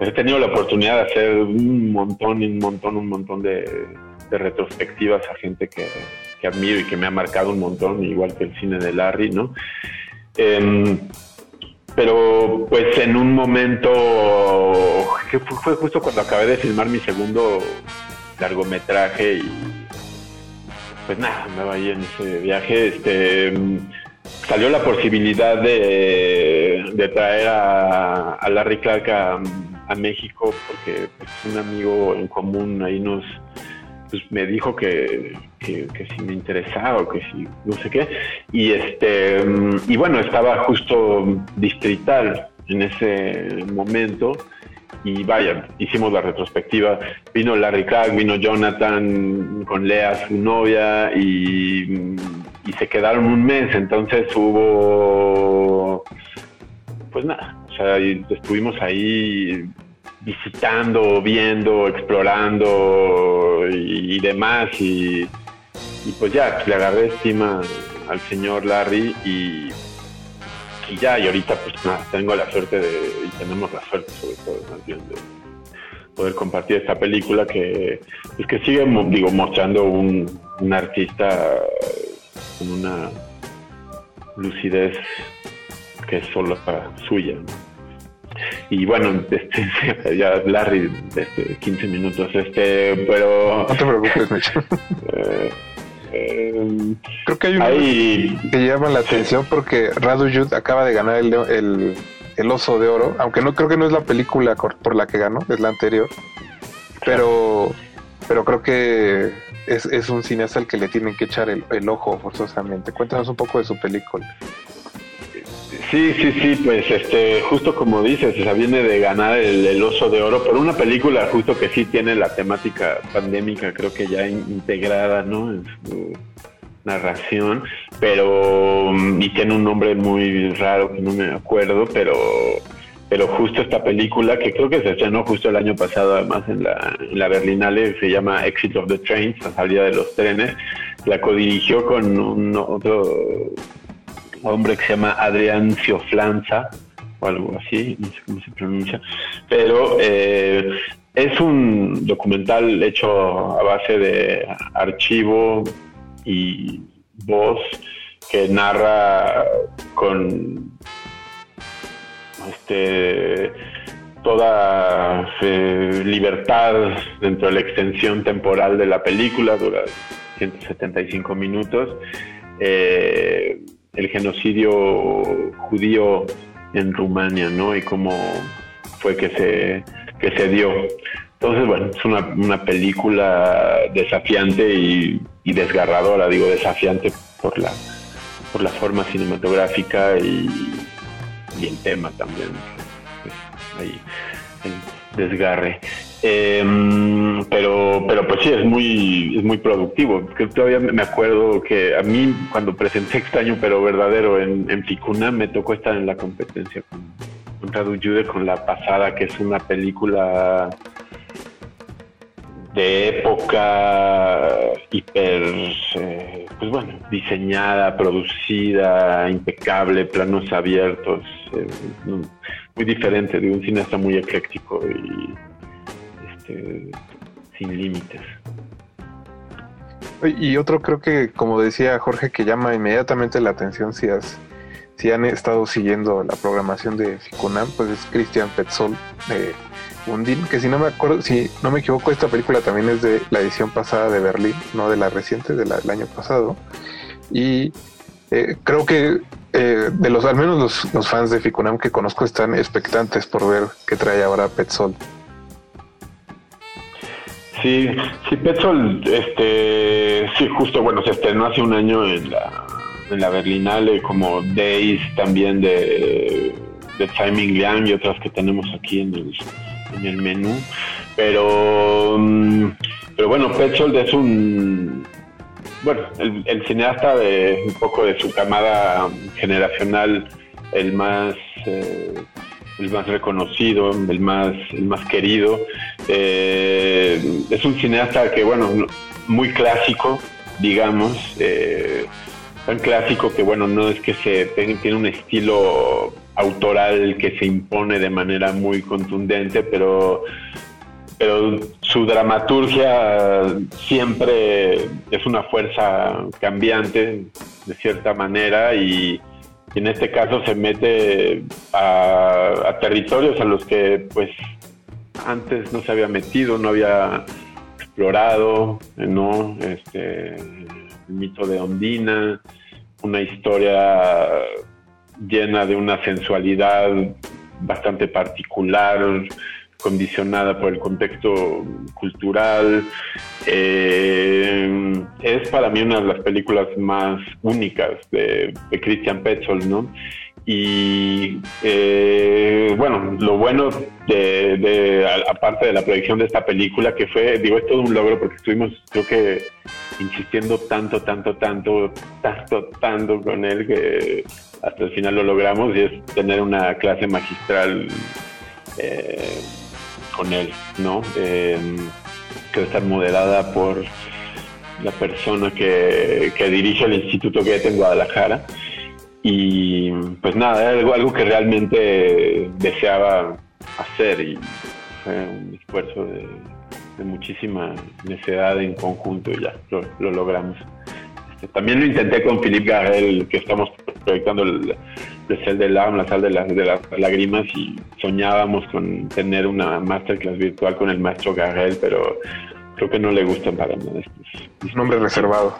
he tenido la oportunidad de hacer un montón, un montón, un montón de, retrospectivas a gente que, admiro y que me ha marcado un montón, igual que el cine de Larry, ¿no? Em, pero pues en un momento, que fue justo cuando acabé de filmar mi segundo largometraje y pues nada, me ahí en ese viaje. Este, salió la posibilidad de, traer a, Larry Clark a, México porque pues, un amigo en común ahí nos pues, me dijo que, que, si me interesaba o que si no sé qué. Y, este, y bueno, estaba justo distrital en ese momento y vaya, hicimos la retrospectiva. Vino Larry Clark, vino Jonathan con Lea, su novia, y, se quedaron un mes. Entonces hubo, pues nada, o sea, estuvimos ahí visitando, viendo, explorando y, demás. Y, y, pues ya, le agarré estima al señor Larry y y ya, y ahorita pues nada, tengo la suerte de, y tenemos la suerte sobre todo de poder compartir esta película que, pues, que sigue digo, mostrando un, un artista con una lucidez que es solo para suya. Y bueno, [LAUGHS] este, ya Larry, este, 15 minutos, este, pero... No te preocupes, [LAUGHS] eh, eh, Creo que hay un que llama la atención porque Radu Yud acaba de ganar el, el, Oso de Oro, aunque no creo que no es la película por la que ganó, es la anterior, pero, pero creo que es, es un cineasta al que le tienen que echar el, el ojo forzosamente. Cuéntanos un poco de su película. Sí, sí, sí, pues este, justo como dices, o viene de ganar el, oso de oro, pero una película justo que sí tiene la temática pandémica, creo que ya integrada, ¿no? En su narración, pero y tiene un nombre muy raro que no me acuerdo, pero pero justo esta película que creo que se estrenó justo el año pasado además en la, en la Berlinale se llama Exit of the Trains, la salida de los trenes, la codirigió con un otro hombre que se llama Adrián Cioflanza o algo así, no sé cómo se pronuncia, pero eh, es un documental hecho a base de archivo y voz que narra con este toda eh, libertad dentro de la extensión temporal de la película, dura 175 minutos. Eh, el genocidio judío en Rumania, ¿no? Y cómo fue que se, que se dio. Entonces, bueno, es una, una película desafiante y, desgarradora, digo desafiante por la, por la forma cinematográfica y, y el tema también. Pues, ahí, el desgarre. Em, pero, pero pues sí, es muy, es muy productivo. Que todavía me acuerdo que a mí cuando presenté [LAUGHS] Extraño pero Verdadero en, en Ficuna me tocó estar en la competencia con, con Radu Jude con La Pasada, que es una película de época hiper, eh, pues bueno, diseñada, producida, impecable, planos abiertos, eh, muy diferente de un cineasta muy ecléctico y sin límites. Y otro creo que, como decía Jorge, que llama inmediatamente la atención si, has, si han estado siguiendo la programación de Ficunam, pues es Christian Petzold de Undine, que si no me acuerdo, si no me equivoco, esta película también es de la edición pasada de Berlín, no de la reciente, del año pasado. Y eh, creo que eh, de los, al menos los, fans de Ficunam que conozco están expectantes por ver qué trae ahora Petzold. Sí, sí, Petzold, este, sí, justo, bueno, se estrenó hace un año en la, en la Berlinale, como Days también de, de Simon Liang y otras que tenemos aquí en el, en el menú. Pero, mm, pero bueno, Petzold es un, bueno, el, cineasta de un poco de su camada generacional, el más, eh, el más reconocido, el más, el más querido. Eh, es un cineasta que, bueno, muy clásico, digamos, eh, tan clásico que, bueno, no es que se tiene un estilo autoral que se impone de manera muy contundente, pero, pero su dramaturgia siempre es una fuerza cambiante de cierta manera y, en este caso se mete a, territorios a los que pues antes no se había metido, no había explorado, ¿no? Este, el mito de Ondina, una historia llena de una sensualidad bastante particular, condicionada por el contexto cultural. Eh, es para mí una de las películas más únicas de, Christian Petzold, ¿no? Y eh, bueno, lo bueno de, aparte de la proyección de esta película, que fue, digo, es todo un logro porque estuvimos, creo que, insistiendo tanto, tanto, tanto, tanto, tanto con él que hasta el final lo logramos y es tener una clase magistral eh, con él, ¿no? Eh, debe estar moderada por la persona que, dirige el Instituto Goethe en Guadalajara. Y pues nada, era algo, que realmente deseaba hacer y fue un esfuerzo de, muchísima necesidad en conjunto y ya lo, logramos. Este, también lo intenté con Philippe Garel, que estamos proyectando el, el de la, la sal de, de las lágrimas y soñábamos con tener una masterclass virtual con el maestro Garel, pero creo que no le gustan para nada estos. Nombre reservado.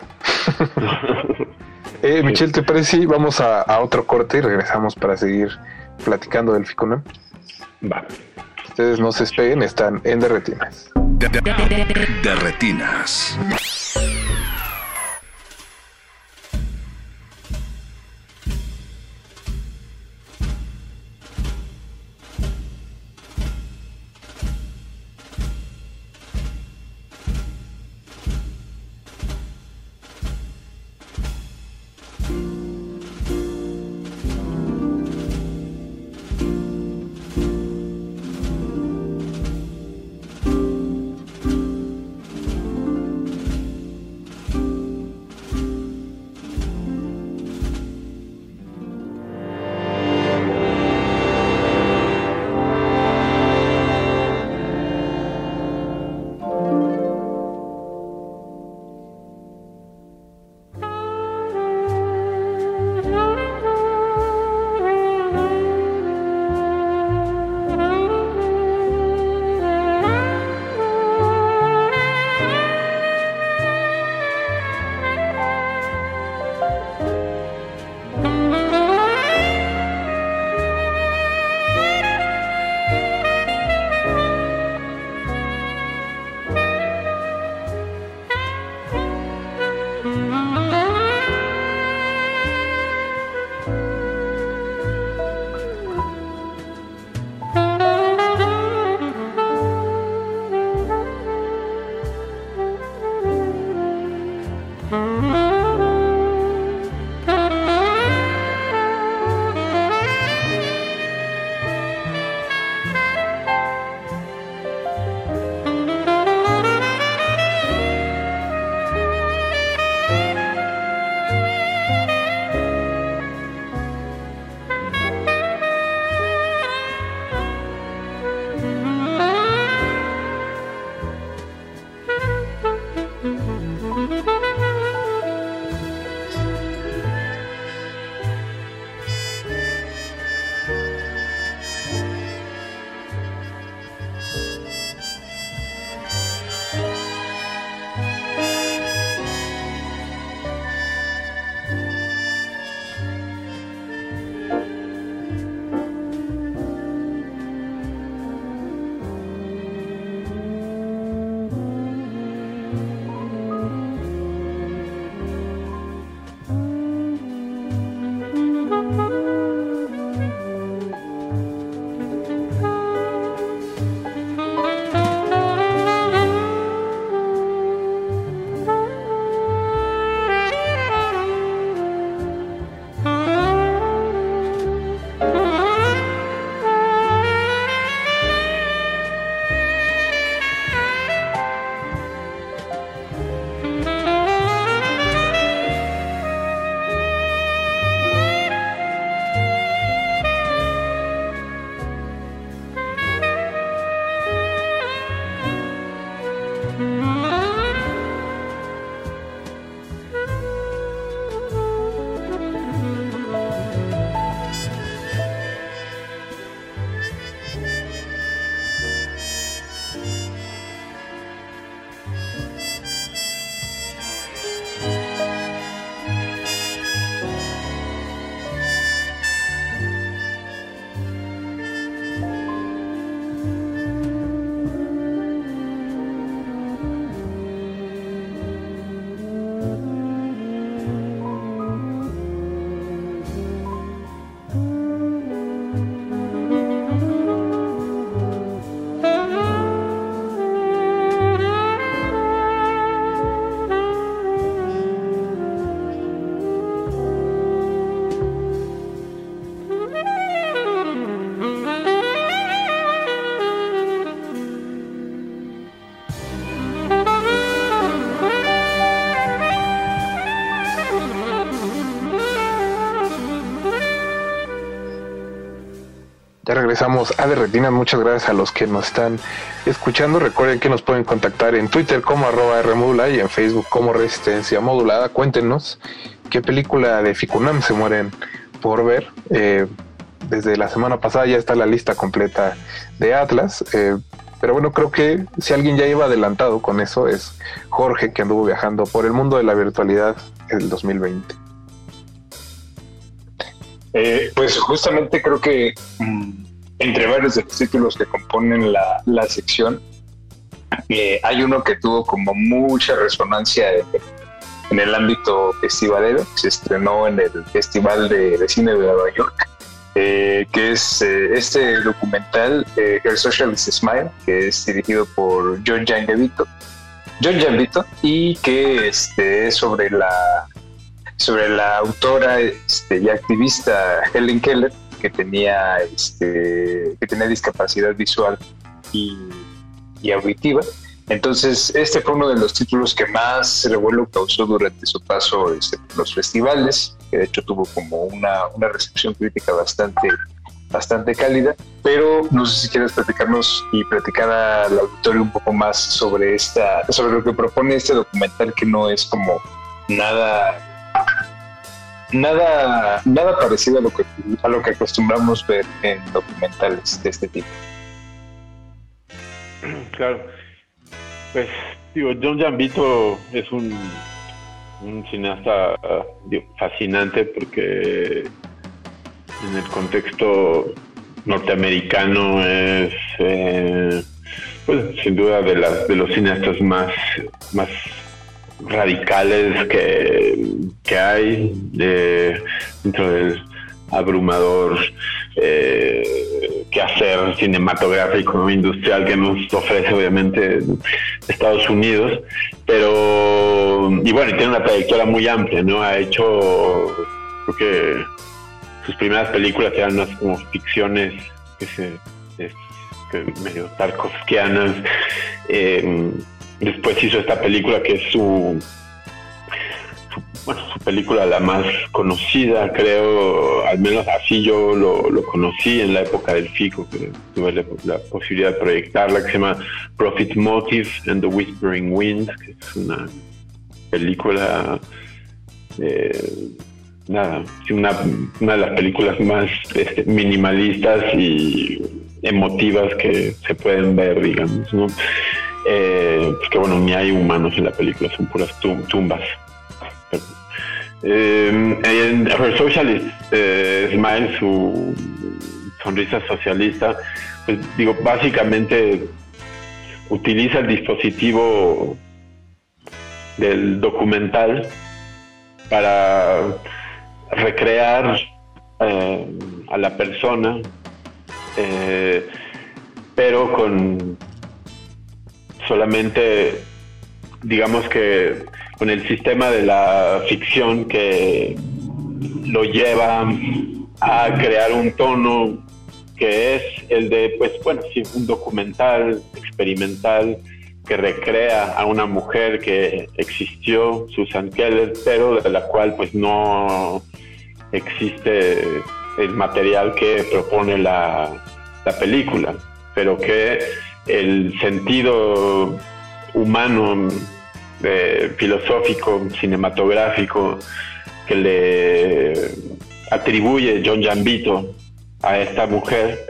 [LAUGHS] eh, Michelle, ¿te parece si vamos a, otro corte y regresamos para seguir platicando del Ficunam? Va. Ustedes no se despeguen, están en Derretinas. Derretinas. Ya regresamos a De Retinas. Muchas gracias a los que nos están escuchando. Recuerden que nos pueden contactar en Twitter como arroba y en Facebook como Resistencia Modulada. Cuéntenos qué película de Ficunam se mueren por ver. Eh, desde la semana pasada ya está la lista completa de Atlas. Eh, pero bueno, creo que si alguien ya iba adelantado con eso es Jorge, que anduvo viajando por el mundo de la virtualidad en el 2020. Eh, pues justamente creo que mm, entre varios de los títulos que componen la, sección, eh, hay uno que tuvo como mucha resonancia en, el ámbito festivalero, se estrenó en el Festival de, Cine de Nueva York, eh, que es este documental, El Socialist Smile, que es dirigido por John Gianvito, John Gianvito y que este, es sobre la sobre la autora este, y activista Helen Keller, que tenía, este, que tenía discapacidad visual y, auditiva. Entonces, este fue uno de los títulos que más revuelo causó durante su paso este, por los festivales, que de hecho tuvo como una, una recepción crítica bastante bastante cálida, pero no sé si quieres platicarnos y platicar al auditorio un poco más sobre esta, sobre lo que propone este documental que no es como nada nada, nada parecido a lo que a lo que acostumbramos ver en documentales de este tipo. Claro. Pues digo, John Jambito es un, un cineasta fascinante porque en el contexto norteamericano es eh, pues, sin duda de, de los cineastas más, más radicales que, que hay dentro del abrumador eh, quehacer cinematográfico industrial que nos ofrece obviamente Estados Unidos. Pero y bueno tiene una trayectoria muy amplia no ha hecho creo que sus primeras películas eran más como ficciones que se medio tarkovskianas eh, Después hizo esta película que es su, bueno, su película la más conocida, creo, al menos así yo lo, conocí en la época del FICO, que tuve la, posibilidad de proyectarla, que se llama Profit Motive and the Whispering Wind, que es una película, eh, nada, una, una de las películas más este, minimalistas y emotivas que se pueden ver, digamos, ¿no? Eh, que bueno, ni hay humanos en la película, son puras tumbas. Eh, en Her Socialist eh, Smile, su sonrisa socialista, pues digo, básicamente utiliza el dispositivo del documental para recrear eh, a la persona, pero con solamente digamos que con el sistema de la ficción que lo lleva a crear un tono que es el de, pues bueno, sí, un documental experimental que recrea a una mujer que existió, Susan Keller, pero de la cual pues no existe el material que propone la, la película, pero que el sentido humano, eh, filosófico, cinematográfico que le atribuye John Jambito a esta mujer,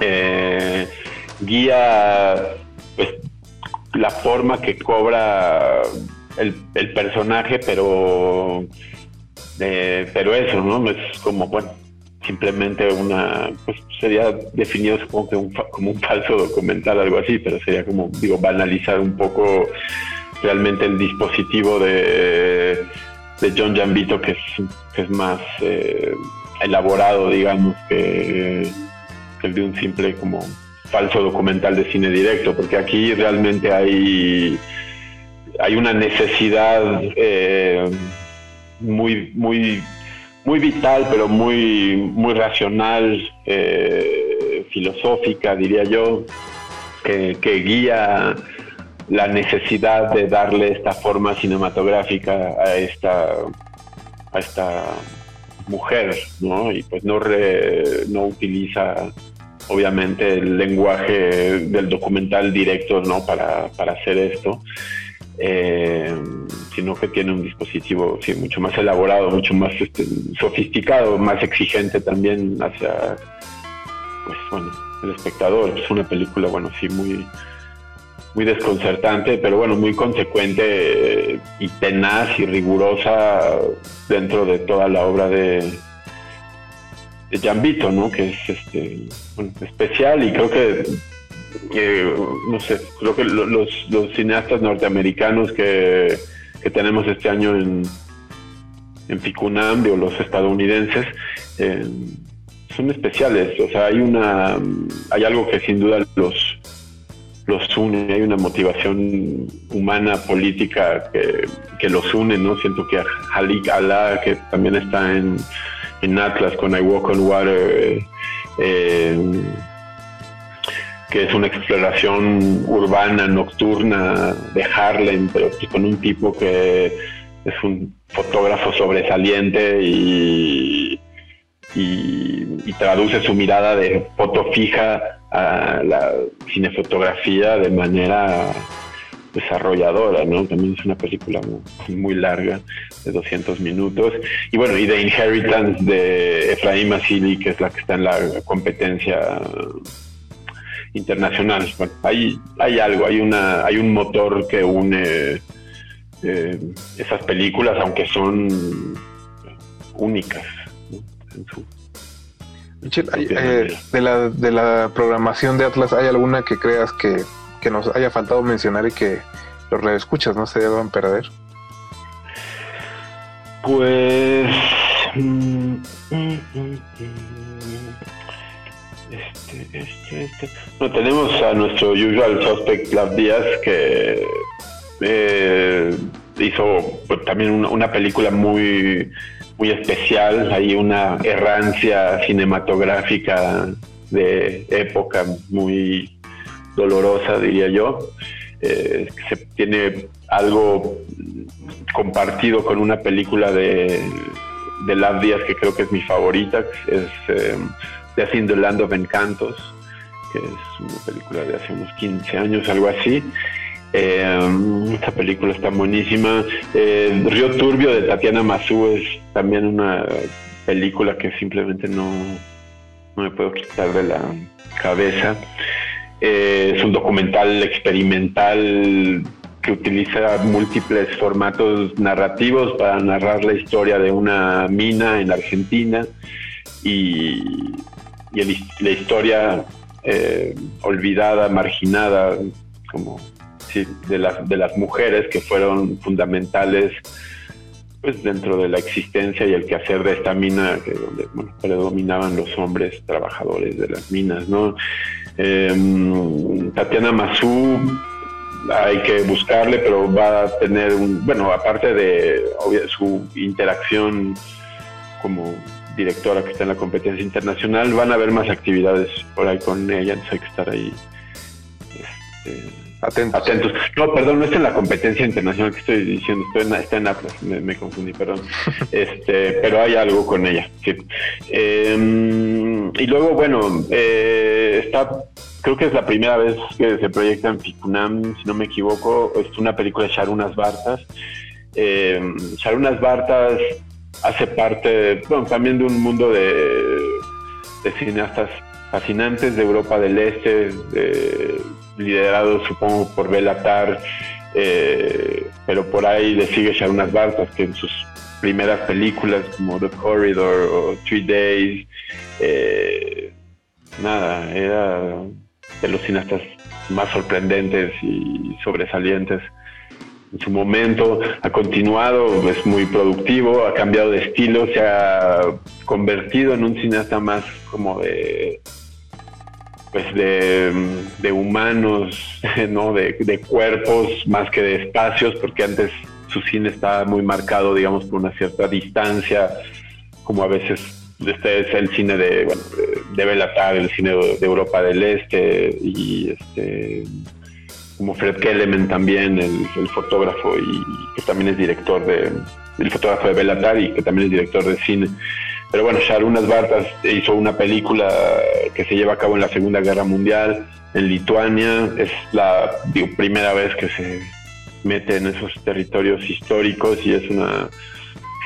eh, guía pues, la forma que cobra el, personaje, pero, eh, pero eso, ¿no? Es como, bueno, simplemente una, pues sería definido como que un, como un falso documental, algo así, pero sería como, digo, banalizar un poco realmente el dispositivo de, de John Jambito, que es, que es más eh, elaborado, digamos, que, el de un simple como falso documental de cine directo, porque aquí realmente hay, hay una necesidad eh, muy, muy muy vital, pero muy, muy racional, eh, filosófica, diría yo, que, guía la necesidad de darle esta forma cinematográfica a esta, a esta mujer, ¿no? Y pues no, no utiliza obviamente el lenguaje del documental directo no para, para hacer esto eh, sino que tiene un dispositivo sí, mucho más elaborado mucho más este, sofisticado más exigente también hacia pues bueno el espectador es una película bueno sí muy muy desconcertante, pero bueno, muy consecuente eh, y tenaz y rigurosa dentro de toda la obra de, de Jambito, ¿no? Que es este especial y creo que no sé, creo que los, los cineastas norteamericanos que, que tenemos este año en, en Ficunam, o los estadounidenses, eh, son especiales. O sea, hay una, hay algo que sin duda los los une, hay una motivación humana, política que, que los une, ¿no? Siento que Halik Allah, que también está en, en Atlas con I Walk on Water, eh, que es una exploración urbana, nocturna de Harlem, pero con un tipo que es un fotógrafo sobresaliente y, y, y traduce su mirada de foto fija a la cinefotografía de manera desarrolladora, ¿no? También es una película muy, larga, de 200 minutos. Y bueno, y The Inheritance de Efraín Masili, que es la que está en la competencia internacional. Bueno, hay, hay algo, hay, una, hay un motor que une eh, esas películas, aunque son únicas en su eh, de, la, de la programación de Atlas, ¿hay alguna que creas que, nos haya faltado mencionar y que los reescuchas no se deban perder? Pues. Mm, mm, mm, este, este, este. No, tenemos a nuestro usual suspect Lav Díaz que eh, hizo pues, también una película muy muy especial, hay una errancia cinematográfica de época muy dolorosa, diría yo. Eh, se tiene algo compartido con una película de, de Lav Díaz que creo que es mi favorita, es eh, Death the Land of Encantos, que es una película de hace unos 15 años, algo así. Eh, esta película está buenísima. Eh, Río Turbio de Tatiana Mazú es también una película que simplemente no, no me puedo quitar de la cabeza. Eh, es un documental experimental que utiliza múltiples formatos narrativos para narrar la historia de una mina en Argentina y, la historia olvidada, marginada, como de, las, de las mujeres que fueron fundamentales pues dentro de la existencia y el quehacer de esta mina, que donde predominaban los hombres trabajadores de las minas, ¿no? Em, Tatiana Mazú hay que buscarle, pero va a tener un, bueno, aparte de su interacción como directora que está en la competencia internacional, van a haber más actividades por ahí con ella, entonces hay que estar ahí. Este, Atentos. No, perdón, no está en la competencia internacional que estoy diciendo, estoy en, está en Atlas, me, confundí, perdón. [LAUGHS] este, pero hay algo con ella, sí. Em, y luego, bueno, eh, está, creo que es la primera vez que se proyecta en Ficunam, si no me equivoco, es una película de Sharunas Bartas. Eh, Sharunas Bartas hace parte, también de un mundo de, de cineastas fascinantes de Europa del Este, de liderado supongo por Belatar, eh, pero por ahí le sigue Sharunas Bartas, que en sus primeras películas como The Corridor o Three Days, eh, nada, era de los cineastas más sorprendentes y sobresalientes en su momento, ha continuado, es muy productivo, ha cambiado de estilo, se ha convertido en un cineasta más como de pues de, humanos, [LAUGHS] ¿no? De, cuerpos más que de espacios, porque antes su cine estaba muy marcado, digamos, por una cierta distancia, como a veces este es el cine de, bueno, de Belatar, el cine de, Europa del Este, y este como Fred Kelleman también, el, fotógrafo y que también es director de, el fotógrafo de Belatar y que también es director de cine. pero bueno, Sharunas Bartas hizo una película que se lleva a cabo en la Segunda Guerra Mundial en Lituania. Es la primera vez que se mete en esos territorios históricos y es una,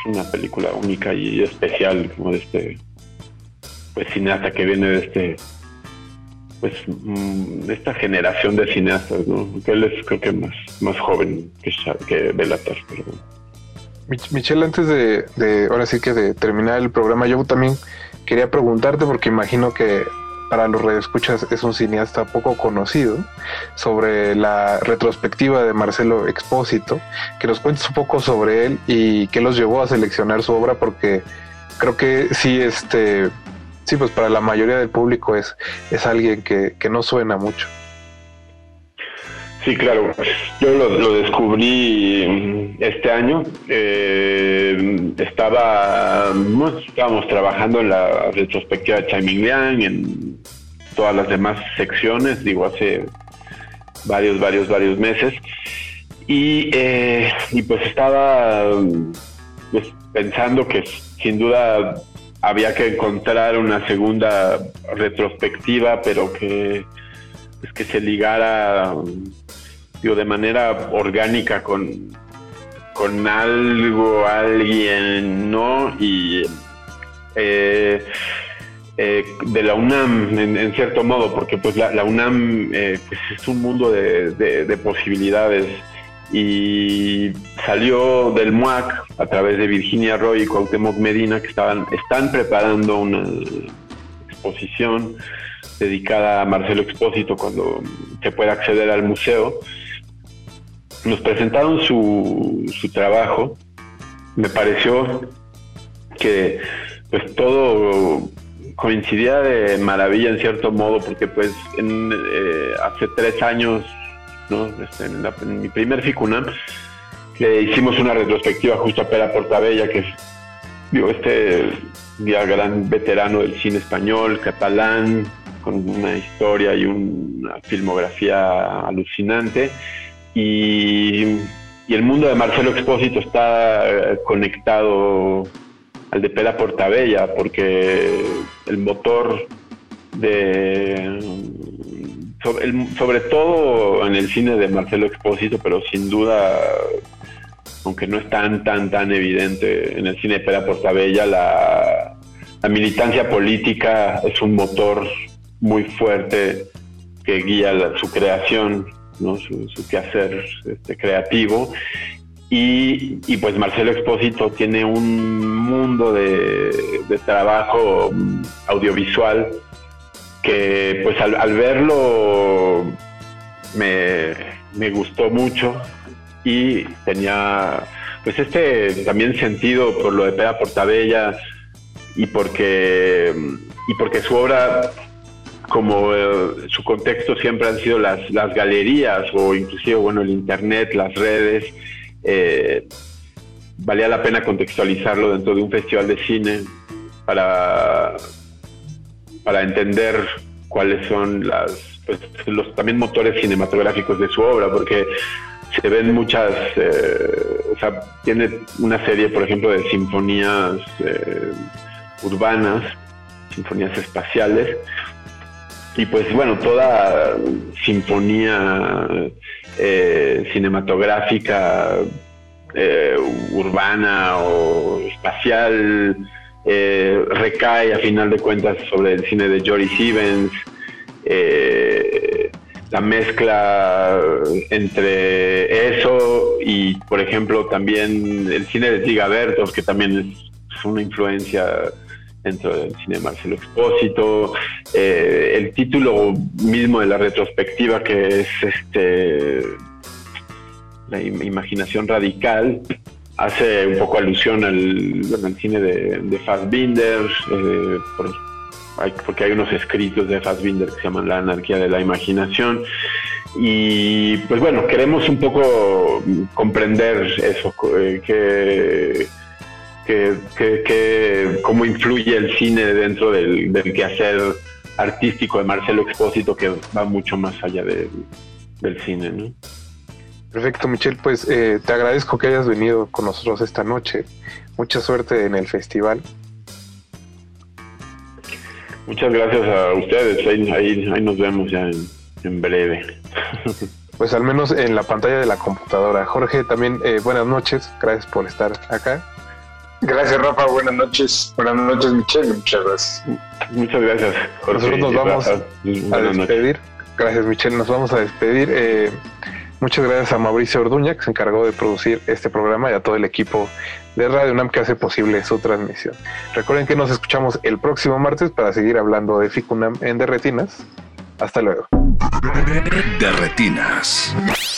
una película única y especial como de este pues cineasta que viene de este pues mm, esta generación de cineastas, ¿no? Él es creo que más, más joven que, que Belatar, Michelle, antes de, de, ahora sí que de terminar el programa, yo también quería preguntarte, porque imagino que para los radioescuchas es un cineasta poco conocido, sobre la retrospectiva de Marcelo Expósito, que nos cuentes un poco sobre él y qué los llevó a seleccionar su obra, porque creo que sí, este, sí, pues para la mayoría del público es, es alguien que, que no suena mucho. Sí, claro. Yo lo, descubrí este año. Eh, estaba, estábamos trabajando en la retrospectiva de Chiming Liang, en todas las demás secciones, digo, hace varios, varios, varios meses. Y, eh, y pues estaba pues, pensando que sin duda había que encontrar una segunda retrospectiva, pero que, pues, que se ligara digo, de manera orgánica con, con algo, alguien, ¿no? Y eh, eh, de la UNAM, en, cierto modo, porque pues la, UNAM eh, pues es un mundo de, posibilidades y salió del MUAC a través de Virginia Roy y Cuauhtémoc Medina que estaban están preparando una exposición dedicada a Marcelo Expósito cuando se pueda acceder al museo. Nos presentaron su, su trabajo, me pareció que pues todo coincidía de maravilla en cierto modo, porque pues en, eh, hace tres años, ¿no? Este, en, mi primer FICUNAM, le hicimos una retrospectiva justo a Pera Portabella, que es digo, este gran veterano del cine español, catalán, con una historia y una filmografía alucinante y, el mundo de Marcelo Expósito está eh, conectado al de Pera Portabella, porque el motor de sobre, todo en el cine de Marcelo Expósito, pero sin duda, aunque no es tan tan tan evidente en el cine de Pera Portabella, la, la militancia política es un motor muy fuerte que guía su creación su, quehacer este, creativo. Y, pues Marcelo Expósito tiene un mundo de, trabajo audiovisual que pues al, verlo me, gustó mucho y tenía pues este también sentido por lo de Pera Portabella y porque y porque su obra como eh, su contexto siempre han sido las, las galerías o inclusive bueno el internet, las redes, eh, valía la pena contextualizarlo dentro de un festival de cine para, para entender cuáles son las, pues, los también motores cinematográficos de su obra, porque se ven muchas, eh, o sea, tiene una serie, por ejemplo, de sinfonías urbanas, sinfonías espaciales, y pues bueno, toda sinfonía eh, cinematográfica eh, urbana o espacial eh, recae a final de cuentas sobre el cine de Jory Stevens, la mezcla entre eso y por ejemplo también el cine de Tigabertos, que también es una influencia dentro del cine de Marcelo Expósito, eh, el título mismo de la retrospectiva que es este la imaginación radical hace un poco alusión al, cine de, de Fassbinder, eh, porque hay unos escritos de Fassbinder que se llaman La anarquía de la imaginación. Y pues bueno, queremos un poco comprender eso, eh, que que, cómo influye el cine dentro del, quehacer artístico de Marcelo Expósito, que va mucho más allá del cine. ¿no? Perfecto, Michelle, pues eh, te agradezco que hayas venido con nosotros esta noche. Mucha suerte en el festival. Muchas gracias a ustedes. Ahí, ahí, ahí nos vemos ya en, en breve. [LAUGHS] Pues al menos en la pantalla de la computadora. Jorge, también eh, buenas noches. Gracias por estar acá. Gracias, Rafa. Buenas noches. Buenas noches, Michelle. Muchas gracias. Muchas gracias. Jorge Nosotros nos vamos a despedir. Gracias, Michelle. Nos vamos a despedir. Eh, muchas gracias a Mauricio Orduña, que se encargó de producir este programa, y a todo el equipo de Radio UNAM que hace posible su transmisión. Recuerden que nos escuchamos el próximo martes para seguir hablando de FICUNAM en Derretinas. Hasta luego. De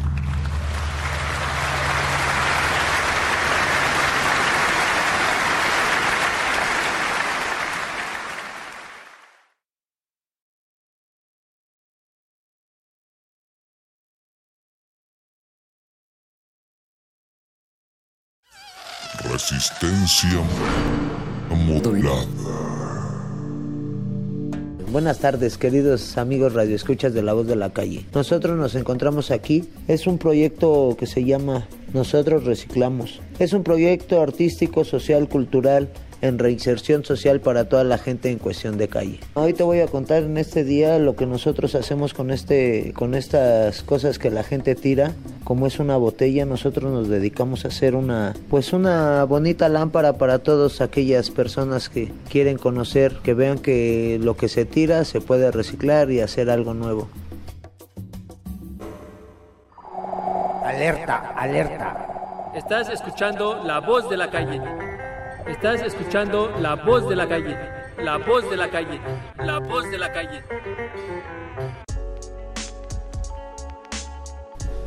Resistencia modulada. Buenas tardes, queridos amigos radioescuchas de La Voz de la Calle. Nosotros nos encontramos aquí. Es un proyecto que se llama Nosotros Reciclamos. Es un proyecto artístico, social, cultural en reinserción social para toda la gente en cuestión de calle. Hoy te voy a contar en este día lo que nosotros hacemos con este con estas cosas que la gente tira, como es una botella, nosotros nos dedicamos a hacer una pues una bonita lámpara para todas aquellas personas que quieren conocer, que vean que lo que se tira se puede reciclar y hacer algo nuevo. Alerta, alerta. Estás escuchando la voz de la calle. Estás escuchando la voz de la calle. La voz de la calle. La voz de la calle.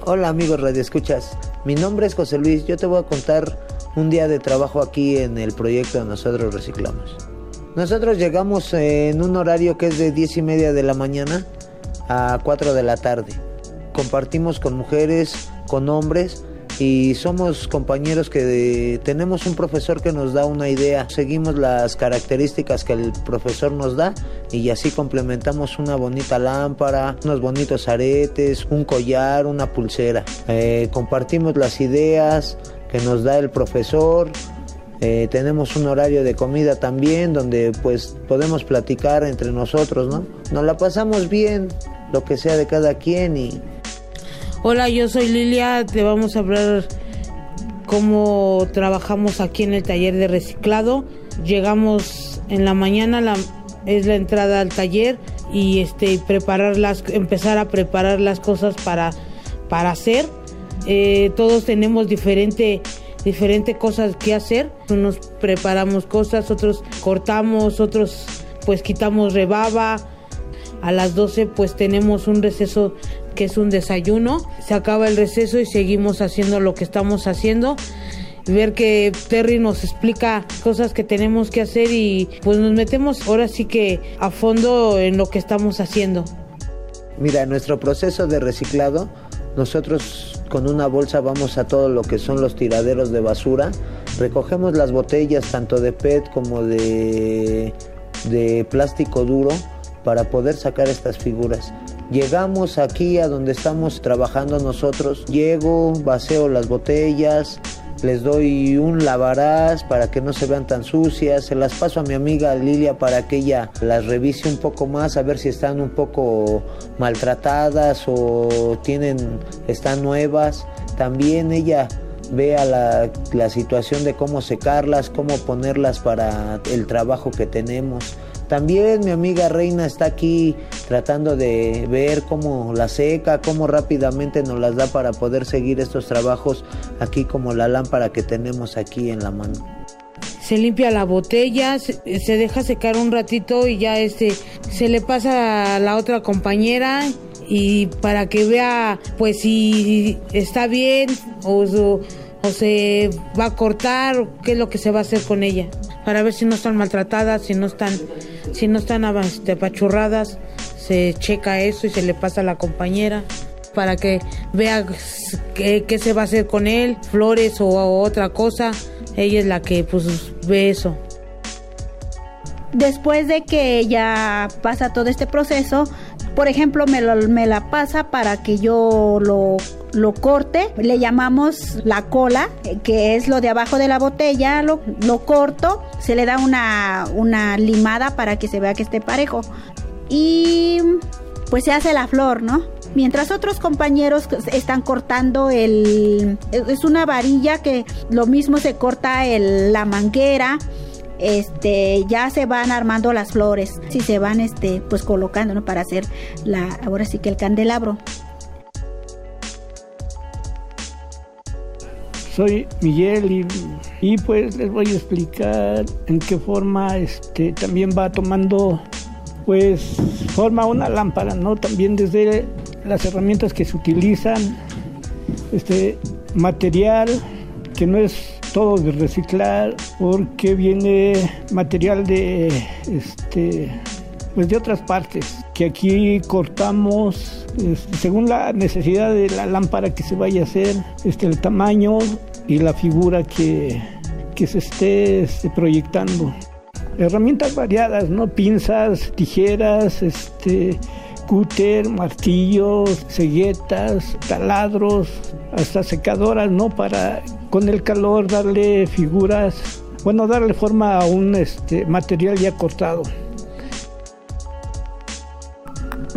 Hola amigos Radio Escuchas, mi nombre es José Luis, yo te voy a contar un día de trabajo aquí en el proyecto de Nosotros Reciclamos. Nosotros llegamos en un horario que es de 10 y media de la mañana a 4 de la tarde. Compartimos con mujeres, con hombres y somos compañeros que tenemos un profesor que nos da una idea, seguimos las características que el profesor nos da y así complementamos una bonita lámpara, unos bonitos aretes, un collar, una pulsera. Eh, compartimos las ideas que nos da el profesor. Eh, tenemos un horario de comida también donde pues podemos platicar entre nosotros, ¿no? Nos la pasamos bien, lo que sea de cada quien y Hola, yo soy Lilia, te vamos a hablar cómo trabajamos aquí en el taller de reciclado. Llegamos en la mañana, la, es la entrada al taller y este preparar las, empezar a preparar las cosas para, para hacer. Eh, todos tenemos diferente diferente cosas que hacer. Unos preparamos cosas, otros cortamos, otros pues quitamos rebaba. A las 12 pues tenemos un receso que es un desayuno. Se acaba el receso y seguimos haciendo lo que estamos haciendo. Ver que Terry nos explica cosas que tenemos que hacer y pues nos metemos ahora sí que a fondo en lo que estamos haciendo. Mira, nuestro proceso de reciclado, nosotros con una bolsa vamos a todo lo que son los tiraderos de basura, recogemos las botellas tanto de PET como de, de plástico duro para poder sacar estas figuras. Llegamos aquí a donde estamos trabajando nosotros, llego, vaceo las botellas, les doy un lavarás para que no se vean tan sucias, se las paso a mi amiga Lilia para que ella las revise un poco más, a ver si están un poco maltratadas o tienen, están nuevas. También ella vea la, la situación de cómo secarlas, cómo ponerlas para el trabajo que tenemos. También mi amiga Reina está aquí tratando de ver cómo la seca, cómo rápidamente nos las da para poder seguir estos trabajos aquí como la lámpara que tenemos aquí en la mano. Se limpia la botella, se, deja secar un ratito y ya este se le pasa a la otra compañera y para que vea pues si está bien o, o, o se va a cortar, qué es lo que se va a hacer con ella, para ver si no están maltratadas, si no están, si no están este, apachurradas, se checa eso y se le pasa a la compañera para que vea qué, qué se va a hacer con él, flores o, o otra cosa. Ella es la que pues ve eso. Después de que ya pasa todo este proceso, por ejemplo, me, lo, me la pasa para que yo lo, lo, corte. Le llamamos la cola, que es lo de abajo de la botella. Lo, lo corto, se le da una, una limada para que se vea que esté parejo. Y pues se hace la flor, ¿no? Mientras otros compañeros están cortando el... Es una varilla que lo mismo se corta el, la manguera este ya se van armando las flores si se van este pues colocando ¿no? para hacer la ahora sí que el candelabro soy Miguel y, y, pues les voy a explicar en qué forma este también va tomando pues forma una lámpara no también desde las herramientas que se utilizan este material que no es todo de reciclar porque viene material de este pues de otras partes que aquí cortamos este, según la necesidad de la lámpara que se vaya a hacer este el tamaño y la figura que, que se esté este, proyectando. Herramientas variadas no pinzas tijeras este cúter, martillos, ceguetas, taladros, hasta secadoras, ¿no? Para con el calor darle figuras, bueno, darle forma a un este, material ya cortado.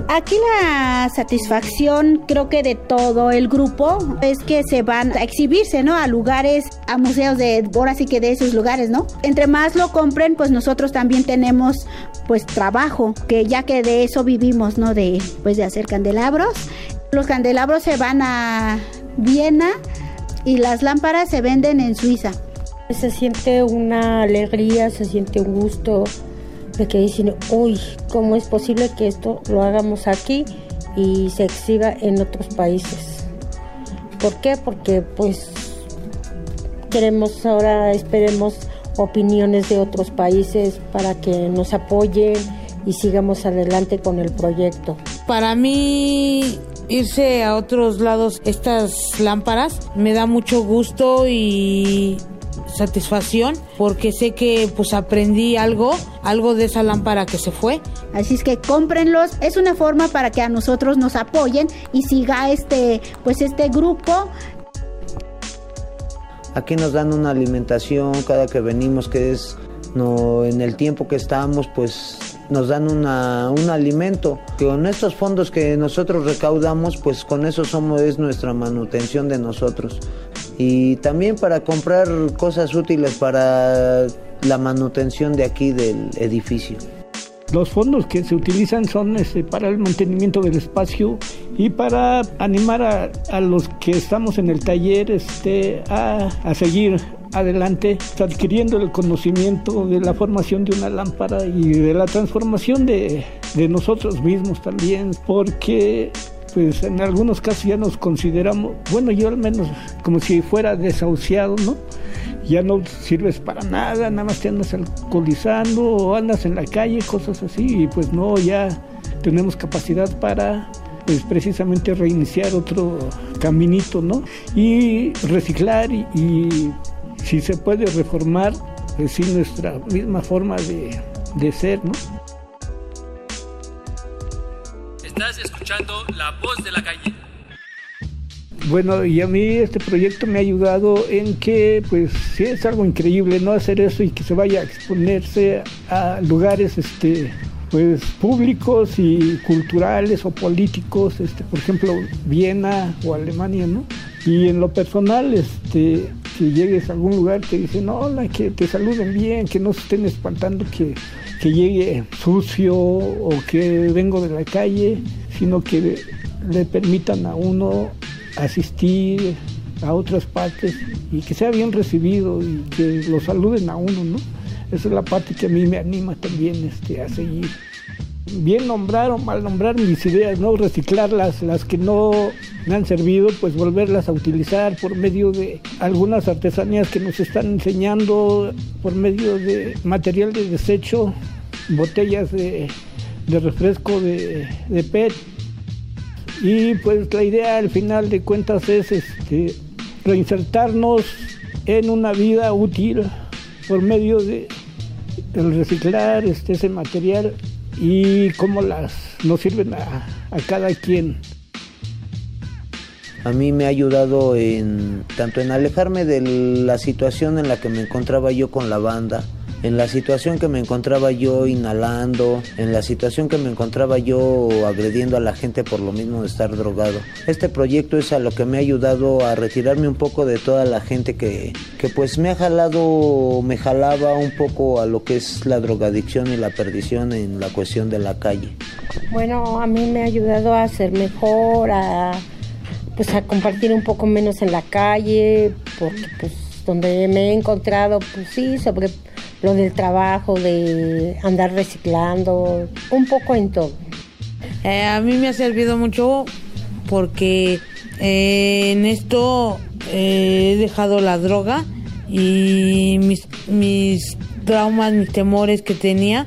Aquí la satisfacción creo que de todo el grupo es que se van a exhibirse, ¿no? A lugares, a museos de, ahora sí que de esos lugares, ¿no? Entre más lo compren, pues nosotros también tenemos pues trabajo, que ya que de eso vivimos, ¿no? De pues de hacer candelabros. Los candelabros se van a Viena y las lámparas se venden en Suiza. Se siente una alegría, se siente un gusto de que dicen, uy, ¿cómo es posible que esto lo hagamos aquí y se exhiba en otros países? ¿Por qué? Porque pues queremos ahora, esperemos opiniones de otros países para que nos apoyen y sigamos adelante con el proyecto. Para mí irse a otros lados estas lámparas me da mucho gusto y satisfacción porque sé que pues aprendí algo, algo de esa lámpara que se fue. Así es que cómprenlos, es una forma para que a nosotros nos apoyen y siga este pues este grupo. Aquí nos dan una alimentación cada que venimos que es no en el tiempo que estamos pues nos dan una, un alimento. Con estos fondos que nosotros recaudamos, pues con eso somos, es nuestra manutención de nosotros. Y también para comprar cosas útiles para la manutención de aquí del edificio. Los fondos que se utilizan son este, para el mantenimiento del espacio y para animar a, los que estamos en el taller este, a, a seguir adelante, adquiriendo el conocimiento de la formación de una lámpara y de la transformación de, de nosotros mismos también, porque pues en algunos casos ya nos consideramos, bueno, yo al menos como si fuera desahuciado, ¿no? Ya no sirves para nada, nada más te andas alcoholizando o andas en la calle, cosas así, y pues no, ya tenemos capacidad para pues precisamente reiniciar otro caminito, ¿no? Y reciclar y, y si se puede reformar, pues sí, nuestra misma forma de, de ser, ¿no? Estás escuchando La Voz de la Calle. Bueno, y a mí este proyecto me ha ayudado en que, pues, sí es algo increíble, ¿no? Hacer eso y que se vaya a exponerse a lugares, este, pues, públicos y culturales o políticos, este, por ejemplo, Viena o Alemania, ¿no? Y en lo personal, este, que llegues a algún lugar que dicen, hola, que te saluden bien, que no se estén espantando que, que llegue sucio o que vengo de la calle, sino que le permitan a uno asistir a otras partes y que sea bien recibido y que lo saluden a uno, ¿no? Esa es la parte que a mí me anima también este, a seguir. Bien nombrar o mal nombrar mis ideas, ¿no? Reciclarlas, las que no me han servido, pues volverlas a utilizar por medio de algunas artesanías que nos están enseñando, por medio de material de desecho, botellas de, refresco de, de PET, y pues la idea al final de cuentas es este, reinsertarnos en una vida útil por medio de reciclar este, ese material y cómo las nos sirven a, a cada quien. A mí me ha ayudado en tanto en alejarme de la situación en la que me encontraba yo con la banda, en la situación que me encontraba yo inhalando, en la situación que me encontraba yo agrediendo a la gente por lo mismo de estar drogado. Este proyecto es a lo que me ha ayudado a retirarme un poco de toda la gente que, que pues me ha jalado, me jalaba un poco a lo que es la drogadicción y la perdición en la cuestión de la calle. Bueno, a mí me ha ayudado a ser mejor, a pues a compartir un poco menos en la calle, porque pues donde me he encontrado, pues sí, sobre lo del trabajo, de andar reciclando, un poco en todo. Eh, a mí me ha servido mucho porque eh, en esto eh, he dejado la droga y mis, mis traumas, mis temores que tenía,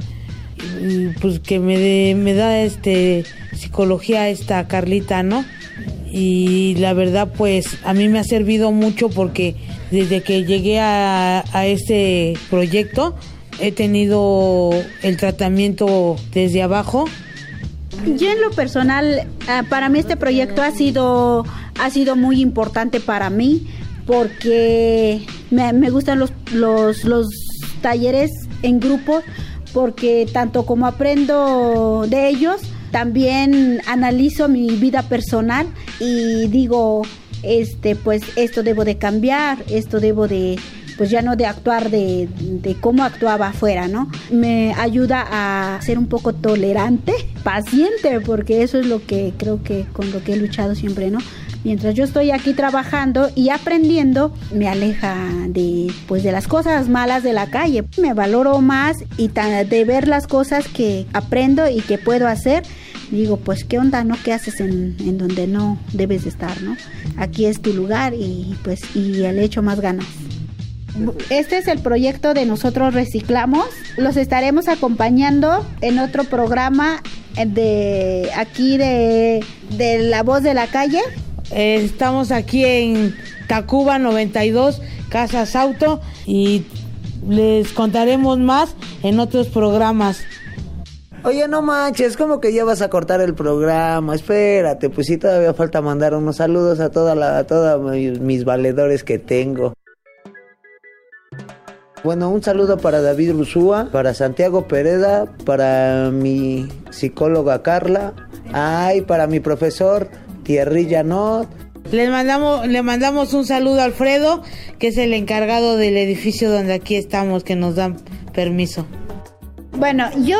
pues que me, de- me da este psicología esta Carlita, ¿no? Y la verdad pues a mí me ha servido mucho porque desde que llegué a, a este proyecto he tenido el tratamiento desde abajo. Yo en lo personal, ah, para mí este proyecto ha sido, ha sido muy importante para mí porque me, me gustan los, los, los talleres en grupo porque tanto como aprendo de ellos, también analizo mi vida personal y digo, este, pues esto debo de cambiar, esto debo de, pues ya no de actuar de, de cómo actuaba afuera, ¿no? Me ayuda a ser un poco tolerante, [LAUGHS] paciente, porque eso es lo que creo que con lo que he luchado siempre, ¿no? Mientras yo estoy aquí trabajando y aprendiendo, me aleja de pues de las cosas malas de la calle. Me valoro más y de ver las cosas que aprendo y que puedo hacer digo, pues qué onda, ¿no? ¿Qué haces en, en donde no debes de estar, ¿no? Aquí es tu lugar y pues y el hecho más ganas. Este es el proyecto de Nosotros Reciclamos. Los estaremos acompañando en otro programa de aquí de, de La Voz de la Calle. Eh, estamos aquí en Tacuba 92, Casas Auto, y les contaremos más en otros programas. Oye, no manches, como que ya vas a cortar el programa. Espérate, pues sí, todavía falta mandar unos saludos a toda la, todos mis valedores que tengo. Bueno, un saludo para David Rusúa, para Santiago Pereda, para mi psicóloga Carla, ay, para mi profesor Thierry Janot. Les mandamos, le mandamos un saludo a Alfredo, que es el encargado del edificio donde aquí estamos, que nos dan permiso. Bueno, yo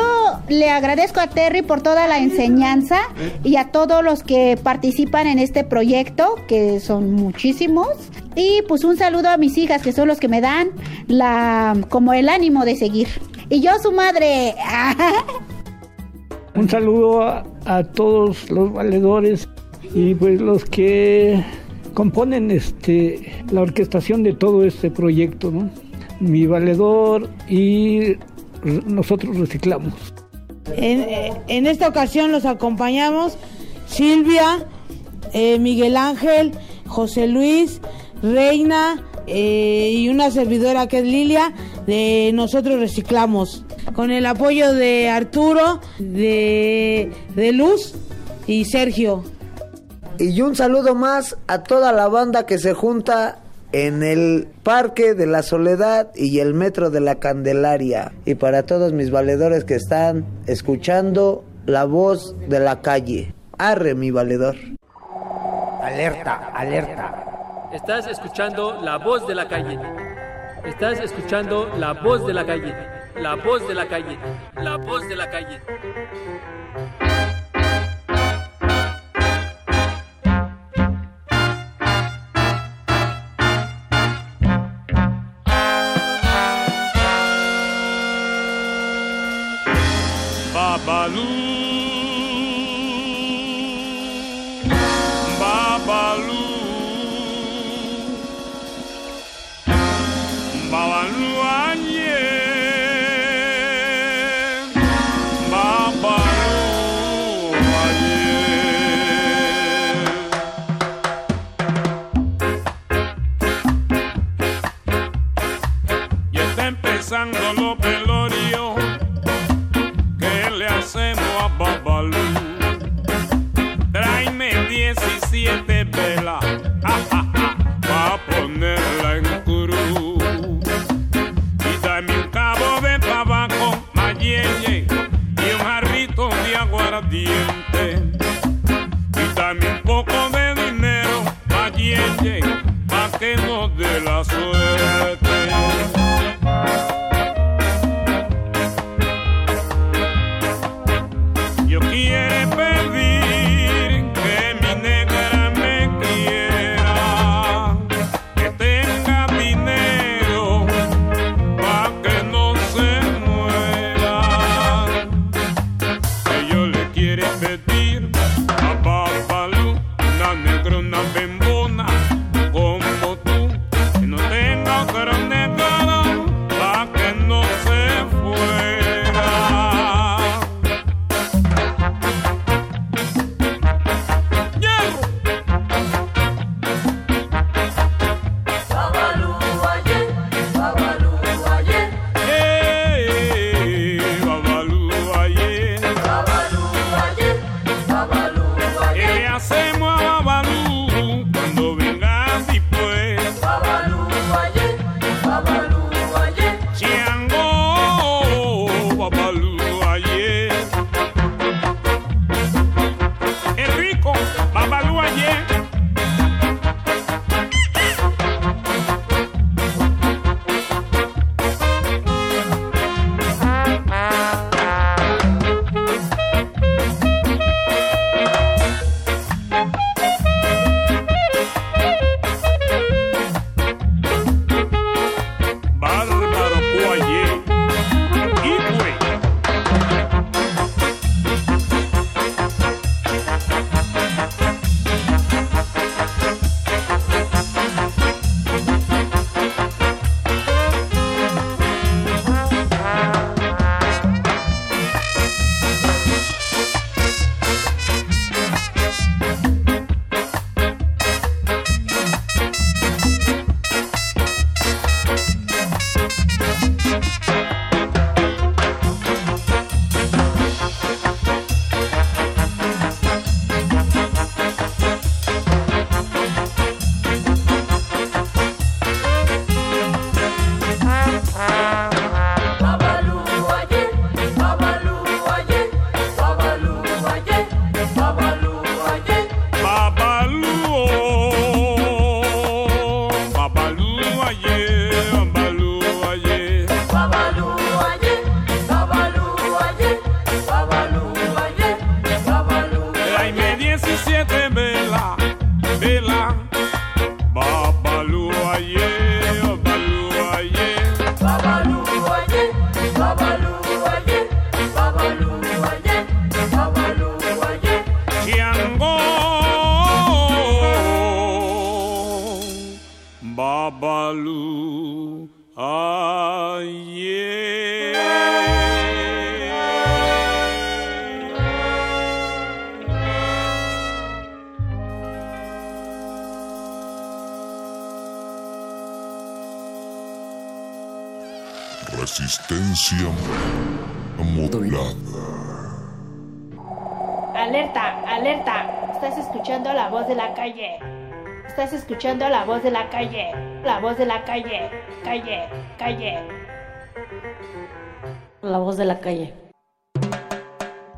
le agradezco a Terry por toda la enseñanza y a todos los que participan en este proyecto, que son muchísimos. Y pues un saludo a mis hijas, que son los que me dan la como el ánimo de seguir. Y yo su madre. [LAUGHS] Un saludo a, a todos los valedores y pues los que componen este la orquestación de todo este proyecto, ¿no? Mi valedor y nosotros reciclamos. En, en esta ocasión los acompañamos Silvia, eh, Miguel Ángel, José Luis, Reina eh, y una servidora que es Lilia de Nosotros Reciclamos. Con el apoyo de Arturo, de, de Luz y Sergio. Y un saludo más a toda la banda que se junta en el Parque de la Soledad y el Metro de la Candelaria. Y para todos mis valedores que están escuchando la voz de la calle. Arre, mi valedor. Alerta, alerta. Estás escuchando la voz de la calle. Estás escuchando la voz de la calle. La voz de la calle. La voz de la calle. Babalu, Babalu, Babalu anye, Babalu anye. Ya está empezando La calle. Calle, calle. La voz de la calle.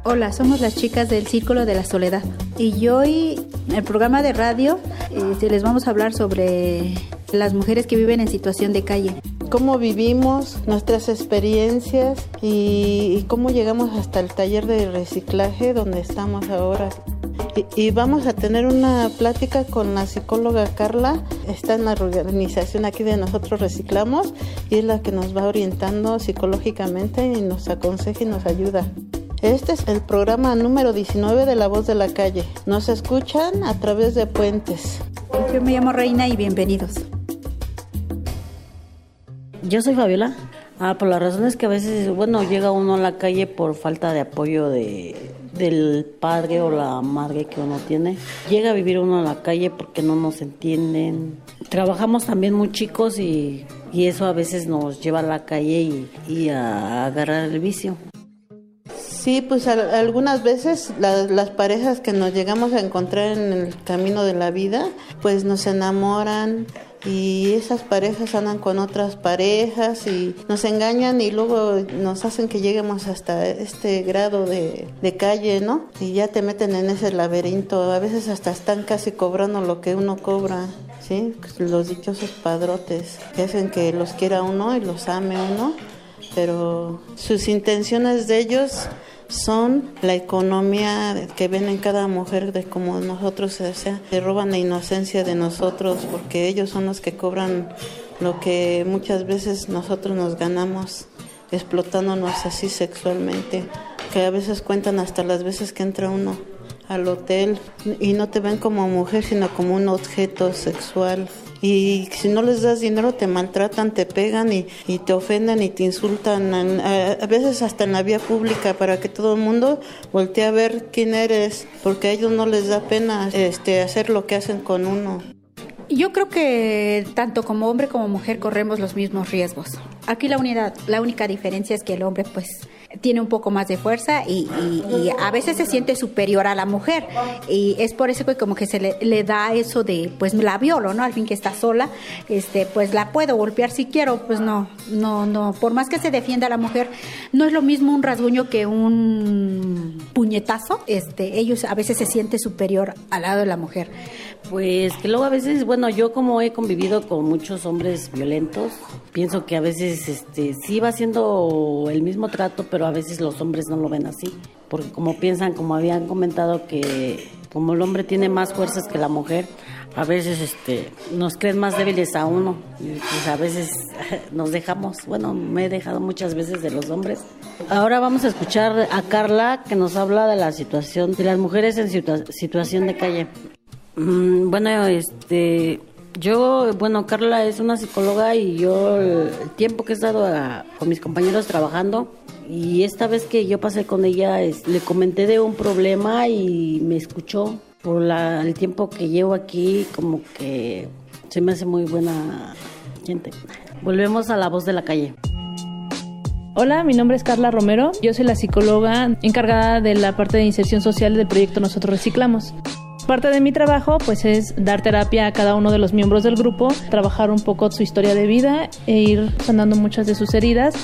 Hola, somos las chicas del Círculo de la Soledad. Y hoy, en el programa de radio, este, les vamos a hablar sobre las mujeres que viven en situación de calle. Cómo vivimos, nuestras experiencias y, y cómo llegamos hasta el taller de reciclaje donde estamos ahora. Y, y vamos a tener una plática con la psicóloga Carla. Está en la organización aquí de Nosotros Reciclamos y es la que nos va orientando psicológicamente y nos aconseja y nos ayuda. Este es el programa número 19 de La Voz de la Calle. Nos escuchan a través de puentes. Yo me llamo Reina y bienvenidos. Yo soy Fabiola. Ah, por las razones que a veces, bueno, llega uno a la calle por falta de apoyo de, del padre o la madre que uno tiene. Llega a vivir uno a la calle porque no nos entienden. Trabajamos también muy chicos y, y eso a veces nos lleva a la calle y, y a agarrar el vicio. Sí, pues al- algunas veces la- las parejas que nos llegamos a encontrar en el camino de la vida, pues nos enamoran y esas parejas andan con otras parejas y nos engañan y luego nos hacen que lleguemos hasta este grado de, de calle, ¿no? Y ya te meten en ese laberinto, a veces hasta están casi cobrando lo que uno cobra. Sí, los dichosos padrotes que hacen que los quiera uno y los ame uno pero sus intenciones de ellos son la economía que ven en cada mujer de como nosotros, o sea, se roban la inocencia de nosotros porque ellos son los que cobran lo que muchas veces nosotros nos ganamos explotándonos así sexualmente, que a veces cuentan hasta las veces que entra uno al hotel y no te ven como mujer, sino como un objeto sexual. Y si no les das dinero te maltratan, te pegan y, te ofenden y te insultan, a, a veces hasta en la vía pública para que todo el mundo voltee a ver quién eres, porque a ellos no les da pena este, hacer lo que hacen con uno. Yo creo que tanto como hombre como mujer corremos los mismos riesgos. Aquí la unidad, la única diferencia es que el hombre pues tiene un poco más de fuerza y, a veces se siente superior a la mujer y es por eso que como que se le, le da eso de pues la violo, ¿no? Al fin que está sola, este pues la puedo golpear si quiero, pues no, no, no, por más que se defienda a la mujer, no es lo mismo un rasguño que un puñetazo, este, ellos a veces se siente superior al lado de la mujer. Pues que luego a veces, bueno, yo como he convivido con muchos hombres violentos, pienso que a veces este sí va siendo el mismo trato, pero a veces los hombres no lo ven así, porque como piensan, como habían comentado que como el hombre tiene más fuerzas que la mujer, a veces este nos creen más débiles a uno y pues a veces [LAUGHS] nos dejamos, bueno, me he dejado muchas veces de los hombres. Ahora vamos a escuchar a Carla que nos habla de la situación de las mujeres en situa- situación de calle. Mm, bueno, este, yo, bueno, Carla es una psicóloga y yo el tiempo que he estado a- con mis compañeros trabajando y esta vez que yo pasé con ella es- le comenté de un problema y me escuchó por la- el tiempo que llevo aquí, como que se me hace muy buena gente. Volvemos a la voz de la calle. Hola, mi nombre es Carla Romero. Yo soy la psicóloga encargada de la parte de inserción social del proyecto Nosotros Reciclamos. Parte de mi trabajo pues es dar terapia a cada uno de los miembros del grupo, trabajar un poco su historia de vida e ir sanando muchas de sus heridas.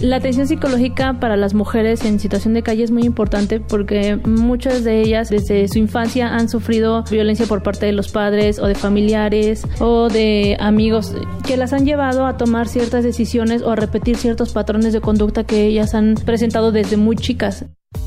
La atención psicológica para las mujeres en situación de calle es muy importante porque muchas de ellas desde su infancia han sufrido violencia por parte de los padres o de familiares o de amigos que las han llevado a tomar ciertas decisiones o a repetir ciertos patrones de conducta que ellas han presentado desde muy chicas.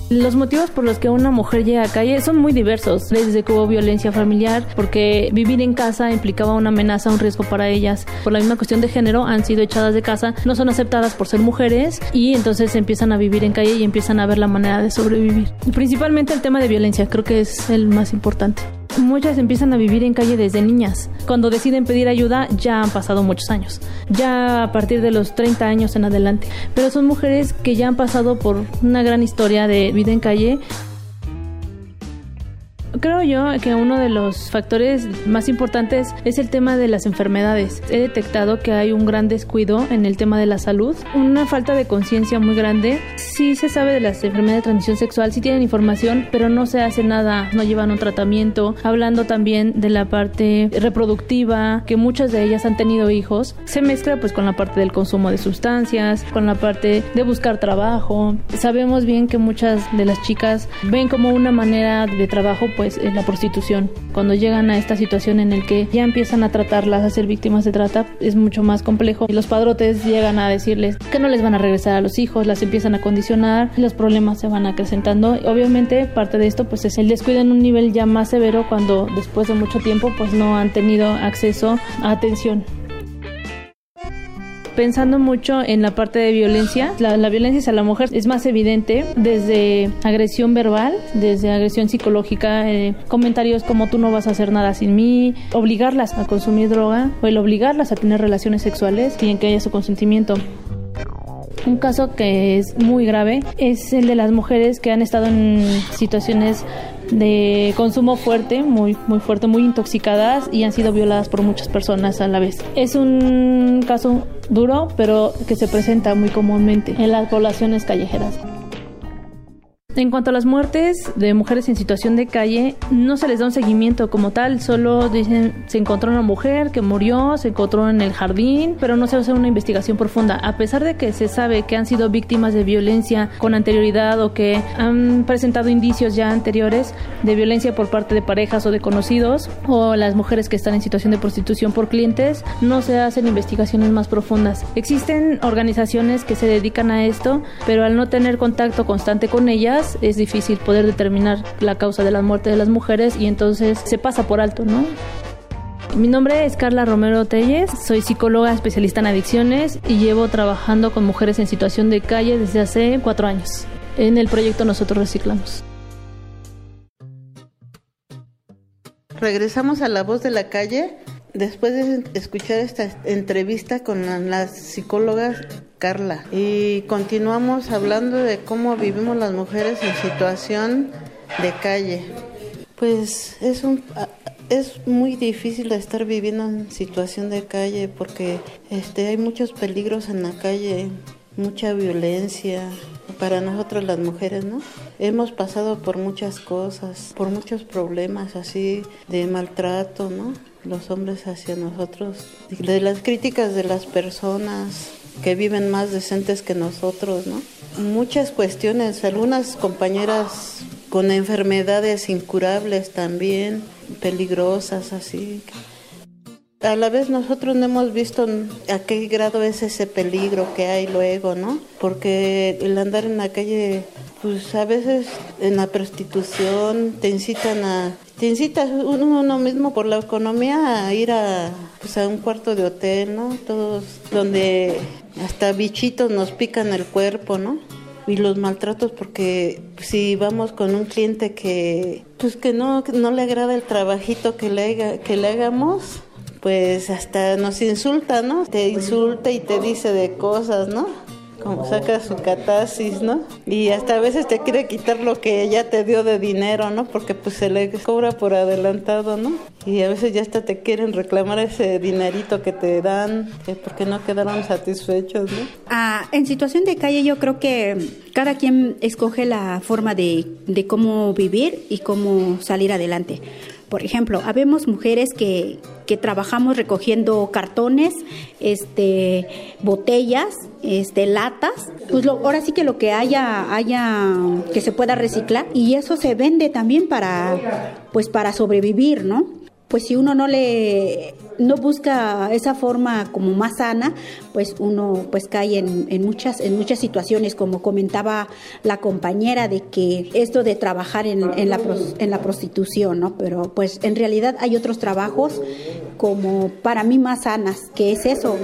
Los motivos por los que una mujer llega a calle son muy diversos, desde que hubo violencia familiar, porque vivir en casa implicaba una amenaza, un riesgo para ellas. Por la misma cuestión de género, han sido echadas de casa, no son aceptadas por ser mujeres y entonces empiezan a vivir en calle y empiezan a ver la manera de sobrevivir. Principalmente el tema de violencia, creo que es el más importante. Muchas empiezan a vivir en calle desde niñas. Cuando deciden pedir ayuda ya han pasado muchos años, ya a partir de los 30 años en adelante. Pero son mujeres que ya han pasado por una gran historia de vida en calle Creo yo que uno de los factores más importantes es el tema de las enfermedades. He detectado que hay un gran descuido en el tema de la salud, una falta de conciencia muy grande. Sí se sabe de las enfermedades de transmisión sexual, sí tienen información, pero no se hace nada, no llevan un tratamiento. Hablando también de la parte reproductiva, que muchas de ellas han tenido hijos, se mezcla pues con la parte del consumo de sustancias, con la parte de buscar trabajo. Sabemos bien que muchas de las chicas ven como una manera de trabajo pues la prostitución. Cuando llegan a esta situación en el que ya empiezan a tratarlas, a ser víctimas de trata, es mucho más complejo. Y los padrotes llegan a decirles que no les van a regresar a los hijos, las empiezan a condicionar, los problemas se van acrecentando. Obviamente parte de esto pues es el descuido en un nivel ya más severo cuando después de mucho tiempo pues no han tenido acceso a atención pensando mucho en la parte de violencia. La, violencia hacia la mujer es más evidente desde agresión verbal, desde agresión psicológica, eh, comentarios como tú no vas a hacer nada sin mí, obligarlas a consumir droga o el obligarlas a tener relaciones sexuales sin que haya su consentimiento. Un caso que es muy grave es el de las mujeres que han estado en situaciones de consumo fuerte, muy, muy fuerte, muy intoxicadas y han sido violadas por muchas personas a la vez. Es un caso duro, pero que se presenta muy comúnmente en las poblaciones callejeras. En cuanto a las muertes de mujeres en situación de calle, no se les da un seguimiento como tal, solo dicen se encontró una mujer que murió, se encontró en el jardín, pero no se hace una investigación profunda. A pesar de que se sabe que han sido víctimas de violencia con anterioridad o que han presentado indicios ya anteriores de violencia por parte de parejas o de conocidos, o las mujeres que están en situación de prostitución por clientes, no se hacen investigaciones más profundas. Existen organizaciones que se dedican a esto, pero al no tener contacto constante con ellas, es difícil poder determinar la causa de la muerte de las mujeres y entonces se pasa por alto, ¿no? Mi nombre es Carla Romero Telles, soy psicóloga especialista en adicciones y llevo trabajando con mujeres en situación de calle desde hace cuatro años. En el proyecto Nosotros Reciclamos. Regresamos a la voz de la calle después de escuchar esta entrevista con la, psicóloga Carla y continuamos hablando de cómo vivimos las mujeres en situación de calle. Pues es un es muy difícil estar viviendo en situación de calle porque este hay muchos peligros en la calle, mucha violencia para nosotros las mujeres, ¿no? Hemos pasado por muchas cosas, por muchos problemas así de maltrato, ¿no? los hombres hacia nosotros, de las críticas de las personas que viven más decentes que nosotros, ¿no? Muchas cuestiones, algunas compañeras con enfermedades incurables también, peligrosas así. A la vez nosotros no hemos visto a qué grado es ese peligro que hay luego, ¿no? Porque el andar en la calle, pues a veces en la prostitución te incitan a te incita uno, mismo por la economía a ir a, pues a un cuarto de hotel, ¿no? Todos donde hasta bichitos nos pican el cuerpo, ¿no? Y los maltratos porque si vamos con un cliente que pues que no, no le agrada el trabajito que le, que le hagamos, pues hasta nos insulta, ¿no? Te insulta y te dice de cosas, ¿no? como saca su catarsis, ¿no? Y hasta a veces te quiere quitar lo que ella te dio de dinero, ¿no? Porque pues se le cobra por adelantado, ¿no? Y a veces ya hasta te quieren reclamar ese dinerito que te dan, porque no quedaron satisfechos, ¿no? Ah, en situación de calle yo creo que cada quien escoge la forma de, de cómo vivir y cómo salir adelante. Por ejemplo, habemos mujeres que, que trabajamos recogiendo cartones, este, botellas, este, latas, pues lo, ahora sí que lo que haya, haya que se pueda reciclar y eso se vende también para, pues para sobrevivir, ¿no? Pues si uno no le no busca esa forma como más sana, pues uno pues cae en, muchas en muchas situaciones, como comentaba la compañera de que esto de trabajar en, en, la, en la prostitución, ¿no? Pero pues en realidad hay otros trabajos como para mí más sanas, que es eso,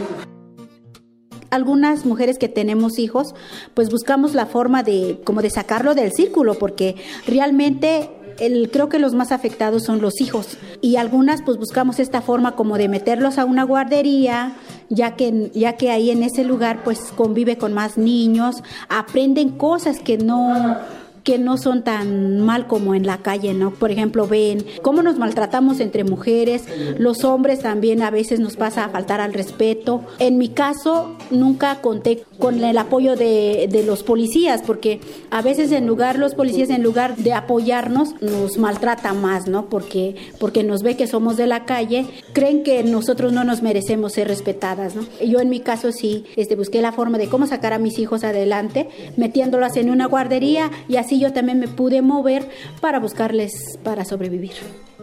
algunas mujeres que tenemos hijos, pues buscamos la forma de como de sacarlo del círculo, porque realmente el, creo que los más afectados son los hijos. Y algunas pues buscamos esta forma como de meterlos a una guardería, ya que, ya que ahí en ese lugar pues convive con más niños, aprenden cosas que no que no son tan mal como en la calle, ¿no? Por ejemplo, ven cómo nos maltratamos entre mujeres, los hombres también a veces nos pasa a faltar al respeto. En mi caso, nunca conté con el apoyo de, de los policías, porque a veces en lugar, los policías en lugar de apoyarnos, nos maltratan más, ¿no? Porque, porque nos ve que somos de la calle, creen que nosotros no nos merecemos ser respetadas, ¿no? Yo en mi caso sí, este, busqué la forma de cómo sacar a mis hijos adelante, metiéndolas en una guardería y así yo también me pude mover para buscarles para sobrevivir.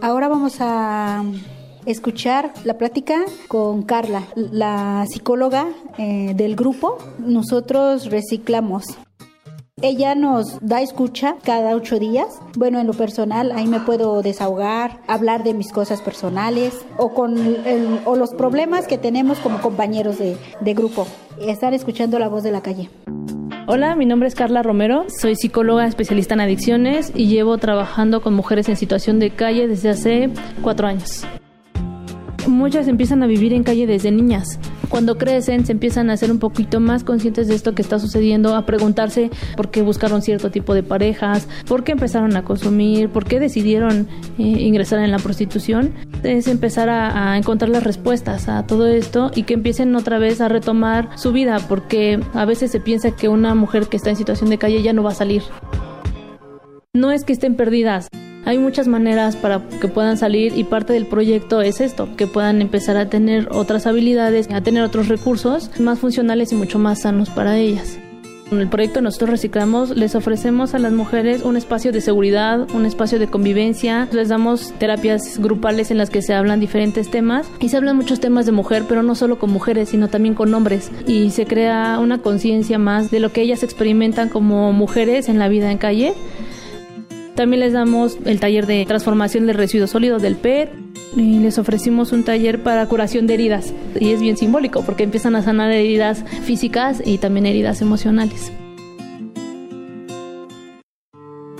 Ahora vamos a escuchar la plática con Carla, la psicóloga eh, del grupo. Nosotros reciclamos. Ella nos da escucha cada ocho días. Bueno, en lo personal, ahí me puedo desahogar, hablar de mis cosas personales o con el- o los problemas que tenemos como compañeros de, de grupo. Estar escuchando la voz de la calle. Hola, mi nombre es Carla Romero, soy psicóloga especialista en adicciones y llevo trabajando con mujeres en situación de calle desde hace cuatro años. Muchas empiezan a vivir en calle desde niñas. Cuando crecen se empiezan a ser un poquito más conscientes de esto que está sucediendo, a preguntarse por qué buscaron cierto tipo de parejas, por qué empezaron a consumir, por qué decidieron eh, ingresar en la prostitución. Es empezar a, a encontrar las respuestas a todo esto y que empiecen otra vez a retomar su vida, porque a veces se piensa que una mujer que está en situación de calle ya no va a salir. No es que estén perdidas. Hay muchas maneras para que puedan salir y parte del proyecto es esto, que puedan empezar a tener otras habilidades, a tener otros recursos más funcionales y mucho más sanos para ellas. En el proyecto nosotros reciclamos, les ofrecemos a las mujeres un espacio de seguridad, un espacio de convivencia, les damos terapias grupales en las que se hablan diferentes temas y se hablan muchos temas de mujer, pero no solo con mujeres, sino también con hombres y se crea una conciencia más de lo que ellas experimentan como mujeres en la vida en calle también les damos el taller de transformación de residuos sólidos del PET y les ofrecimos un taller para curación de heridas. Y es bien simbólico porque empiezan a sanar heridas físicas y también heridas emocionales.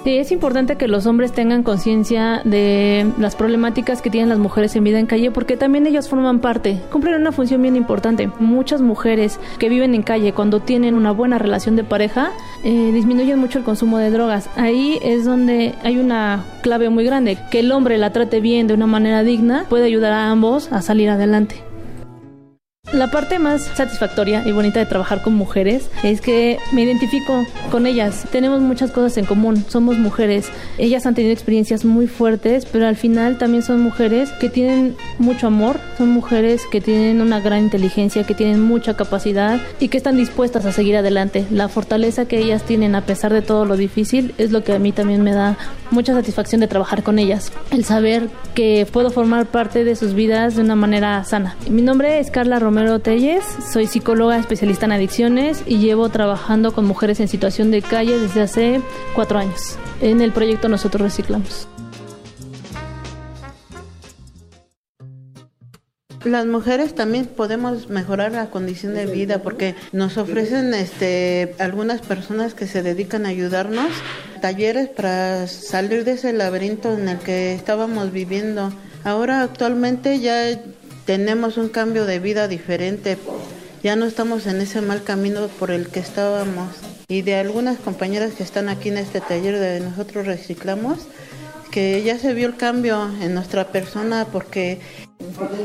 Sí, es importante que los hombres tengan conciencia de las problemáticas que tienen las mujeres en vida en calle porque también ellos forman parte, cumplen una función bien importante. Muchas mujeres que viven en calle cuando tienen una buena relación de pareja eh, disminuyen mucho el consumo de drogas. Ahí es donde hay una clave muy grande, que el hombre la trate bien de una manera digna puede ayudar a ambos a salir adelante. La parte más satisfactoria y bonita de trabajar con mujeres es que me identifico con ellas. Tenemos muchas cosas en común. Somos mujeres. Ellas han tenido experiencias muy fuertes, pero al final también son mujeres que tienen mucho amor. Son mujeres que tienen una gran inteligencia, que tienen mucha capacidad y que están dispuestas a seguir adelante. La fortaleza que ellas tienen a pesar de todo lo difícil es lo que a mí también me da mucha satisfacción de trabajar con ellas. El saber que puedo formar parte de sus vidas de una manera sana. Mi nombre es Carla Romero Telles, soy psicóloga especialista en adicciones y llevo trabajando con mujeres en situación de calle desde hace cuatro años. En el proyecto Nosotros Reciclamos. Las mujeres también podemos mejorar la condición de vida porque nos ofrecen este algunas personas que se dedican a ayudarnos talleres para salir de ese laberinto en el que estábamos viviendo. Ahora actualmente ya tenemos un cambio de vida diferente. Ya no estamos en ese mal camino por el que estábamos. Y de algunas compañeras que están aquí en este taller de nosotros reciclamos, que ya se vio el cambio en nuestra persona porque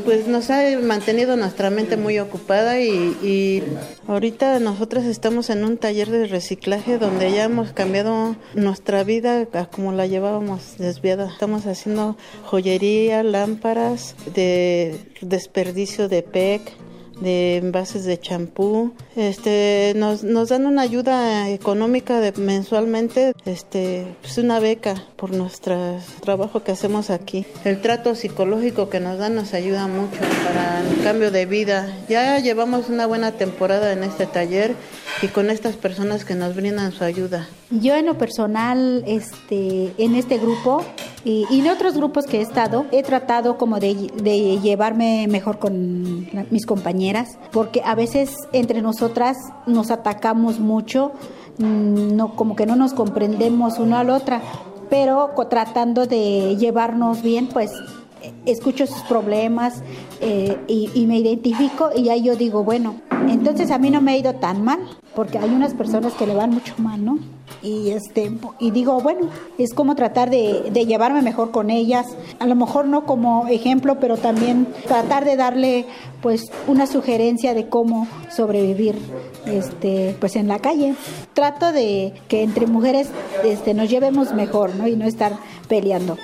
pues nos ha mantenido nuestra mente muy ocupada y, y ahorita nosotros estamos en un taller de reciclaje donde ya hemos cambiado nuestra vida a como la llevábamos desviada. Estamos haciendo joyería, lámparas, de desperdicio de PEC, de envases de champú. Este, nos, nos dan una ayuda económica de, mensualmente, este, pues una beca por nuestro trabajo que hacemos aquí. El trato psicológico que nos dan nos ayuda mucho para el cambio de vida. Ya llevamos una buena temporada en este taller y con estas personas que nos brindan su ayuda. Yo en lo personal, este, en este grupo y, y en otros grupos que he estado, he tratado como de, de llevarme mejor con la- mis compañeras, porque a veces entre nosotras nos atacamos mucho, mm, no, como que no nos comprendemos una a la otra, pero tratando de llevarnos bien, pues eh, escucho sus problemas eh, y, y me identifico y ahí yo digo, bueno, entonces a mí no me ha ido tan mal, porque hay unas personas que le van mucho mal, ¿no? Y este y digo bueno es como tratar de, llevarme mejor con ellas a lo mejor no como ejemplo pero también tratar de darle pues una sugerencia de cómo sobrevivir este pues en la calle. Trato de que entre mujeres este nos llevemos mejor no y no estar peleando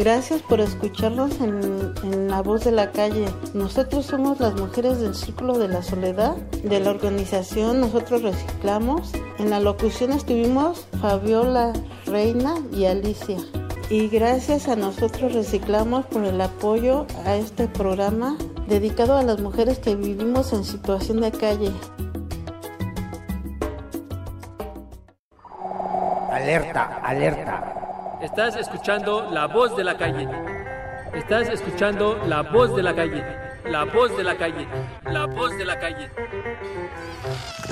Gracias por escucharnos en, La Voz de la Calle. Nosotros somos las mujeres del Círculo de la Soledad de la organización Nosotros Reciclamos. En la locución estuvimos Fabiola, Reina y Alicia. Y gracias a Nosotros Reciclamos por el apoyo a este programa dedicado a las mujeres que vivimos en situación de calle. Alerta, alerta. Estás escuchando la voz de la calle. Estás escuchando la voz de la calle. La voz de la calle. La voz de la calle.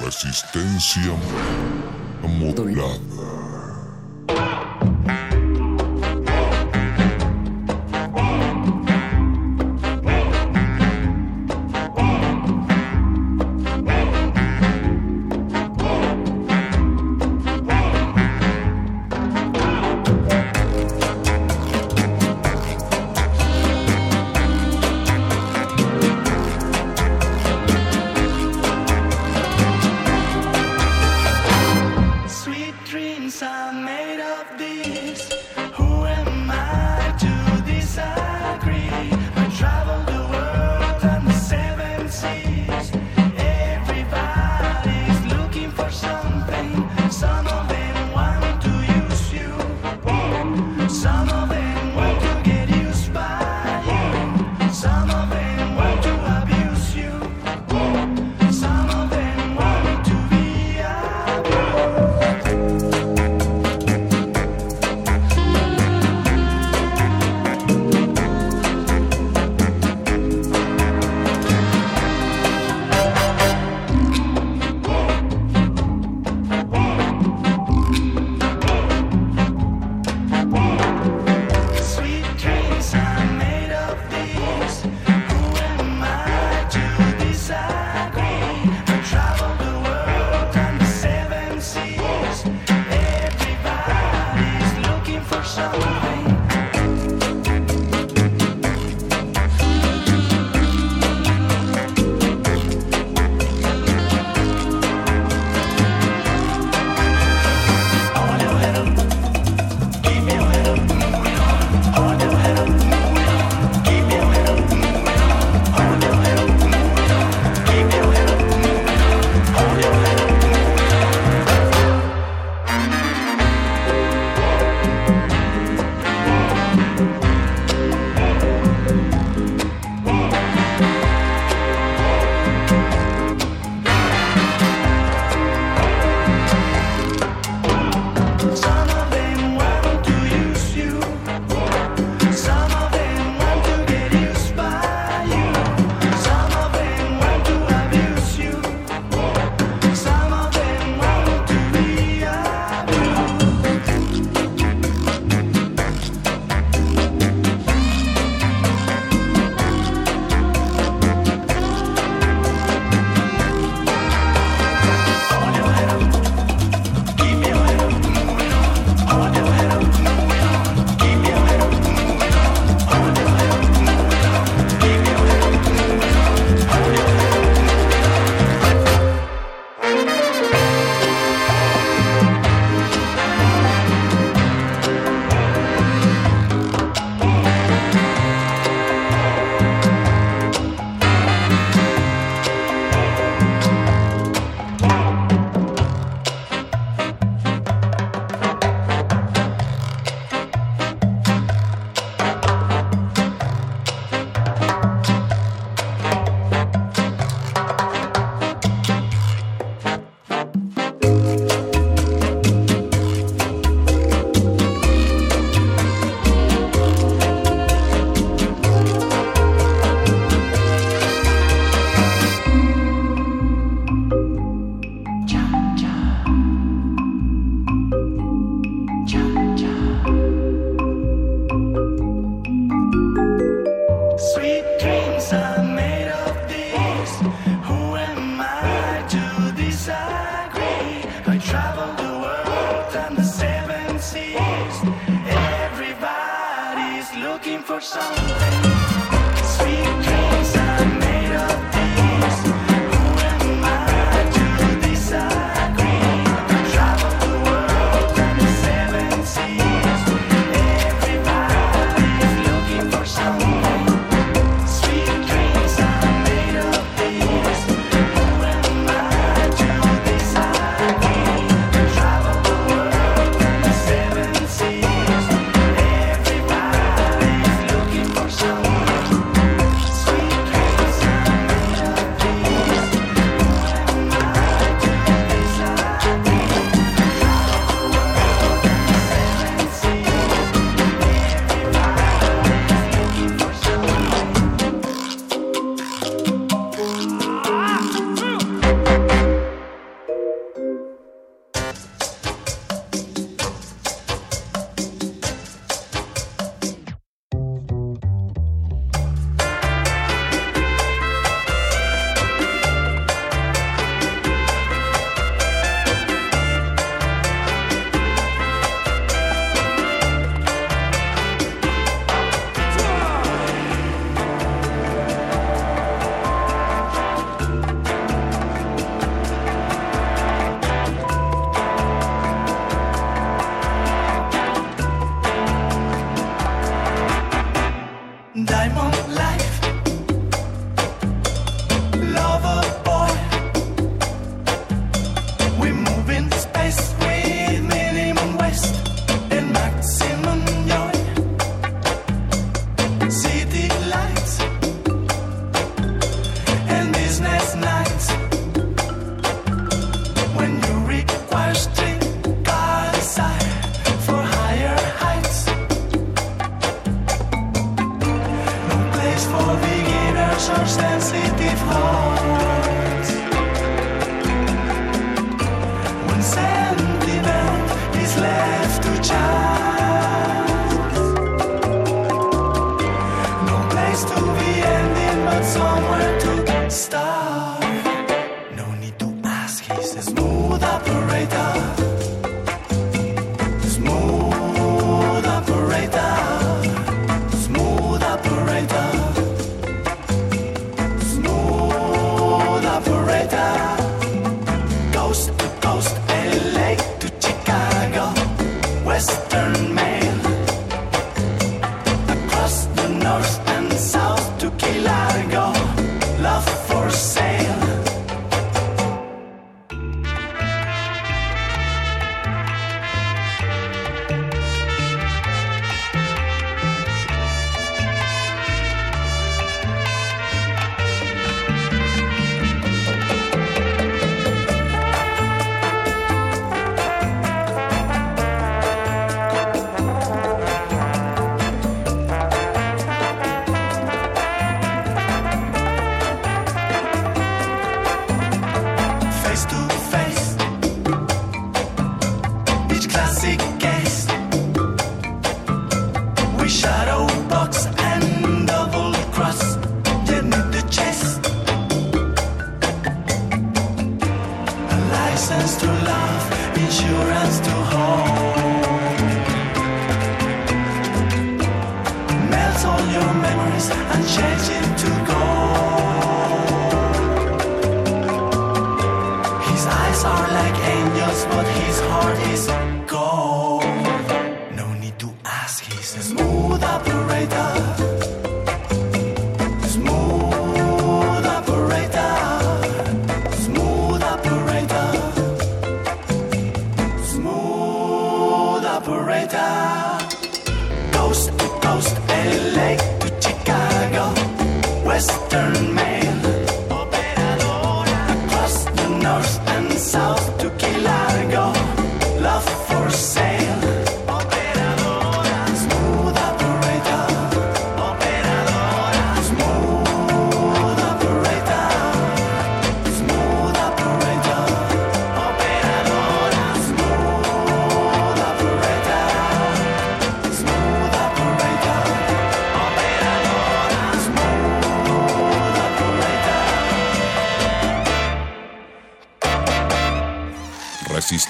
Resistencia modulada. business now.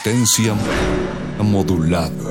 Resistencia modulada.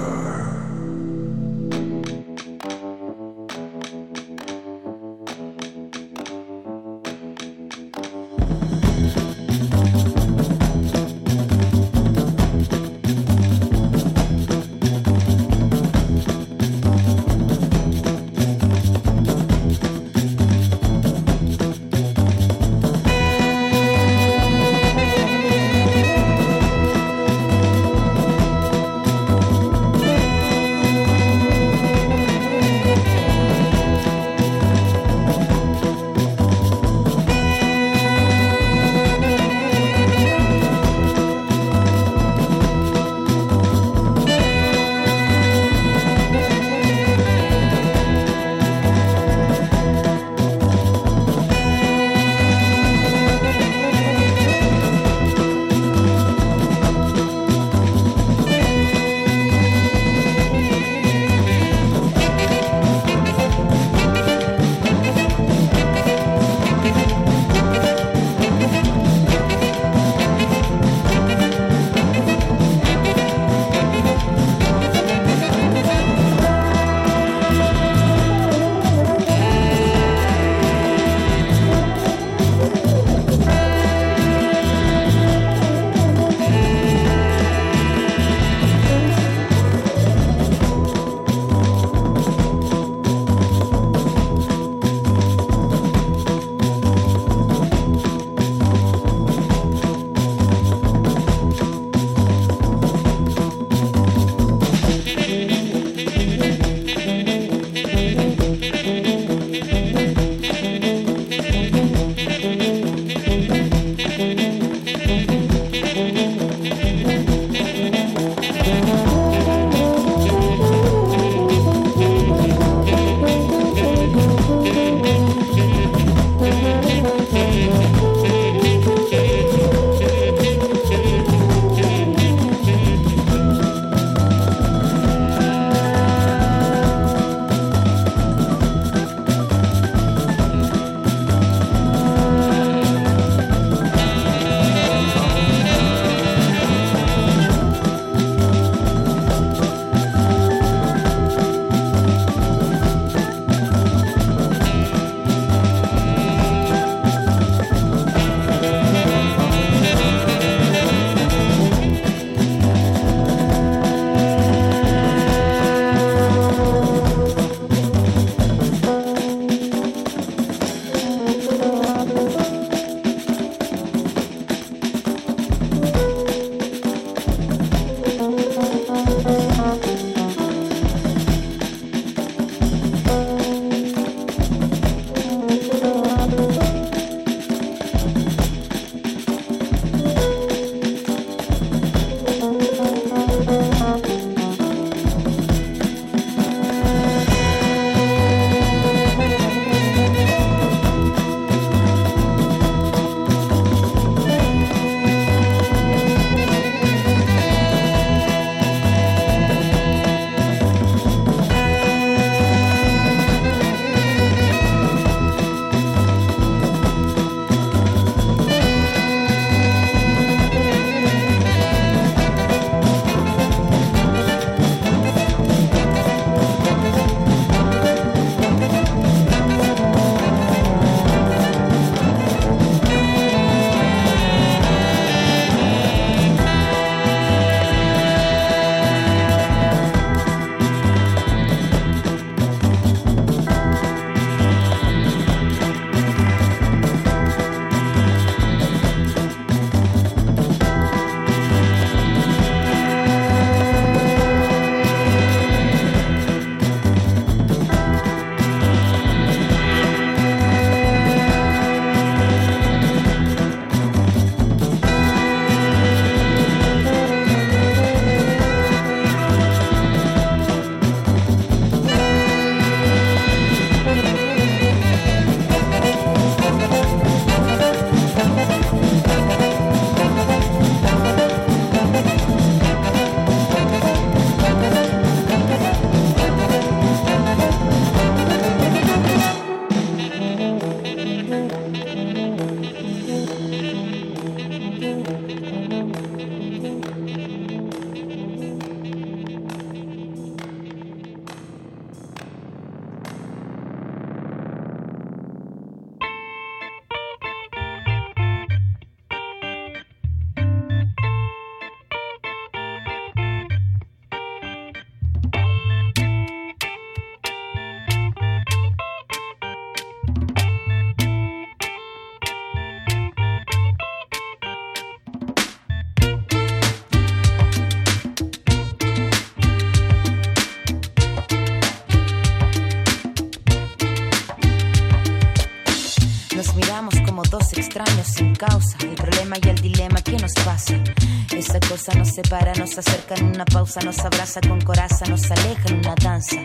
Nos separa, nos acerca en una pausa, nos abraza con coraza, nos aleja en una danza.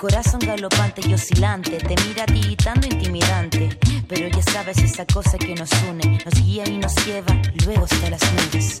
Corazón galopante y oscilante, te mira titando intimidante. Pero ya sabes esa cosa que nos une, nos guía y nos lleva luego hasta las nubes.